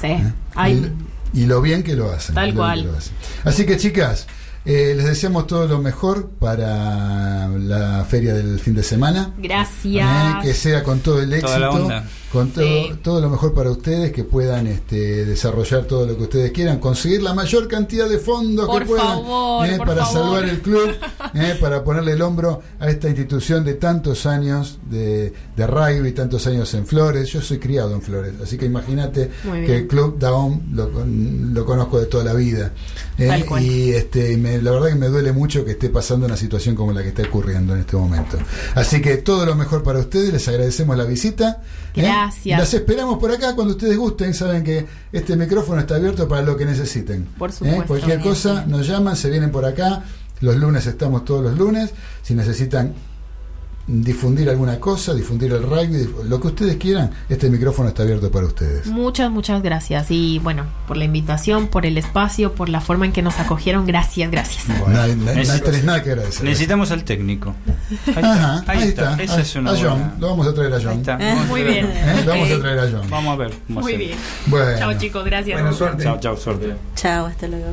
Sí. Hay- Y, y lo bien que lo hacen. Tal cual. que lo hacen. Así que chicas, eh, les deseamos todo lo mejor para la feria del fin de semana. Gracias. Eh, que sea con todo el éxito, Toda la onda. Con todo, Sí. todo lo mejor para ustedes, que puedan este, desarrollar todo lo que ustedes quieran, conseguir la mayor cantidad de fondos Por que puedan favor, eh, para favor. salvar el club, eh, para ponerle el hombro a esta institución de tantos años de, de rugby, tantos años en Flores. Yo soy criado en Flores, así que imagínate que el club Daom lo, lo conozco de toda la vida. eh, y este, me- la verdad que me duele mucho que esté pasando una situación como la que está ocurriendo en este momento. Así que todo lo mejor para ustedes, les agradecemos la visita. Gracias. Las esperamos por acá cuando ustedes gusten, saben que este micrófono está abierto para lo que necesiten. Por ¿eh? supuesto. Cualquier Bien, cosa nos llaman, se vienen por acá. Los lunes estamos todos los lunes. Si necesitan difundir alguna cosa, difundir el rugby, lo que ustedes quieran, este micrófono está abierto para ustedes. Muchas, muchas gracias. Y bueno, por la invitación, por el espacio, por la forma en que nos acogieron. Gracias, gracias. No, hay- no hay- no Necesito- tenés nada que agradecer. Necesitamos al técnico. Ahí está, Ajá, ahí, está. Esa es una a John, buena- lo vamos a traer a John. Eh, a muy bien. ¿Eh? Lo vamos a Ok. traer a John. Vamos a ver. Muy bien. Bueno. Chao chicos, gracias. Buena suerte. Chao, chao, suerte. Chao, hasta luego.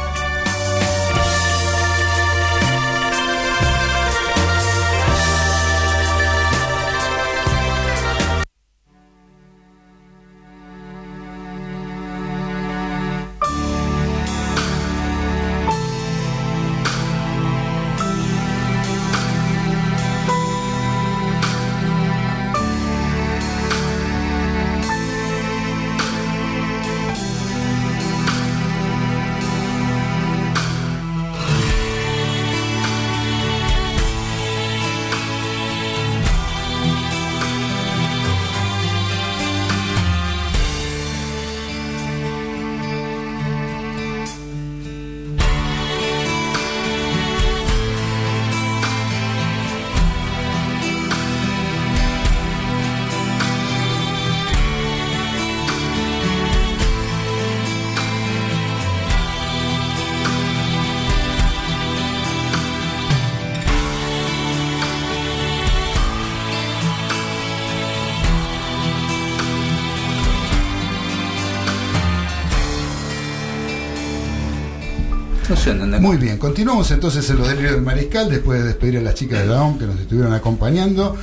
Muy bien, continuamos entonces en los delirios del mariscal después de despedir a las chicas de la ON que nos estuvieron acompañando.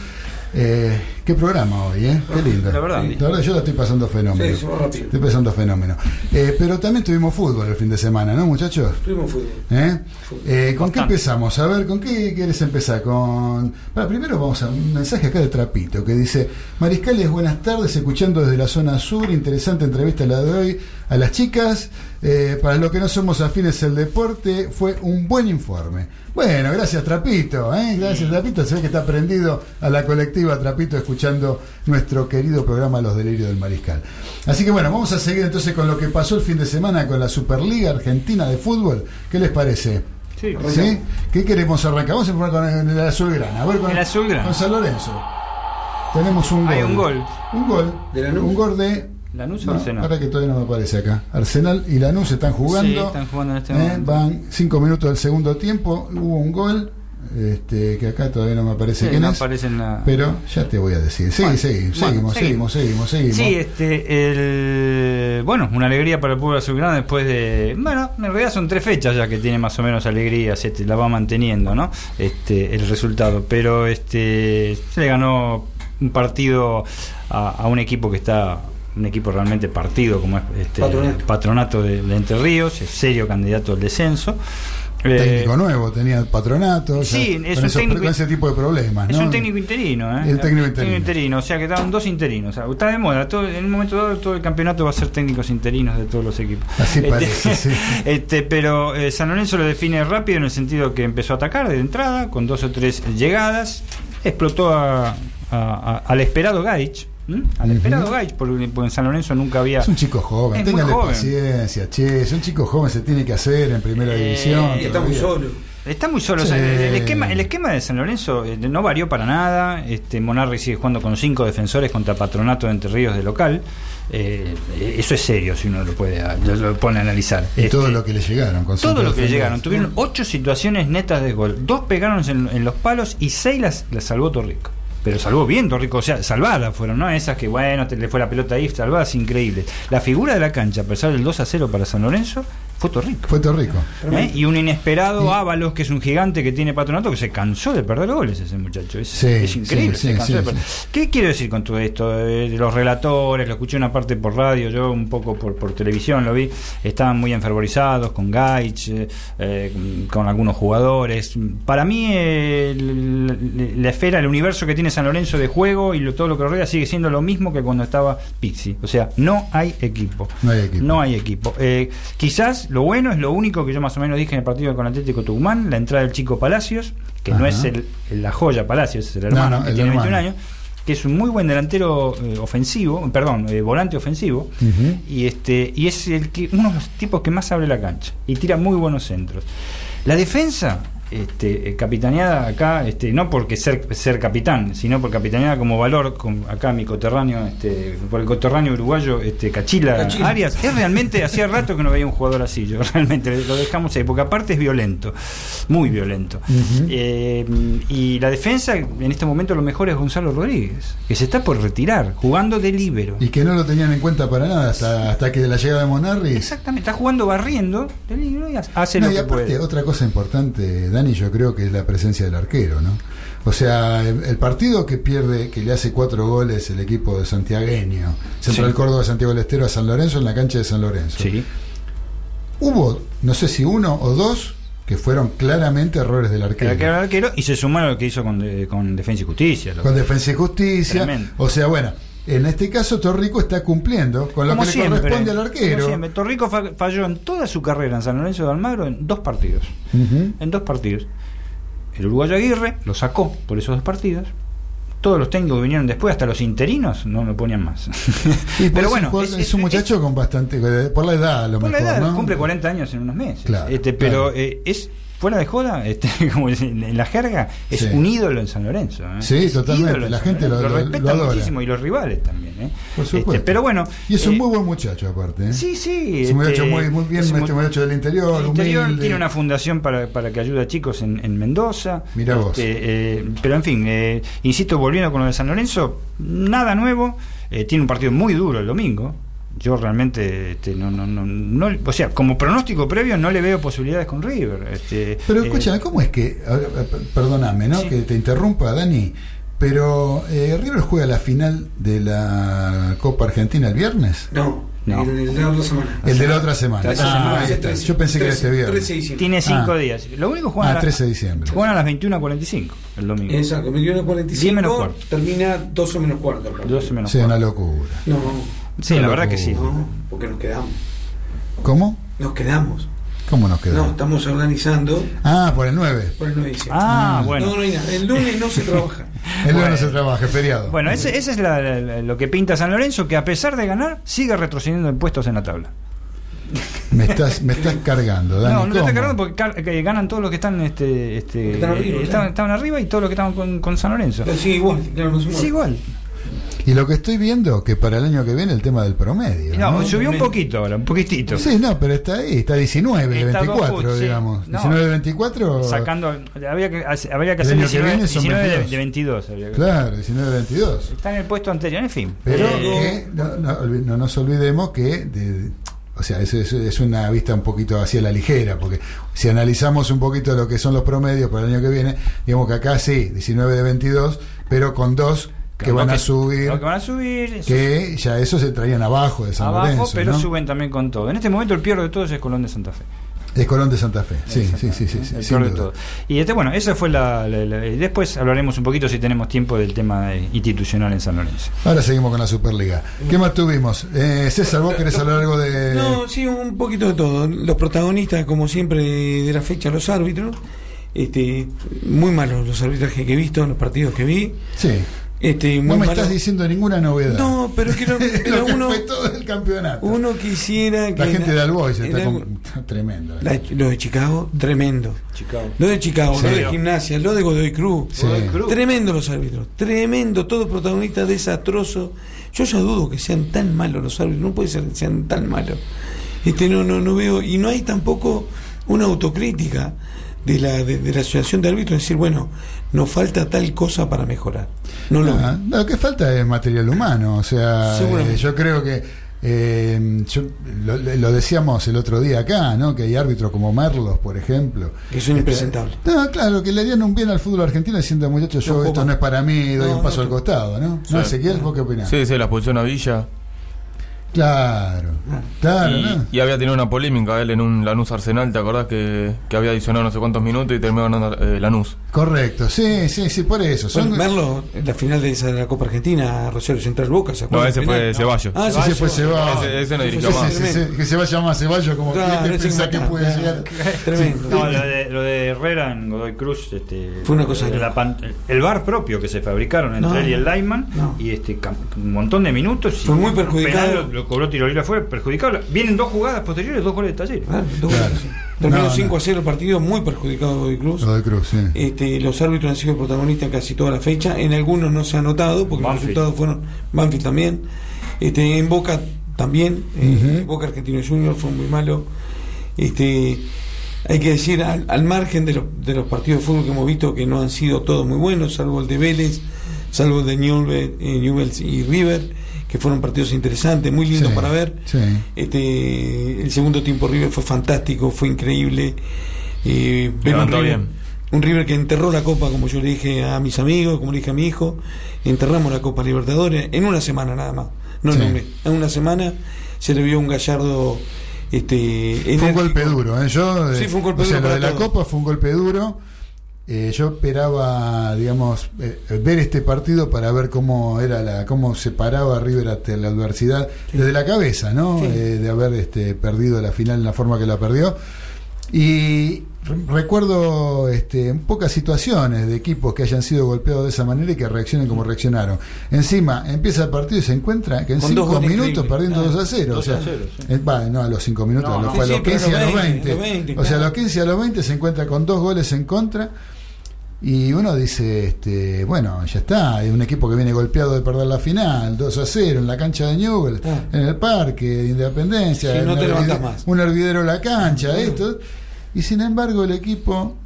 Eh, qué programa hoy, ¿eh? Qué lindo. La verdad. yo la estoy pasando fenómeno. Sí, rápido. Estoy pasando fenómeno. Eh, pero también tuvimos fútbol el fin de semana, ¿no, muchachos? Tuvimos fútbol. ¿Eh? Eh, ¿Con qué empezamos? A ver, ¿con qué quieres empezar? Con... Primero vamos a un mensaje acá de Trapito que dice, Mariscales, buenas tardes, escuchando desde la zona sur, interesante entrevista la de hoy a las chicas. Eh, para los que no somos afines al deporte, fue un buen informe. Bueno, gracias Trapito, ¿eh? gracias Trapito, se ve que está prendido a la colectiva Trapito escuchando nuestro querido programa Los Delirios del Mariscal. Así que bueno, vamos a seguir entonces con lo que pasó el fin de semana con la Superliga Argentina de Fútbol. ¿Qué les parece? Sí. ¿Sí? ¿Qué queremos arrancar? Vamos a empezar con el, azulgrana. A ver, con El azulgrana. Con San Lorenzo. Tenemos un gol. Hay un gol. Un gol. un gol de. Lanús o No, Arsenal. ahora que todavía no me aparece acá. Arsenal y Lanús están jugando. Sí, están jugando en este Eh, momento. Van cinco minutos del segundo tiempo. Hubo un gol. Este, que acá todavía no me aparece Sí, quién no es. aparece en la- Pero ya te voy a decir. Sí, Bueno, sí, bueno, seguimos, seguimos, seguimos, seguimos. Sí, este, el, bueno, una alegría para el pueblo azulgrana después de, bueno, en realidad son tres fechas ya que tiene más o menos alegrías, este, la va manteniendo, ¿no? Este, el resultado, pero este, se le ganó un partido a, a un equipo que está un equipo realmente partido como es este Patronato. patronato de, de Entre Ríos, es serio candidato al descenso. Eh, Técnico nuevo, tenía patronato. Sí, es con, un esos- técnico- con ese tipo de problemas. Es ¿no? un técnico interino, ¿eh? El técnico interino. o sea que estaban dos interinos. O sea, está de moda. Todo, en un momento dado, todo el campeonato va a ser técnicos interinos de todos los equipos. Así Este, parece, sí. este, pero eh, San Lorenzo lo define rápido en el sentido que empezó a atacar de entrada, con dos o tres llegadas. Explotó a- a- a- al esperado Gaich. ¿M? Al esperado Gaich, porque, porque en San Lorenzo nunca había. Es un chico joven, téngale paciencia, che, es un chico joven, se tiene que hacer en primera Eh, división. está muy solo. Está muy solo. o sea, Sí. el, esquema, el esquema de San Lorenzo eh, no varió para nada. Este, Monarri sigue jugando con cinco defensores contra Patronato de Entre Ríos de local. Eh, eso es serio si uno lo puede lo, lo pone a analizar. Y Este, todo lo que le llegaron. Con todo lo que le llegaron. Tuvieron ocho situaciones netas de gol. Dos pegaron en, en los palos y seis las, las salvó Torrico. Pero salvó bien Torrico, o sea, salvadas fueron, ¿no? Esas que, bueno, le fue la pelota ahí, salvadas increíbles. La figura de la cancha, a pesar del 2 a 0 para San Lorenzo, fue Torrico. Fue Torrico. ¿Eh? Y un inesperado Ábalos, que es un gigante que tiene patronato, que se cansó de perder goles ese muchacho. Es, Sí, es increíble. sí, se sí, cansó sí, de perder. ¿Qué quiero decir con todo esto? Eh, los relatores, lo escuché una parte por radio, yo un poco por, por televisión lo vi, estaban muy enfervorizados con Gaich, eh, con algunos jugadores. Para mí, eh, el- la esfera, el universo que tiene San Lorenzo de juego y lo- todo lo que lo rodea sigue siendo lo mismo que cuando estaba Pixi. O sea, no hay equipo. No hay equipo. No hay equipo. Eh, lo bueno es lo único que yo más o menos dije en el partido con Atlético Tucumán, la entrada del chico Palacios, que no es el, el- la joya Palacios, es el No, hermano no, que el tiene hermano. 21 años, que es un muy buen delantero eh, ofensivo, perdón, eh, volante ofensivo, y este y es el que uno de los tipos que más abre la cancha y tira muy buenos centros. La defensa este, eh, capitaneada acá, este, no porque ser, ser capitán, sino por capitaneada como valor, con acá mi coterráneo, este, por el coterráneo uruguayo, este, Cachila, Cachila. Arias, es realmente, hacía rato que no veía un jugador así, yo realmente lo dejamos ahí, porque aparte es violento, muy violento. Eh, y la defensa, en este momento lo mejor es Gonzalo Rodríguez, que se está por retirar, jugando de líbero. Y que no lo tenían en cuenta para nada hasta, hasta que la llegada de Monarri. Exactamente, está jugando barriendo de líbero y hace No, lo y que aparte, puede. otra cosa importante, Dani, yo creo que es la presencia del arquero, ¿no? O sea, el, el partido que pierde, que le hace cuatro goles el equipo de Santiagueño, Central Sí. Córdoba, Santiago del Estero a San Lorenzo en la cancha de San Lorenzo. Sí. Hubo, no sé si uno o dos, que fueron claramente errores del El arquero. arquero, el arquero, y se sumaron lo que hizo con, de- con Defensa y Justicia. Con Defensa y Justicia. Tremendo. O sea, bueno, en este caso Torrico está cumpliendo con lo Como que le corresponde al arquero. Torrico fa- falló en toda su carrera en San Lorenzo de Almagro en dos partidos. En dos partidos. El uruguayo Aguirre lo sacó por esos dos partidos. Todos los técnicos que vinieron después, hasta los interinos, no lo ponían más. Y Pero bueno, es, un es- es es- un muchacho con bastante. Por la edad, a lo Por la mejor. edad, ¿no? cumple 40 años en unos meses. Claro, este, pero claro. eh, es fuera de joda, este, como en en la jerga, es Sí. un ídolo en San Lorenzo. ¿eh? Sí, totalmente, la gente lo- lo- respeta lo muchísimo y los rivales también. ¿eh? Por supuesto. Este, pero bueno. Y es un eh, muy buen muchacho, aparte. ¿eh? Sí, sí. Es un muchacho este, muy, muy bien, es un este muchacho del interior, el interior humilde. tiene una fundación para, para que ayude a chicos en, en Mendoza. Mirá vos. Este, eh, pero en fin, eh, insisto, volviendo con lo de San Lorenzo, nada nuevo. Eh, tiene un partido muy duro el domingo. Yo realmente este, no, no, no, no- o sea, como pronóstico previo no le veo posibilidades con River. Este, Pero eh, escúchame, ¿cómo es que, per- perdóname, ¿no? Que te interrumpa, Dani, pero eh, River juega la final de la Copa Argentina el viernes? No, No. El, el de la otra semana. El de la otra semana. Ah, semana. ahí está. Yo pensé que era este viernes. 13 de diciembre. Tiene cinco Ah. días. Lo único juegan, Ah, a, 13 de diciembre. juegan a las 21.45 el domingo. Exacto, 21.45. 10 menos cuarto. Termina 12 menos cuarto. el partido. 12 menos Sí, cuarto. una locura. No, Sí, la verdad que sí. no, porque nos quedamos. ¿Cómo? Nos quedamos. ¿Cómo nos No, quedamos? estamos organizando Ah, por el 9. por el 9 de diciembre. Ah, bueno. No, no hay nada. El lunes no se trabaja. El lunes Bueno. no se trabaja, es feriado. Bueno, ese, ese es la- la- la- lo que pinta San Lorenzo, que a pesar de ganar, sigue retrocediendo en puestos en la tabla. Me estás, me estás cargando, Dani. no, no te ¿cómo? está cargando porque car- que ganan todos los que están, este, este, Están arriba, eh, estaban, estaban arriba y todos los que estaban con, con San Lorenzo. Pero sigue igual, claro, no se Sí, mueve. igual. Y lo que estoy viendo, que para el año que viene el tema del promedio. No, ¿no? subió un poquito ahora, un poquitito. Sí, no, pero está ahí, está 19 de Está dos 24, puntos, sí. digamos. No. 19 de 24. Sacando, habría que, habría que hacer año que 19, viene son 19 de, 22. de 22. habría que- Claro, 19 de 22. Está en el puesto anterior, en fin. Pero Eh, que no, no, nos olvidemos que, de- o sea, es, es- es una vista un poquito hacia la ligera, porque si analizamos un poquito lo que son los promedios para el año que viene, digamos que acá sí, 19 de 22, pero con dos que van que- a subir, lo que van a subir, eso- que ya eso se traían abajo de San abajo, Lorenzo. pero ¿no? suben también con todo. En este momento el peor de todos es Colón de Santa Fe. Es Colón de Santa Fe, sí, sí, sí, sí, sí, el sin peor de todo. Y este, bueno, esa fue la, la- la- y Después hablaremos un poquito si tenemos tiempo del tema eh, institucional en San Lorenzo. Ahora seguimos con la Superliga. ¿Qué más tuvimos? Eh, César, ¿vos querés hablar algo de...? No, sí, un poquito de todo. Los protagonistas, como siempre, de la fecha, los árbitros. Este, muy malos los arbitrajes que he visto en los partidos que vi. Sí. Este, muy No me malo. estás diciendo ninguna novedad. No, pero quiero. Pero que uno, fue todo el campeonato. uno quisiera que. La gente de Albois está con- tremendo. eh. La- lo de Chicago, tremendo. Chicago. Lo de Chicago, Sí. lo de Gimnasia, lo de Godoy Cruz. Sí. Godoy Cruz. Tremendo los árbitros. Tremendo, todo protagonista desastroso. Yo ya dudo que sean tan malos los árbitros. No puede ser que sean tan malos. Este, no, no, no veo. Y no hay tampoco una autocrítica de la, de, de la asociación de árbitros. Decir, bueno, nos falta tal cosa para mejorar. No lo Ah, lo que falta es material humano. O sea, eh, yo creo que. eh, yo- lo, lo decíamos el otro día acá, ¿no? Que hay árbitros como Merlos, por ejemplo. Que son impresentables. No, claro, que le harían un bien al fútbol argentino diciendo, muchachos, yo No, esto no es para mí, doy No, un paso no, al costado, ¿no? Sí. No, Ezequiel, ¿vos qué opinás? Sí, sí, la expulsión a Villa. Claro, claro, y, ¿no? y había tenido una polémica él en un Lanús Arsenal, ¿te acordás que, que había adicionado no sé cuántos minutos y terminó ganando eh, Lanús? Correcto, sí, sí, sí, por eso. Son, Bueno, Merlo, en la final de esa de la Copa Argentina, Rosario Central Boca, ¿se No, ese fue Ceballos. Ah, ese fue Ceballos. Ese, ese no Sí, dirigió sí, más. sí, sí, que se vaya más Ceballos, como Claro, ¿quién te ese piensa que puede llegar? Tremendo. No, lo de, lo de Herrera en Godoy Cruz, este, Fue una cosa la pan- el bar propio que se fabricaron entre No, él y el Lyman no. y este un montón de minutos y Fue muy perjudicado. penal, lo, lo cobró tiro libre afuera, perjudicado. Vienen dos jugadas posteriores, dos goles de taller. Ah, dos Claro. Terminó No, no. 5 a 0 el partido, muy perjudicado Godoy Cruz. Lo de Cruz, sí. Este, los árbitros han sido protagonistas en casi toda la fecha. En algunos no se ha notado porque Banfield. los resultados fueron. Banfield también. Este, en Boca también. eh, Ujú. Boca Argentino Junior fue muy malo. Este, hay que decir, al, al margen de, los- de los partidos de fútbol que hemos visto que no han sido todos muy buenos, salvo el de Vélez, salvo el de Newell- eh, Newell's y River, que fueron partidos interesantes, muy lindos Sí, para ver. Sí. Este, el segundo tiempo River fue fantástico, fue increíble. Eh, un River, bien. un River que enterró la Copa, como yo le dije a mis amigos, como le dije a mi hijo, enterramos la Copa Libertadores en una semana nada más. No en Sí. un mes. En una semana se le vio un gallardo. Este, Fue un golpe duro, ¿eh? Yo, Sí, eh, fue un golpe o sea, duro lo de para la todos. Copa fue un golpe duro. Eh, yo esperaba, digamos, eh, ver este partido para ver cómo era la, cómo se paraba River ante la adversidad desde la cabeza, ¿no? Sí. Eh, de haber este, perdido la final en la forma que la perdió. Y re- recuerdo este, en pocas situaciones de equipos que hayan sido golpeados de esa manera y que reaccionen como reaccionaron. Encima, empieza el partido y se encuentra que en Con dos cinco goles minutos increíbles. perdiendo Ah, 2 a 0. o 2 sea, a 0, sí. eh, va, no a los 5 minutos, No, lo a los sí, pero 15 y a los 20, 20. los 20, o sea, a los 15 y a los 20 se encuentra con dos goles en contra. Y uno dice, este, bueno, ya está, hay un equipo que viene golpeado de perder la final, 2 a 0 en la cancha de Newell, Ah. en el parque de Independencia, no un te levantas hervide- más. un hervidero en la cancha, esto. Y sin embargo, el equipo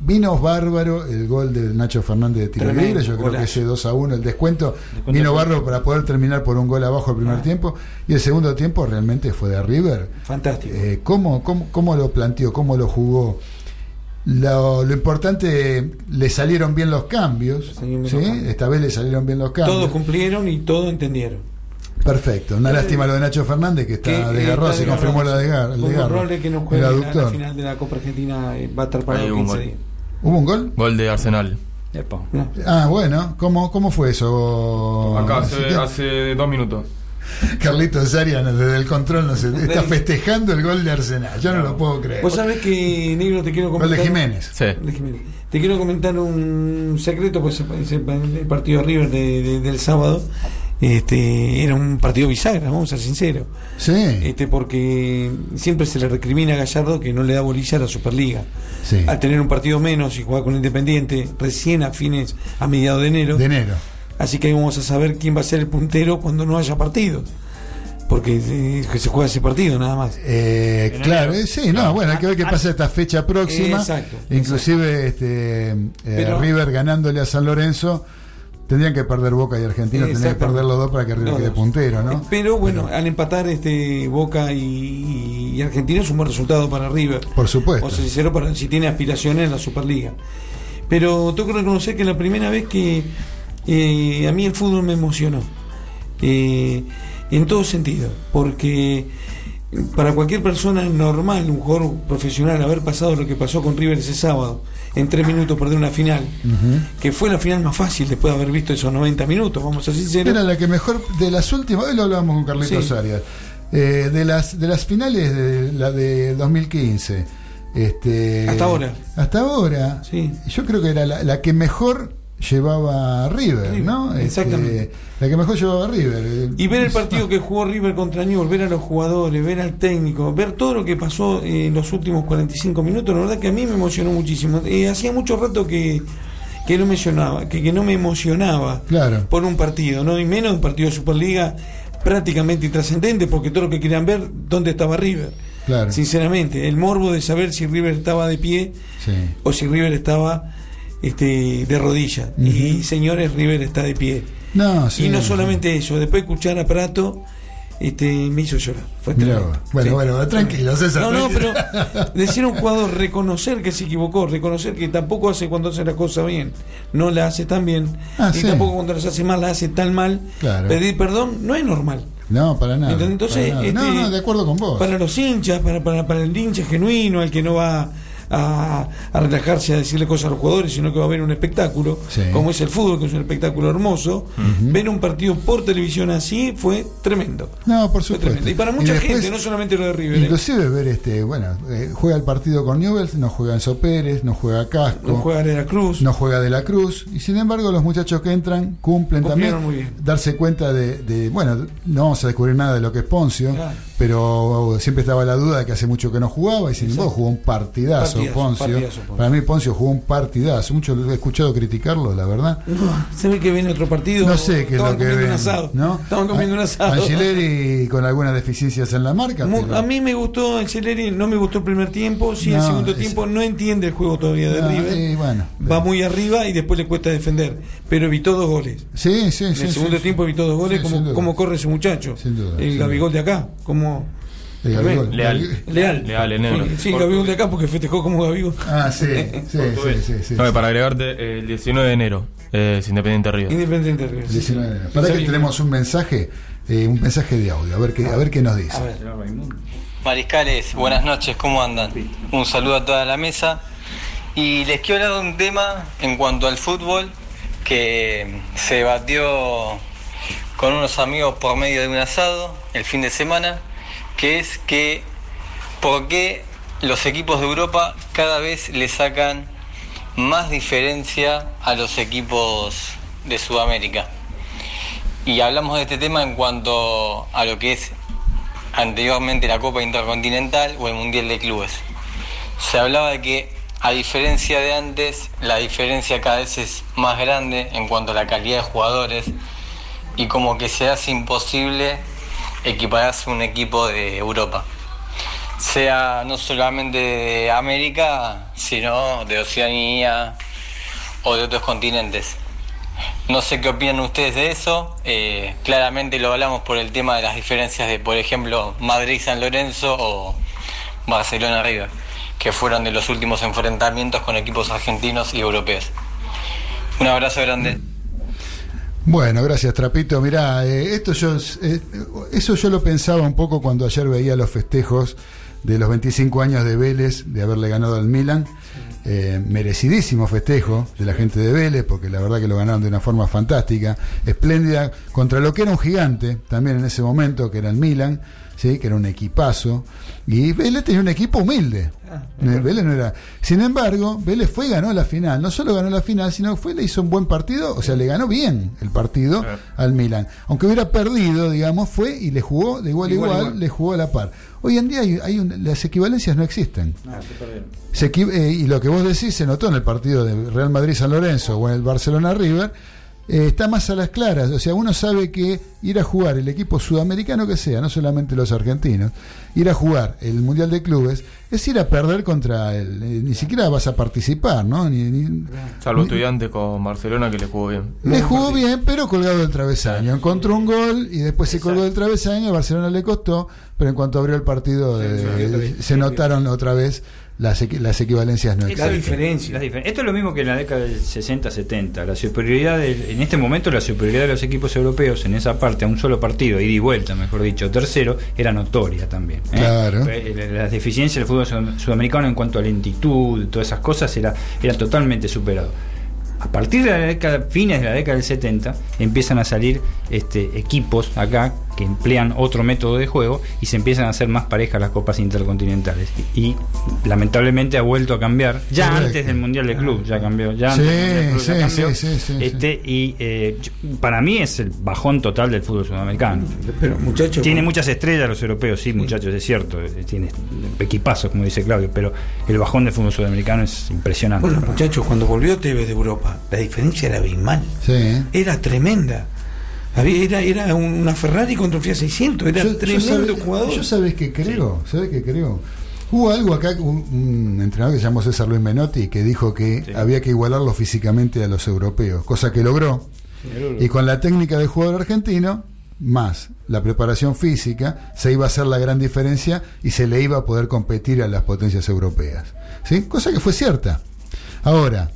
vino bárbaro el gol de Nacho Fernández de tiro libre. Yo creo que ese 2 a 1, el descuento, Descuento vino bárbaro para poder terminar por un gol abajo el primer Ah. tiempo. Y el segundo tiempo realmente fue de River. Fantástico. Eh, ¿cómo, cómo, cómo lo planteó? ¿Cómo lo jugó? Lo, lo importante, le salieron bien los cambios. ¿sí? los cambios. Esta vez le salieron bien los cambios. Todos cumplieron y todos entendieron. Perfecto. Una lástima lo de Nacho Fernández que está Que, desgarrado, eh, se confirmó el Con desgarro. probable que no El juegue la, final de la Copa Argentina eh, va a estar para Hay los un 15 gol. días. ¿Hubo un gol? Gol de Arsenal. Ah, bueno. ¿Cómo, cómo fue eso? Acá hace, hace dos minutos. Carlitos Arias desde el control no sé, está festejando el gol de Arsenal. Yo no lo puedo creer. Vos sabés que, Negro, te quiero Gol comentar. de Jiménez. Sí. de Jiménez. Te quiero comentar un secreto, pues ese- el partido River de- de- del sábado este, era un partido bisagra, vamos a ser sinceros. Sí. Este, porque siempre se le recrimina a Gallardo que no le da bolilla a la Superliga. Sí. Al tener un partido menos y jugar con Independiente recién a fines, a mediados de enero. De enero. Así que ahí vamos a saber quién va a ser el puntero cuando no haya partido. Porque eh, que se juega ese partido nada más. Eh, claro, eh, sí, no, bueno, hay que ver qué pasa esta fecha próxima. Exacto, Inclusive este, eh, Pero- River ganándole a San Lorenzo, tendrían que perder Boca y Argentina, tendrían que perder los dos para que River Los quede puntero, ¿no? Pero bueno, al empatar este Boca y, y Argentina es un buen resultado para River. Por supuesto. O sea, sincero, para, si tiene aspiraciones en la Superliga. Pero tengo que reconocer que la primera vez que eh, a mí el fútbol me emocionó. Eh, en todo sentido. Porque para cualquier persona normal, un jugador profesional, haber pasado lo que pasó con River ese sábado, en tres minutos perder una final, que fue la final más fácil después de haber visto esos 90 minutos, vamos a ser sinceros. Era la que mejor, de las últimas, hoy lo hablábamos con Carlitos Sí. Arias, eh, de, las, de las finales de la de 2015. Este, Hasta ahora. Hasta ahora. Yo creo que era la, la que mejor llevaba a River, River, ¿no? Este, exactamente. la que mejor llevaba a River. Y ver el partido que jugó River contra Newell, ver a los jugadores, ver al técnico, ver todo lo que pasó en los últimos 45 minutos, la verdad que a mí me emocionó muchísimo. Eh, hacía mucho rato que, que no mencionaba, que, que no me emocionaba Claro. por un partido, ¿no? Y menos un partido de Superliga prácticamente intrascendente, porque todo lo que querían ver, ¿dónde estaba River? Claro. Sinceramente, el morbo de saber si River estaba de pie Sí. o si River estaba este, de rodilla. Y señores, River está de pie. No, sí, y no solamente eso, después escuchar a Prato este, me hizo llorar. Fue. Bueno, bueno, tranquilo, César, No, no, pero decir a un jugador, reconocer que se equivocó, reconocer que tampoco hace cuando hace la cosa bien, no la hace tan bien, Ah, y sí. tampoco cuando las hace mal, la hace tan mal, Claro. pedir perdón no es normal. No, para nada. Entonces, para nada. este, no, no, de acuerdo con vos. Para los hinchas, para, para, para el hincha genuino, el que no va a, a relajarse a decirle cosas a los jugadores, sino que va a ver un espectáculo, Sí. como es el fútbol, que es un espectáculo hermoso. Ver un partido por televisión así fue tremendo. No, por supuesto. Y para mucha después, gente, no solamente lo de River. ¿eh? Inclusive ver este, bueno, eh, juega el partido con Newell's, no juega Enzo Pérez, no juega Casco, No juega De la Cruz. no juega De la Cruz, y sin embargo los muchachos que entran cumplen Cumplieron también, muy bien. darse cuenta de, de- bueno, no vamos a descubrir nada de lo que es Poncio, Claro. pero siempre estaba la duda de que hace mucho que no jugaba, y sin embargo jugó un partidazo, Partidazo, Poncio. partidazo, Poncio. Para mí Poncio jugó un partidazo, mucho lo he escuchado criticarlo, la verdad. No, se ve que viene otro partido. No sé qué es lo que ven, un asado. ¿no? Estaban comiendo un asado. Angileri con algunas deficiencias en la marca. Mu- pero- A mí me gustó Anceleri, no me gustó el primer tiempo, sí el No, segundo es- tiempo no entiende el juego todavía de No, River. bueno, Va muy arriba y después le cuesta defender, pero evitó dos goles. Sí, sí, En sí. el sí, segundo sí. tiempo evitó dos goles, Sí, como, corre ese muchacho. Sin duda, el Gabigol de acá, como El Gabigol. Leal. Leal. Leal, en negro. Sí, Gabigol de acá porque festejó como Gabigol. Ah, sí, sí, sí, sí, sí. No, y para agregarte, eh, el 19 de enero eh, es Independiente Río. Independiente River. sí, 19 sí. de enero. Para que tenemos un mensaje, eh, un mensaje de audio, a ver qué, a ver qué nos dice. Mariscales, buenas noches, ¿cómo andan? Un saludo a toda la mesa. Y les quiero hablar de un tema en cuanto al fútbol que se debatió con unos amigos por medio de un asado el fin de semana, que es que por qué los equipos de Europa cada vez le sacan más diferencia a los equipos de Sudamérica. Y hablamos de este tema en cuanto a lo que es anteriormente la Copa Intercontinental o el Mundial de Clubes. Se hablaba de que, a diferencia de antes, la diferencia cada vez es más grande en cuanto a la calidad de jugadores y como que se hace imposible equipararse a un equipo de Europa. sea no solamente de América, sino de Oceanía o de otros continentes. No sé qué opinan ustedes de eso. eh, claramente lo hablamos por el tema de las diferencias de, por ejemplo, Madrid-San Lorenzo o Barcelona-River, que fueron de los últimos enfrentamientos con equipos argentinos y europeos. Un abrazo grande. Bueno, gracias Trapito. Mirá, eh, esto yo, eh, eso yo lo pensaba un poco cuando ayer veía los festejos de los 25 años de Vélez, de haberle ganado al Milan. Eh, merecidísimo festejo de la gente de Vélez, porque la verdad que lo ganaron de una forma fantástica, espléndida, contra lo que era un gigante también en ese momento, que era el Milan, ¿sí? que era un equipazo. Y Vélez tenía un equipo humilde. Eh, Vélez no era. Sin embargo, Vélez fue y ganó la final. No solo ganó la final, sino fue le hizo un buen partido, o sea, le ganó bien el partido al Milan. Aunque hubiera perdido, digamos, fue y le jugó de igual a Igual, igual, igual. le jugó a la par. Hoy en día hay, hay un- las equivalencias no existen. Se equi- eh, y lo que vos decís se notó en el partido de Real Madrid-San Lorenzo o en el Barcelona-River, eh, está más a las claras. O sea, uno sabe que ir a jugar el equipo sudamericano que sea, no solamente los argentinos, ir a jugar el Mundial de Clubes es ir a perder contra el. eh, ni siquiera vas a participar, ¿no? Ni, ni- Salvo ni- estudiante con Barcelona que le jugó bien. le jugó bien, pero colgado del travesaño. Encontró un gol y después se colgó del travesaño. A Barcelona le costó, pero en cuanto abrió el partido, eh, se notaron otra vez las, las equivalencias no existen. Las diferen- Esto es lo mismo que en la década del 60-70. La superioridad del- en este momento la superioridad de los equipos europeos en esa parte a un solo partido, ida y vuelta, mejor dicho, tercero, era notoria también. ¿eh? Claro. Eh, Las deficiencias del fútbol sud- sudamericano en cuanto a lentitud, todas esas cosas, era, era totalmente superado. A partir de la década, fines de la década del 70, empiezan a salir este, equipos acá que emplean otro método de juego y se empiezan a hacer más parejas las copas intercontinentales. Y, y, lamentablemente ha vuelto a cambiar, ya Correcto. antes del Mundial de Club, ya cambió, ya Sí, antes del Mundial de Club ya sí, cambió. sí, sí, sí, este, Y eh, para mí es el bajón total del fútbol sudamericano. Pero muchachos, Tiene bueno. muchas estrellas los europeos, sí, muchachos, es cierto, eh, tiene equipazos, como dice Claudio, pero el bajón del fútbol sudamericano es impresionante. Bueno, muchachos, cuando volvió Tevez de Europa, la diferencia era abismal. Sí. Era tremenda. Había- Era, era un- una Ferrari contra un Fiat 600. Era Yo- yo tremendo sabe- jugador. Yo sabes que creo, sabes que creo. Hubo algo acá, un, un entrenador que se llamó César Luis Menotti, que dijo que había que igualarlo físicamente a los europeos, cosa que logró. Y con la técnica del jugador argentino, más la preparación física, se iba a hacer la gran diferencia y se le iba a poder competir a las potencias europeas. ¿Sí? Cosa que fue cierta. Ahora,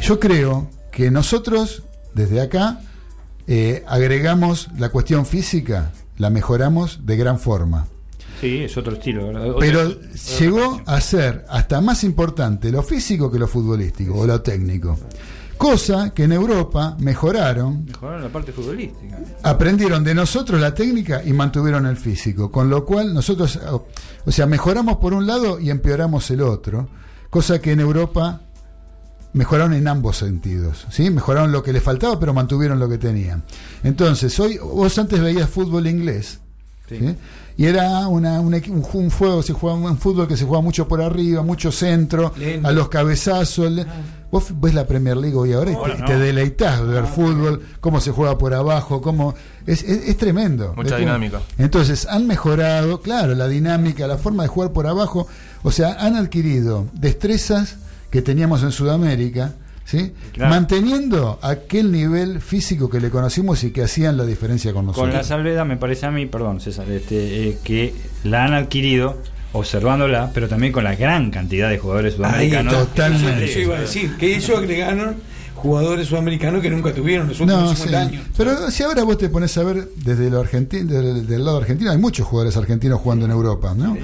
yo creo que nosotros, desde acá, eh, agregamos la cuestión física, la mejoramos de gran forma. Sí, es otro estilo. Pero otra- llegó a ser hasta más importante lo físico que lo futbolístico o lo técnico. Cosa que en Europa mejoraron, Mejoraron la parte futbolística. aprendieron de nosotros la técnica y mantuvieron el físico. Con lo cual nosotros, o sea, mejoramos por un lado y empeoramos el otro. Cosa que en Europa mejoraron en ambos sentidos. ¿sí? Mejoraron lo que les faltaba, pero mantuvieron lo que tenían. Entonces, hoy vos antes veías fútbol inglés. ¿sí? Y era una, un, un ju- un juego, se jugaba un fútbol que se juega mucho por arriba, mucho centro, Lento. a los cabezazos. le- Vos ves la Premier League hoy ahora y te, no. te deleitás de ver fútbol, cómo se juega por abajo, cómo es, es- es tremendo. Mucha Es dinámica. Entonces han mejorado, claro, la dinámica, la forma de jugar por abajo. O sea, han adquirido destrezas que teníamos en Sudamérica, ¿sí? Claro. manteniendo aquel nivel físico que le conocimos y que hacían la diferencia con nosotros. Con la salvedad, me parece a mí, perdón, César, este, eh, que la han adquirido observándola, pero también con la gran cantidad de jugadores Ahí sudamericanos. está. Eso, eso iba a decir. Que ellos agregaron jugadores sudamericanos que nunca tuvieron los últimos No, 50 sí. años. Pero si ahora vos te pones a ver desde lo argentino, del, del lado argentino, hay muchos jugadores argentinos jugando en Europa, ¿no?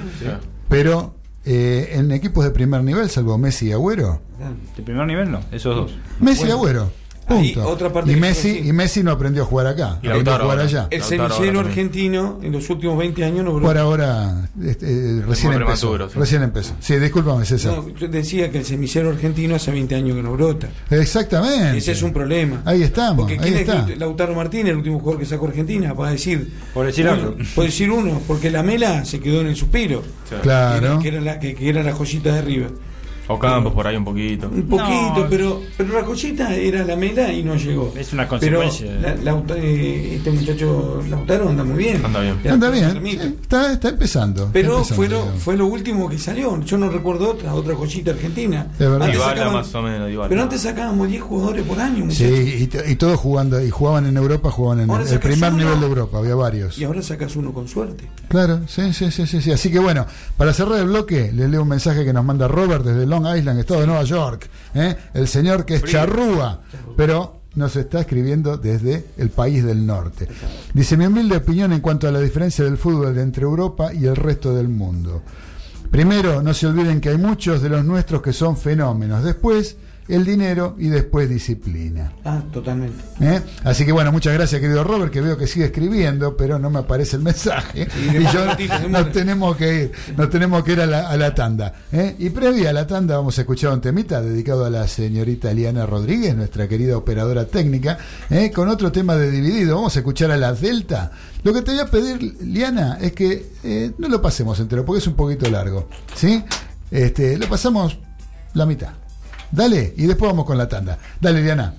Pero eh, en equipos de primer nivel, salvo Messi y Agüero, De primer nivel no, esos dos. Messi y Agüero. Ahí Punto. otra parte y Messi y Messi no aprendió a jugar acá, Y aprendió a jugar ahora. allá. El ahora semillero argentino en los últimos 20 años no Por ahora este, eh, recién empezó. sí. Recién empezó. Sí, discúlpame, César. No, yo decía que el semillero argentino hace 20 años que no brota. Exactamente. Ese es un problema. Ahí estamos, Porque ahí ¿quién está. es Lautaro Martínez, el último jugador que sacó Argentina? Para decir. Por decir uno, algo. Por decir uno, porque la Mela se quedó en el suspiro. Claro. Que era, que era la, que, que era la joyita de River. Ocampos por ahí un poquito. Un poquito, No. pero pero la joyita era la mela y no llegó. Es una Pero consecuencia. la- Lauta- eh, este muchacho Lautaro anda muy bien. Anda bien. Anda bien, permite. sí, está, está empezando. está Pero empezando, fue lo, fue lo último que salió. Yo no recuerdo otra, otra joyita argentina. Antes sacaban- más o menos, Dybala. pero antes sacábamos 10 jugadores por año, Sí, muchachos. y, todos jugando, y jugaban en Europa, jugaban en Ahora el, primer uno. nivel de Europa, había varios. Y ahora sacas uno con suerte. Claro, sí, sí, sí, sí, sí. Así que bueno, para cerrar el bloque, le leo un mensaje que nos manda Robert desde Long Island, estado de Nueva York. ¿eh? El señor que es charrúa, pero nos está escribiendo desde el país del norte. Dice mi humilde opinión en cuanto a la diferencia del fútbol entre Europa y el resto del mundo. Primero, no se olviden que hay muchos de los nuestros que son fenómenos. Después, el dinero y después disciplina. Ah, totalmente. ¿Eh? Así que bueno, muchas gracias querido Robert, que veo que sigue escribiendo, pero no me aparece el mensaje. Y yo nos tenemos que ir, nos tenemos que ir a la, a la tanda. ¿eh? Y previa a la tanda vamos a escuchar un temita dedicado a la señorita Liana Rodríguez, nuestra querida operadora técnica, ¿eh? con otro tema de dividido. Vamos a escuchar a la Delta. Lo que te voy a pedir, Liana, es que eh, no lo pasemos entero, porque es un poquito largo. ¿Sí? Este, lo pasamos la mitad. Dale, y después vamos con la tanda. Dale, Liana.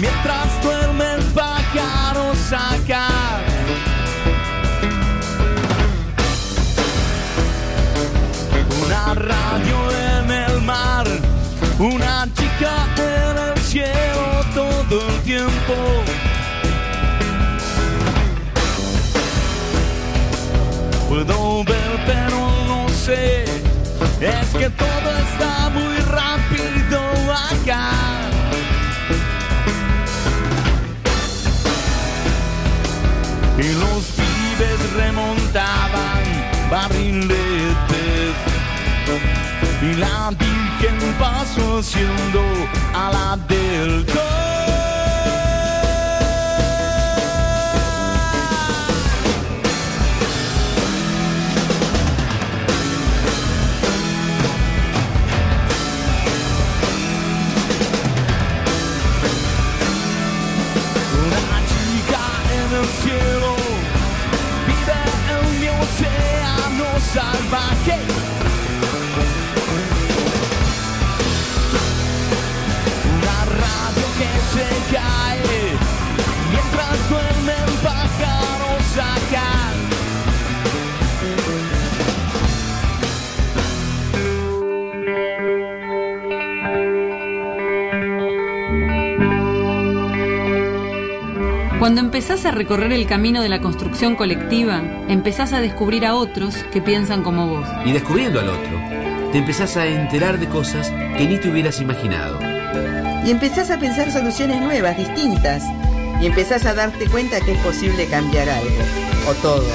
Mientras duerme el pájaro saca. Una radio en el mar, una chica en el cielo todo el tiempo. Puedo ver pero no sé, es que todo está muy rápido acá. Y los pibes remontaban barriletes. Y la Virgen pasó haciendo a la del side by case. Cuando empezás a recorrer el camino de la construcción colectiva, empezás a descubrir a otros que piensan como vos. Y descubriendo al otro, te empezás a enterar de cosas que ni te hubieras imaginado. Y empezás a pensar soluciones nuevas, distintas. Y empezás a darte cuenta que es posible cambiar algo. O todo.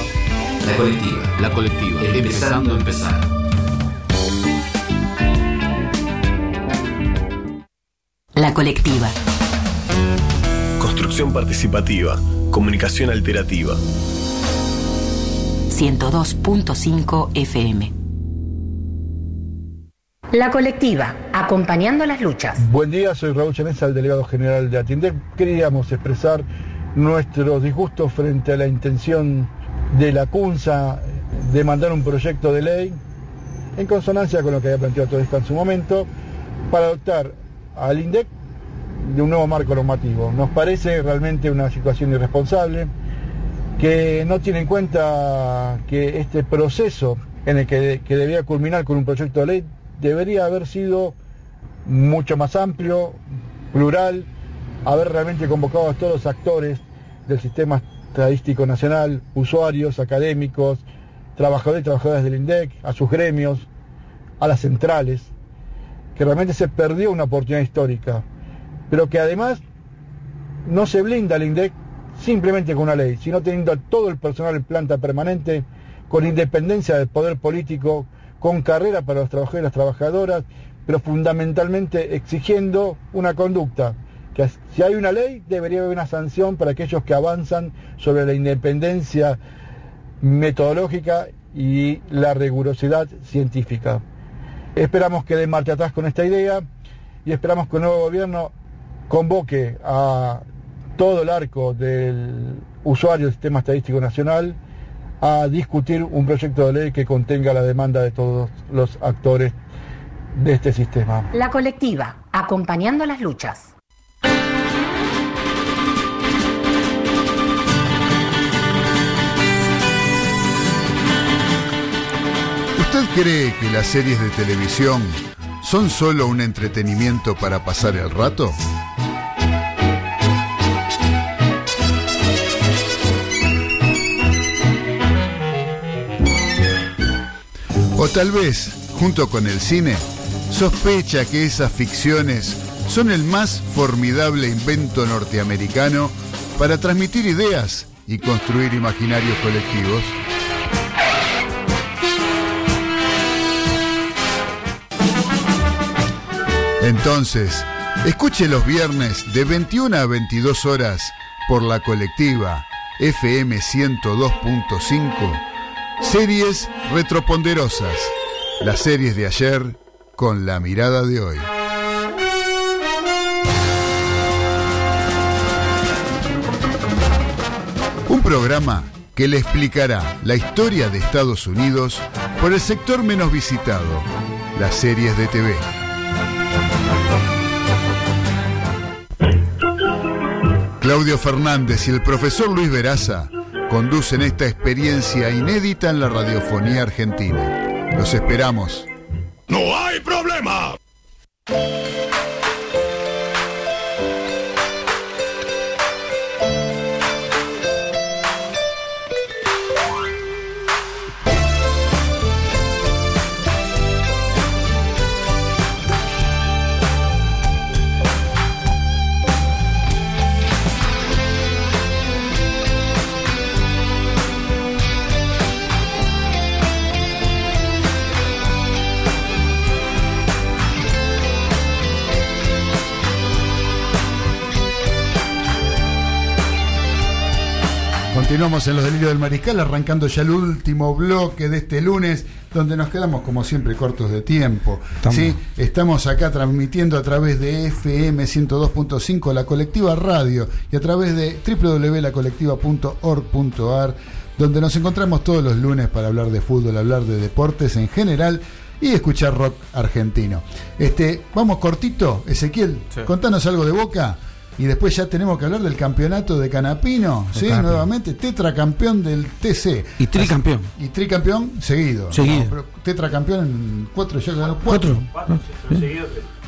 La colectiva, la colectiva, empezando a empezar. La colectiva. Construcción participativa. Comunicación alterativa. 102.5 FM. La colectiva, acompañando las luchas. Buen día, soy Raúl Chanesa, el delegado general de Atiender. Queríamos expresar nuestros disgustos frente a la intención de la CUNSA de mandar un proyecto de ley en consonancia con lo que había planteado todo esto en su momento para adoptar al INDEC de un nuevo marco normativo. Nos parece realmente una situación irresponsable que no tiene en cuenta que este proceso en el que, que debía culminar con un proyecto de ley debería haber sido mucho más amplio, plural, haber realmente convocado a todos los actores del sistema Estadístico Nacional, usuarios, académicos, trabajadores y trabajadoras del INDEC, a sus gremios, a las centrales, que realmente se perdió una oportunidad histórica, pero que además no se blinda el INDEC simplemente con una ley, sino teniendo a todo el personal en planta permanente, con independencia del poder político, con carrera para los trabajadores y las trabajadoras, pero fundamentalmente exigiendo una conducta, que si hay una ley debería haber una sanción para aquellos que avanzan sobre la independencia metodológica y la rigurosidad científica. Esperamos que den marcha atrás con esta idea y esperamos que el nuevo gobierno convoque a todo el arco del usuario del Sistema Estadístico Nacional a discutir un proyecto de ley que contenga la demanda de todos los actores de este sistema. La colectiva, acompañando las luchas. ¿Usted cree que las series de televisión son solo un entretenimiento para pasar el rato? O tal vez, junto con el cine, sospecha que esas ficciones son el más formidable invento norteamericano para transmitir ideas y construir imaginarios colectivos. Entonces, escuche los viernes de 21 a 22 horas por la colectiva FM 102.5 Series retroponderosas. Las series de ayer con la mirada de hoy. Un programa que le explicará la historia de Estados Unidos por el sector menos visitado, las series de TV. Claudio Fernández y el profesor Luis Veraza conducen esta experiencia inédita en la radiofonía argentina. Los esperamos. Continuamos en los delirios del mariscal, arrancando ya el último bloque de este lunes, donde nos quedamos como siempre cortos de tiempo. ¿sí? Estamos acá transmitiendo a través de FM 102.5, la colectiva radio, y a través de www.lacolectiva.org.ar, donde nos encontramos todos los lunes para hablar de fútbol, hablar de deportes en general y escuchar rock argentino. Este, vamos cortito, Ezequiel, Sí. contanos algo de Boca. Y después ya tenemos que hablar del campeonato de Canapino, De ¿sí? Canapino. Nuevamente, tetracampeón del TC. Y tricampeón. Así- Y tricampeón seguido. Seguido. No, pero tetracampeón en cuatro, ya ganó cuatro. Cuatro.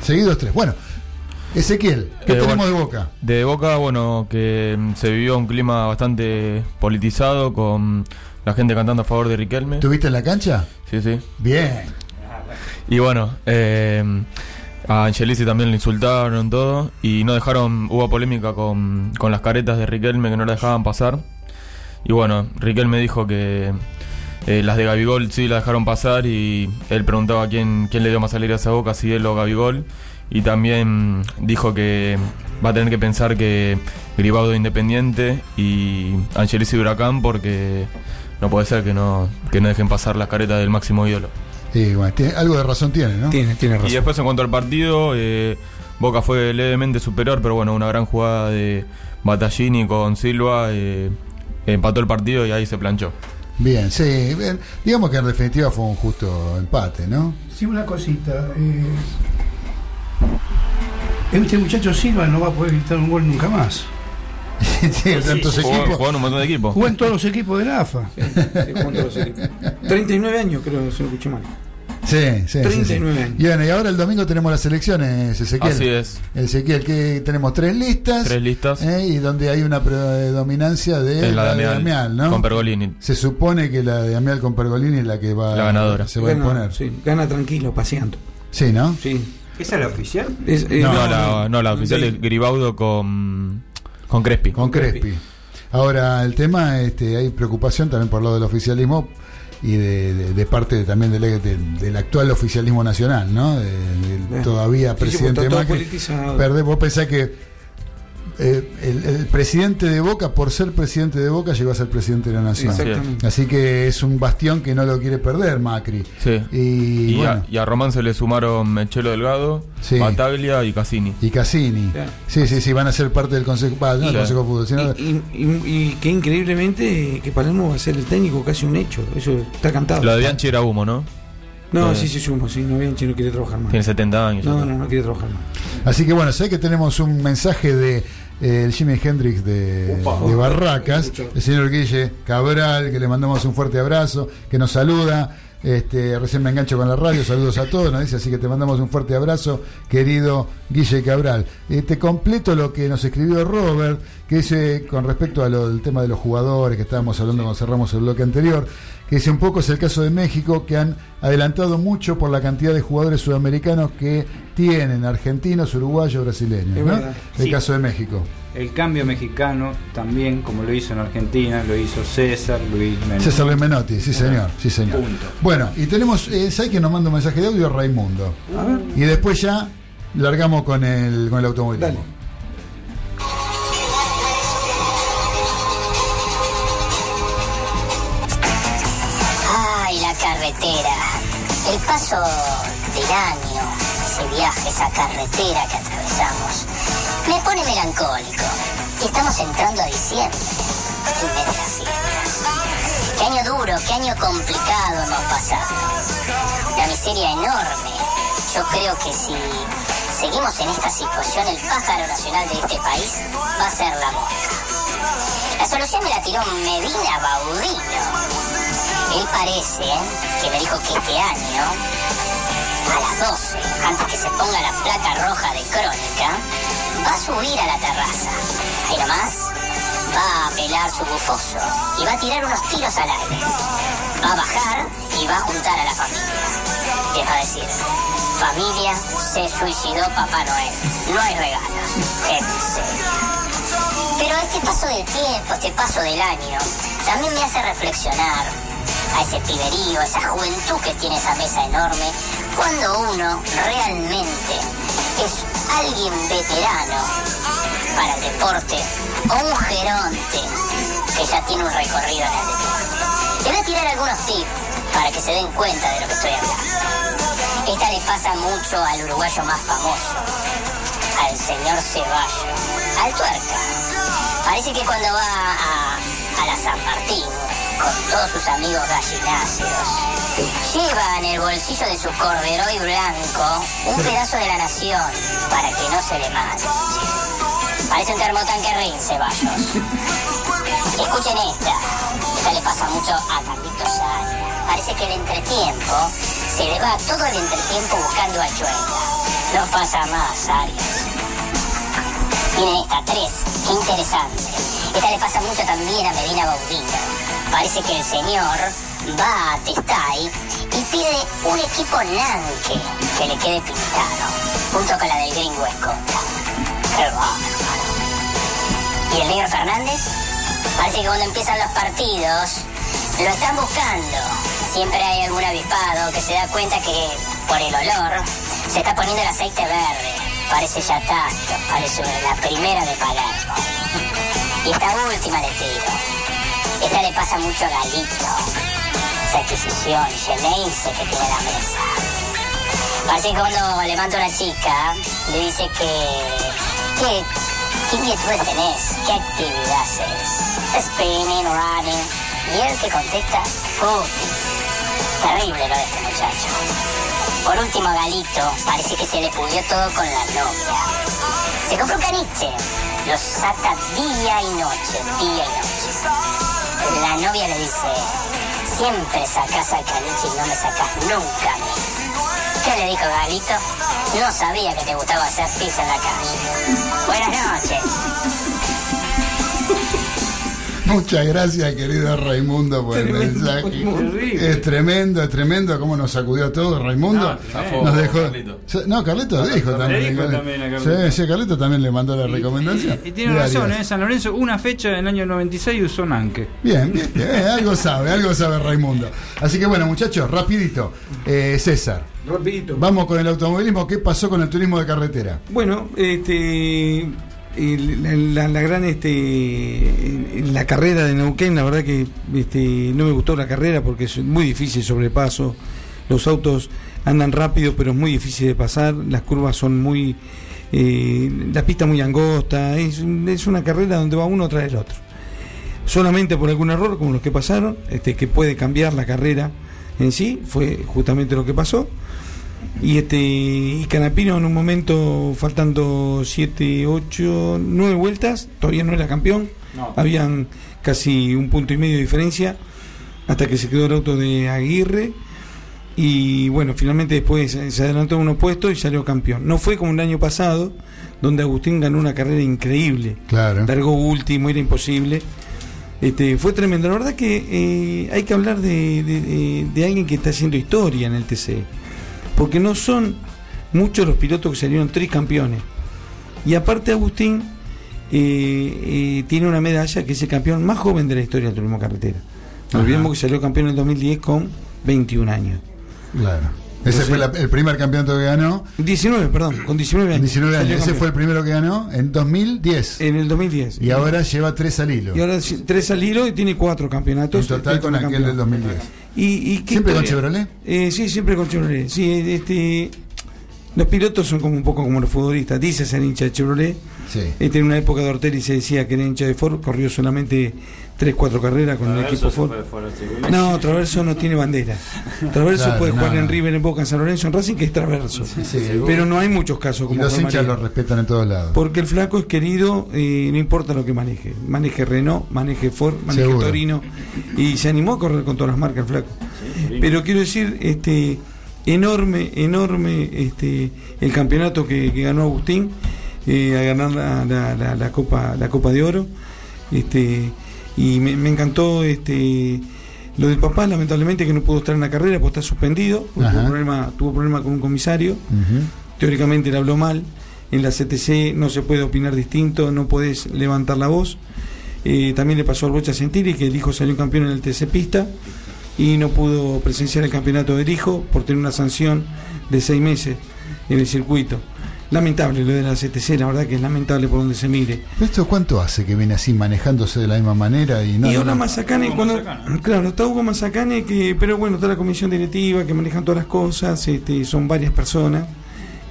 Seguidos tres. Bueno, Ezequiel, ¿qué Eh, tenemos bueno, de Boca? De Boca, bueno, que mm, se vivió un clima bastante politizado con la gente cantando a favor de Riquelme. ¿Tuviste en la cancha? Sí, sí. Bien. Y bueno, eh, a Angelici también le insultaron todo y no dejaron, hubo polémica con, con las caretas de Riquelme que no la dejaban pasar. Y bueno, Riquelme dijo que eh, las de Gabigol sí la dejaron pasar y él preguntaba quién, quién le dio más alegría a esa boca, si él o Gabigol. Y también dijo que va a tener que pensar que Gribaudo Independiente y Angelici Huracán porque no puede ser que no, que no dejen pasar las caretas del máximo ídolo. Sí, bueno, tiene- algo de razón tiene, ¿no? Tiene, tiene Y después en cuanto al partido, eh, Boca fue levemente superior, pero bueno, una gran jugada de Battaglini con Silva eh, empató el partido y ahí se planchó. Bien, sí. bien. Digamos que en definitiva fue un justo empate, ¿no? Sí, una cosita. eh, este muchacho Silva no va a poder gritar un gol nunca más. sí, tantos Jugó- equipos. jugó en un montón de equipos. Jugó en todos los equipos de la AFA. 39 años creo, si no escuché mal. Sí, sí, sí, 39 sí. años. Y bueno, y ahora el domingo tenemos las elecciones, Ezequiel. Así es. Ezequiel, que tenemos tres listas. Tres listas. ¿eh? y donde hay una predominancia de Es la de de Amial, Amial, ¿no? con Pergolini. Se supone que la de Amial con Pergolini es la que va La ganadora. se va a Gana, imponer. sí, gana tranquilo, paseando. Sí, ¿no? Sí. ¿Esa es la oficial? Es- eh, No, la, no, la oficial sí. es Gribaudo con, con Crespi. Con Crespi. Ahora, el tema, este, hay preocupación también por lo del oficialismo y de, de- de parte también del, actual oficialismo nacional, ¿no? De- Bueno. todavía Sí, presidente Macri. Perdés, vos pensás que eh, el, el presidente de Boca, por ser presidente de Boca, llegó a ser presidente de la Nación. Exactamente. Así que es un bastión que no lo quiere perder Macri. Sí. Y, Y, bueno, a, y a Román se le sumaron Mechelo Delgado, Sí. Bataglia y Cassini. y Cassini. Sí, sí, sí, van a ser parte del Consejo, bah, no del Sí. Consejo de Fútbol, sino Y, y- y que increíblemente que Palermo va a ser el técnico, casi un hecho. Eso está cantado. Lo de Bianchi era humo, ¿no? No, Eh, sí, sí, sumo, sí, no, Bianchi no quiere trabajar más. Tiene 70 años. No, no, no quiere trabajar más. Así que bueno, sé que tenemos un mensaje de el Jimi Hendrix de, de Barracas, el señor Guille Cabral, que le mandamos un fuerte abrazo, que nos saluda. Este, recién me engancho con la radio, saludos a todos, nos dice, así que te mandamos un fuerte abrazo, querido Guille Cabral. Eh, te completo lo que nos escribió Robert, que dice con respecto al tema de los jugadores que estábamos hablando cuando cerramos el bloque anterior, que dice un poco es el caso de México, que han adelantado mucho por la cantidad de jugadores sudamericanos que tienen, argentinos, uruguayos, brasileños. El Sí. caso de México. El cambio mexicano también, como lo hizo en Argentina, lo hizo César Luis Menotti. César Luis Menotti, sí señor, sí señor. Punto. Bueno, y tenemos, eh, ¿sabes quién nos manda un mensaje de audio? Raimundo. Y después ya largamos con el, con el automovilismo. Ay, la carretera. El paso del año, ese viaje, esa carretera que atravesamos, me pone melancólico. Estamos entrando a diciembre. Qué año duro, qué año complicado hemos pasado. La miseria enorme. Yo creo que si seguimos en esta situación, el pájaro nacional de este país va a ser la mosca. La solución me la tiró Medina Baudino. Él parece ¿eh? que me dijo que este año, a las 12, antes que se ponga la placa roja de crónica, va a subir a la terraza. Ahí nomás, va a pelar su bufoso y va a tirar unos tiros al aire. Va a bajar y va a juntar a la familia. Les va a decir, familia, se suicidó Papá Noel. No hay regalos. Gente seria. Pero este paso del tiempo, este paso del año, también me hace reflexionar a ese piberío, a esa juventud que tiene esa mesa enorme, cuando uno realmente es alguien veterano para el deporte o un geronte que ya tiene un recorrido en el deporte. Le voy a tirar algunos tips para que se den cuenta de lo que estoy hablando. Esta le pasa mucho al uruguayo más famoso, al señor Ceballos, al tuerca. Parece que cuando va a, la San Martín con todos sus amigos gallináceos, lleva en el bolsillo de su corderoy blanco un pedazo de la nación para que no se le manche. Parece un termotanque ring, Ceballos. Escuchen esta. Esta le pasa mucho a Carlitos Sainz. Parece que el entretiempo se le va todo el entretiempo buscando a Chuenga. No pasa más, Arias. Miren esta, tres. Interesante. Esta le pasa mucho también a Medina Baudino. Parece que el señor va a Testay y pide un equipo nanque que le quede pintado, junto con la del gringo bárbaro. ¿Y el negro Fernández? Parece que cuando empiezan los partidos lo están buscando. Siempre hay algún avispado que se da cuenta que por el olor se está poniendo el aceite verde. Parece yatasto, parece la primera de Palermo. Y esta última le tiro. Esta le pasa mucho a Galito. Esa adquisición, Geneise que tiene la mesa. Parece que cuando levanto a la chica, le dice que... ¿Qué inquietudes tenés? ¿Qué actividad haces? Spinning, running. Y él que contesta, footing. Terrible lo de este muchacho. Por último, Galito, parece que se le pudrió todo con la novia. Se compró un caniche. Lo saca día y noche, día y noche. La novia le dice, Siempre sacás a Caliche y no me sacás nunca a mí. ¿Qué le dijo Galito? No sabía que te gustaba hacer pis en la calle. Buenas noches. Muchas gracias, querido Raimundo, por el Tremendo, mensaje. muy horrible. Es tremendo, es tremendo cómo nos sacudió a todos, Raimundo. No, tremendo. nos dejó. Carlito. No, Carlito dijo Le también. dijo también a Carlito. Sí, sí, Carlito también le mandó la recomendación. Y tiene Diarias. razón, ¿eh? San Lorenzo, una fecha en el año 96 usó Nanque. Bien, bien, bien, eh, algo sabe, algo sabe Raimundo. Así que bueno, muchachos, rapidito. Eh, César, Rapidito. vamos con el automovilismo. ¿Qué pasó con el turismo de carretera? Bueno, este la gran este la carrera de Neuquén, la verdad que este, no me gustó la carrera porque es muy difícil sobrepaso. Los autos andan rápido, pero es muy difícil de pasar. Las curvas son muy eh, la pista muy angosta. Es, es una carrera donde va uno tras el otro. Solamente por algún error, como los que pasaron, este, que puede cambiar la carrera en sí, fue justamente lo que pasó. Y este y Canapino en un momento, faltando 7, 8, 9 vueltas, todavía no era campeón. No. Habían casi un punto y medio de diferencia hasta que se quedó el auto de Aguirre. Y bueno, finalmente después se adelantó unos puestos y salió campeón. No fue como el año pasado, donde Agustín ganó una carrera increíble. Claro. Largó último, era imposible. Este, fue tremendo. La verdad que eh, hay que hablar de, de- de- de alguien que está haciendo historia en el TC. Porque no son muchos los pilotos que salieron tricampeones. Y aparte Agustín eh, eh, tiene una medalla que es el campeón más joven de la historia del turismo carretera. No olvidemos que salió campeón en el 2010 con 21 años. Claro. Ese fue la- el primer campeonato que ganó. 19, perdón, con 19 años. 19 años. Salió Ese campeón. fue el primero que ganó en 2010. En el 2010. Y ahora lleva tres al hilo. Y ahora tres al hilo y tiene cuatro campeonatos. En total Este, con aquel del 2010. Y, y qué ¿Siempre con. Chevrolet? Eh, sí, siempre con Chevrolet. Sí, este, los pilotos son como un poco como los futbolistas. Dice ser hincha de Chevrolet. Sí. Este, en una época de Ortelli se decía que era hincha de Ford. Corrió solamente 3, 4 carreras con el equipo Ford. No, Traverso no tiene bandera. Traverso Claro, puede jugar no. en River, en Boca, en San Lorenzo, en Racing, que es Traverso. Pero no hay muchos casos Y como los fue hinchas lo respetan en todos lados. Porque el flaco es querido, eh, no importa lo que maneje. Maneje Renault, maneje Ford, maneje Seguro. Torino. Y se animó a correr con todas las marcas el flaco. Pero quiero decir, este enorme, enorme este el campeonato que, que ganó Agustín, eh, a ganar la, la- la- la Copa, la Copa de Oro. Este, y me, me encantó este lo del papá, lamentablemente que no pudo estar en la carrera porque está suspendido, porque tuvo problema, tuvo problema con un comisario teóricamente le habló mal. En la CTC no se puede opinar distinto, no podés levantar la voz. Eh, también le pasó al Bocha Sentiri, que el hijo salió campeón en el TC Pista y no pudo presenciar el campeonato del hijo por tener una sanción de seis meses en el circuito. Lamentable lo de la CTC, la verdad que es lamentable por donde se mire. ¿Esto cuánto hace que viene así manejándose de la misma manera? Y, no, y ahora no- Mazacane, cuando, claro, está Hugo Mazacane, que, pero bueno, está la comisión directiva que manejan todas las cosas, este, son varias personas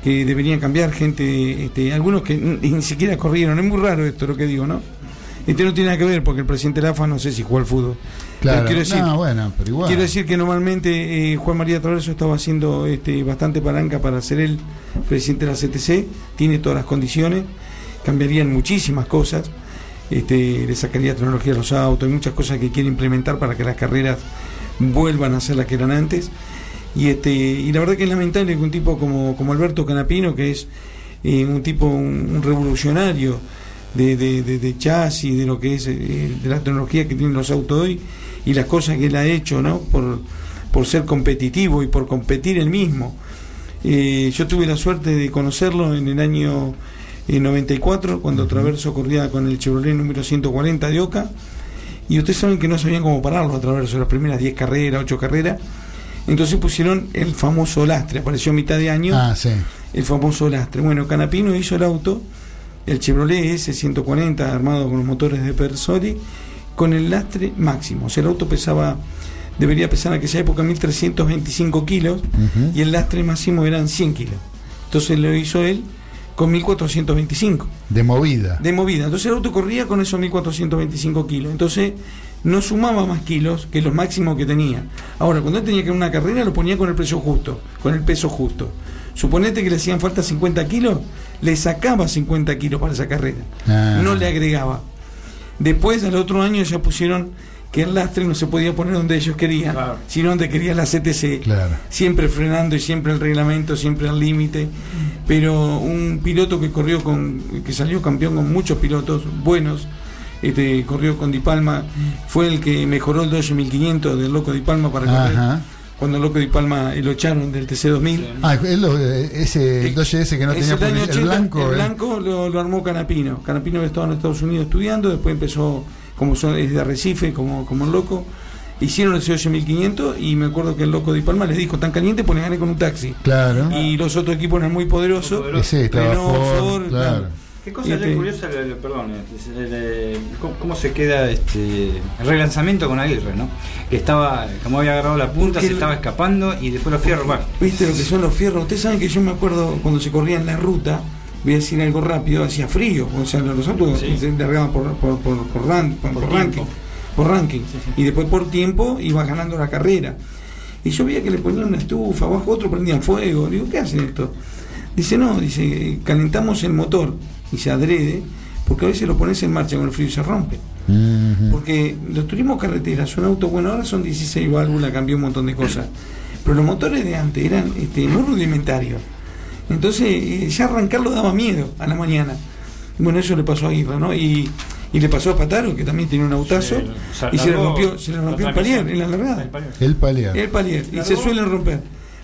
que deberían cambiar, gente, este, algunos que ni siquiera corrieron, es muy raro esto lo que digo, ¿no? Este no tiene nada que ver porque el presidente de la AFA no sé si jugó al fútbol. Claro, Pero quiero decir, no, bueno, pero igual. Quiero decir que normalmente eh, Juan María Traverso estaba haciendo este, bastante palanca para ser el presidente de la CTC, tiene todas las condiciones, cambiarían muchísimas cosas, este, le sacaría tecnología a los autos, hay muchas cosas que quiere implementar para que las carreras vuelvan a ser las que eran antes. Y, este, y la verdad que es lamentable que un tipo como, como Alberto Canapino, que es eh, un tipo, un, un revolucionario de, de, de- de chasis, de lo que es, eh, de la tecnología que tienen los autos hoy y las cosas que él ha hecho, ¿no? Por, por ser competitivo y por competir él mismo. Eh, yo tuve la suerte de conocerlo en el año eh, 94, cuando Traverso corría con el Chevrolet número 140 de Oca. Y ustedes saben que no sabían cómo pararlo a Traverso, las primeras 10 carreras, 8 carreras. Entonces pusieron el famoso lastre, apareció a mitad de año. Ah, sí. El famoso lastre. Bueno, Canapino hizo el auto, el Chevrolet S140 armado con los motores de Persoli, con el lastre máximo. O sea, el auto pesaba, debería pesar en aquella época 1325 kilos y el lastre máximo eran 100 kilos. Entonces lo hizo él con 1425 De movida. de movida. Entonces el auto corría con esos 1425 kilos. Entonces no sumaba más kilos que los máximos que tenía. Ahora, cuando él tenía que ir a una carrera, lo ponía con el peso justo, con el peso justo. Suponete que le hacían falta 50 kilos, le sacaba 50 kilos para esa carrera. Ah. No le agregaba. Después, al otro año, ya pusieron que el lastre no se podía poner donde ellos querían, sino donde quería la CTC. Siempre frenando y siempre el reglamento, siempre al límite. Pero un piloto que corrió con, que salió campeón con muchos pilotos buenos, este, corrió con Di Palma, fue el que mejoró el Dodge 1500 del Loco Di Palma para correr. Cuando el Loco Di Palma eh, lo echaron del TC2000. Ah, es lo- ese el Dodge ese que no tenía el el 80, blanco. el eh. blanco lo, lo armó Canapino. Canapino estado en Estados Unidos estudiando, después empezó como son, es de Arrecife, como, como el loco. Hicieron el C8 1500 y me acuerdo que el loco de Palma les dijo tan caliente, le gané con un taxi. Claro. Y los otros equipos eran muy poderosos. Ese estaba Renault, Ford, claro. Qué cosa este- curiosa, perdón, el- cómo, se queda este el relanzamiento con Aguirre, ¿no? Que estaba, como había agarrado la punta, se estaba escapando y después los fierros, bueno. ¿Viste lo que son los fierros? Ustedes saben que yo me acuerdo cuando se corría en la ruta, voy a decir algo rápido, hacía frío. O sea, los autos Sí. se largaban por, por, por, por ran- por- Por por tiempo. ranking. Por ranking. Y después por tiempo iba ganando la carrera. Y yo veía que le ponían una estufa, abajo otro prendían fuego. Digo, ¿qué hacen esto? Dice, no, dice, calentamos el motor y se adrede, porque a veces lo pones en marcha con el frío y se rompe. Porque los turismos carreteras son autos, bueno, ahora son 16 válvulas, cambió un montón de cosas. Pero los motores de antes eran este, muy rudimentarios. Entonces, eh, ya arrancarlo daba miedo a la mañana. Bueno, eso le pasó a Aguirre, ¿no? Y, y le pasó a Pataro, que también tiene un autazo, Se- se y se le rompió, se le rompió el palier en la largada. El palier. El palier. El palier. Y se suelen romper.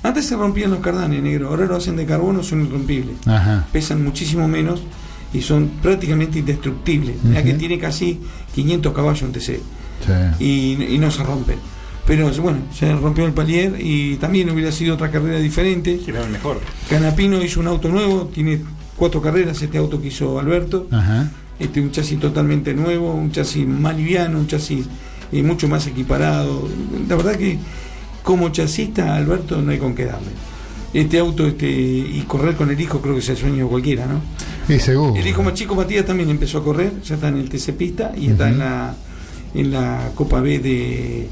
Antes se rompían los cardanes negro, ahora lo hacen de carbono, son irrompibles. Ajá. Pesan muchísimo menos y son prácticamente indestructibles. Mirá Ujú. que tiene casi 500 caballos en TC Sí. y, y no se rompen. Pero bueno, se rompió el palier y también hubiera sido otra carrera diferente. Era el mejor. Canapino hizo un auto nuevo, tiene cuatro carreras este auto que hizo Alberto. Ajá. Este, un chasis totalmente nuevo, un chasis más liviano, un chasis eh, mucho más equiparado. La verdad que como chasista, Alberto, no hay con qué darle. Este auto este, y correr con el hijo creo que es el sueño de cualquiera, ¿no? Sí, seguro. El hijo más chico Matías también empezó a correr, ya está en el TC Pista y está en la en la Copa B de,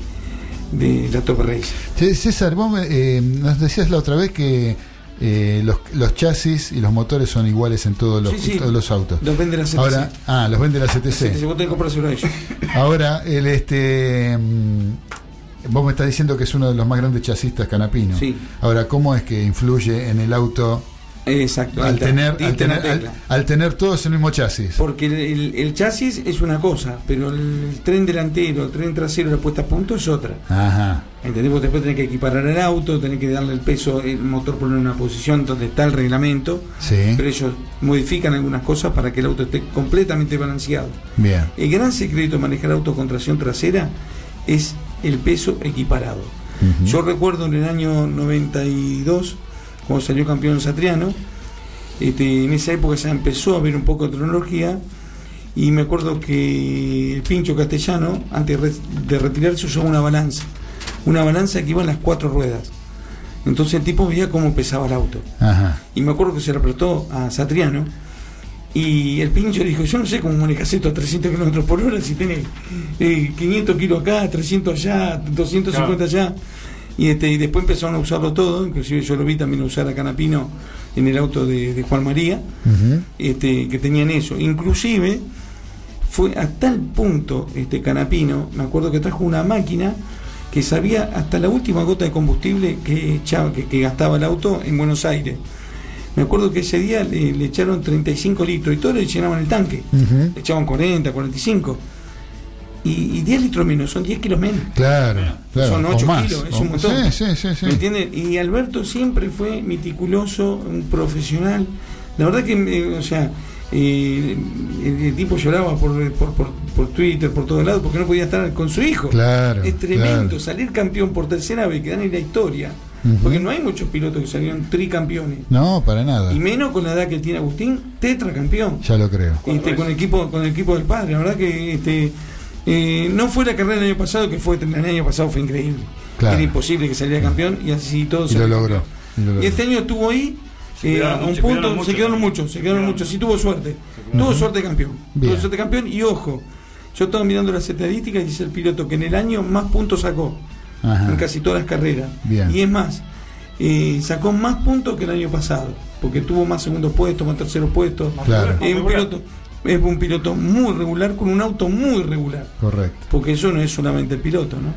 de la Top Race. César, vos me, eh, nos decías la otra vez que eh, los, los chasis y los motores son iguales en todos los, Sí, sí. todos los autos. Los vende la CTC. Ahora, ah, los vende la CTC. vos tenés que ellos. Ahora, el este mm, vos me estás diciendo que es uno de los más grandes chasistas canapino. Sí. Ahora, ¿cómo es que influye en el auto Exacto. al tener, al, tener, al, tener todos el mismo chasis? Porque el, el- el chasis es una cosa, pero el, tren delantero, el tren trasero, la puesta a punto es otra. Ajá. ¿Entendés? Vos después tenés que equiparar el auto, tenés que darle el peso, el motor poner en una posición donde está el reglamento. Sí. Pero ellos modifican algunas cosas para que el auto esté completamente balanceado. Bien. El gran secreto de manejar auto con tracción trasera es el peso equiparado. Yo recuerdo en el año 92, cuando salió campeón Satriano, este, en esa época ya empezó a haber un poco de tecnología y me acuerdo que el pincho castellano, antes de retirarse, usaba una balanza. Una balanza que iba en las cuatro ruedas. Entonces el tipo veía cómo pesaba el auto. Ajá. Y me acuerdo que se le prestó a Satriano. Y el pincho dijo, yo no sé cómo manejas esto a 300 kilómetros por hora si tenés eh, 500 kilos acá, 300 allá, 250 allá. Y, este, y después empezaron a usarlo todo, inclusive yo lo vi también usar a Canapino en el auto de, de Juan María, este, que tenían eso. Inclusive fue a tal punto este Canapino, me acuerdo que trajo una máquina que sabía hasta la última gota de combustible que, echaba, que, que gastaba el auto en Buenos Aires. Me acuerdo que ese día le, le echaron 35 litros y todos le llenaban el tanque. Le echaban 40, 45. Y, y 10 litros menos, son 10 kilos menos. Claro, claro. Son o 8 más. kilos, es O- un montón. Sí, sí, sí. sí. ¿Me entienden? Y Alberto siempre fue meticuloso, un profesional. La verdad que, eh, o sea, eh, el, el tipo lloraba por, por, por, por Twitter, por todos lados, porque no podía estar con su hijo. Claro, Es tremendo claro. salir campeón por tercera vez, quedar en la historia. Porque no hay muchos pilotos que salieron tricampeones. No, para nada. Y menos con la edad que tiene Agustín, tetracampeón. Ya lo creo. Este, con el equipo con el equipo del padre la verdad que este eh, no fue la carrera del año pasado que fue el año pasado fue increíble Claro. era imposible que saliera campeón y así todo salió lo logró. Y lo y logró. este año estuvo ahí Se eh, a un mucho, punto se mucho. quedaron muchos se quedaron muchos sí tuvo suerte tuvo suerte campeón Bien. tuvo suerte campeón y ojo yo estaba mirando las estadísticas y dice el piloto que en el año más puntos sacó Ajá. en casi todas las carreras Bien. y es más eh, sacó más puntos que el año pasado porque tuvo más segundos puestos más terceros puestos Claro. es un piloto es un piloto muy regular con un auto muy regular. Correcto. Porque eso no es solamente el piloto, ¿no?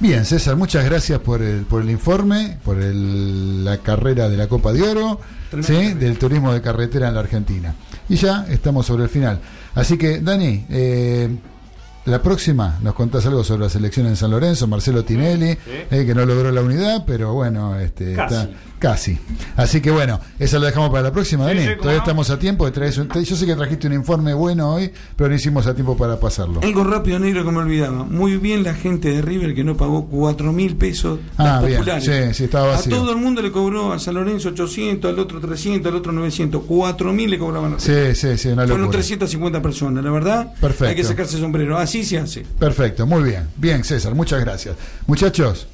Bien, César, muchas gracias por el, por el informe, por el- la carrera de la Copa de Oro, ¿sí? del turismo de carretera en la Argentina. Y ya estamos sobre el final. Así que, Dani, eh, la próxima nos contás algo sobre la selección en San Lorenzo, Marcelo Tinelli, eh, que no logró la unidad, pero bueno, este, Casi. está- casi. Así que bueno, esa lo dejamos para la próxima, Dani. sí, Todavía no. estamos a tiempo de traer un- Yo sé que trajiste un informe bueno hoy, pero no hicimos a tiempo para pasarlo. Algo rápido, negro, que me olvidaba. Muy bien la gente de River que no pagó 4 mil pesos. Ah, las bien, populares. sí, sí, estaba A vacío. todo el mundo le cobró a San Lorenzo 800, al otro 300, al otro 900. 4 mil le cobraban a Sí, sí, sí, una Fueron locura. 350 personas, la verdad. Perfecto. Hay que sacarse el sombrero. Así Perfecto, muy bien. Bien, César, muchas gracias. Muchachos,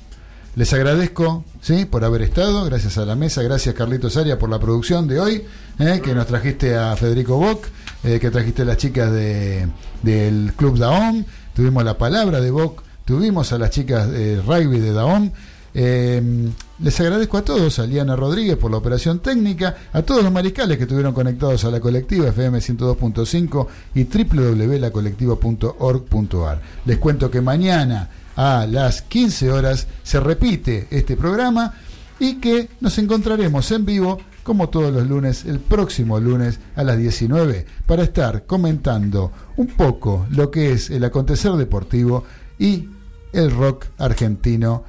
les agradezco ¿sí? por haber estado. Gracias a la mesa, gracias Carlitos Aria por la producción de hoy, ¿eh? que nos trajiste a Federico Bock, eh, que trajiste a las chicas de, del Club Daom. Tuvimos la palabra de Bock, tuvimos a las chicas de de Daom. Eh, les agradezco a todos, a Liana Rodríguez por la operación técnica, a todos los mariscales que estuvieron conectados a la colectiva FM 102.5 y www.lacolectiva.org.ar. Les cuento que mañana a las 15 horas se repite este programa y que nos encontraremos en vivo como todos los lunes, el próximo lunes a las 19, para estar comentando un poco lo que es el acontecer deportivo y el rock argentino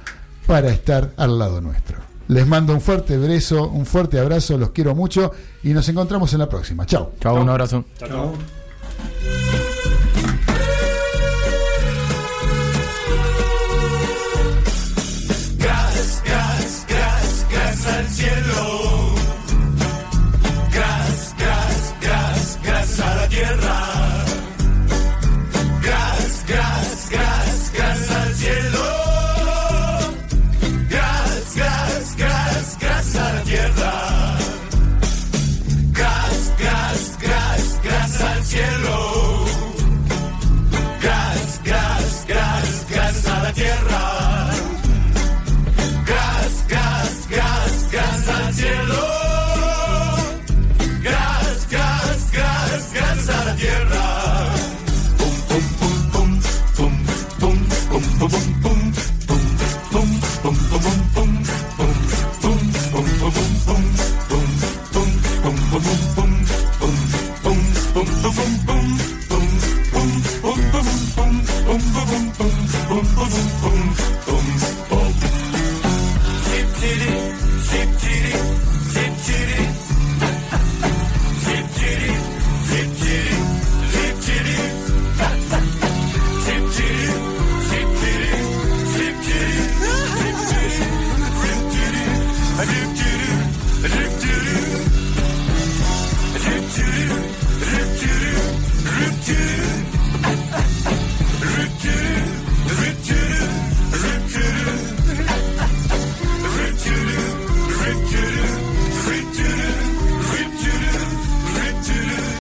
para estar al lado nuestro. Les mando un fuerte beso, un fuerte abrazo, los quiero mucho y nos encontramos en la próxima. Chao. Chao, un abrazo. Chao.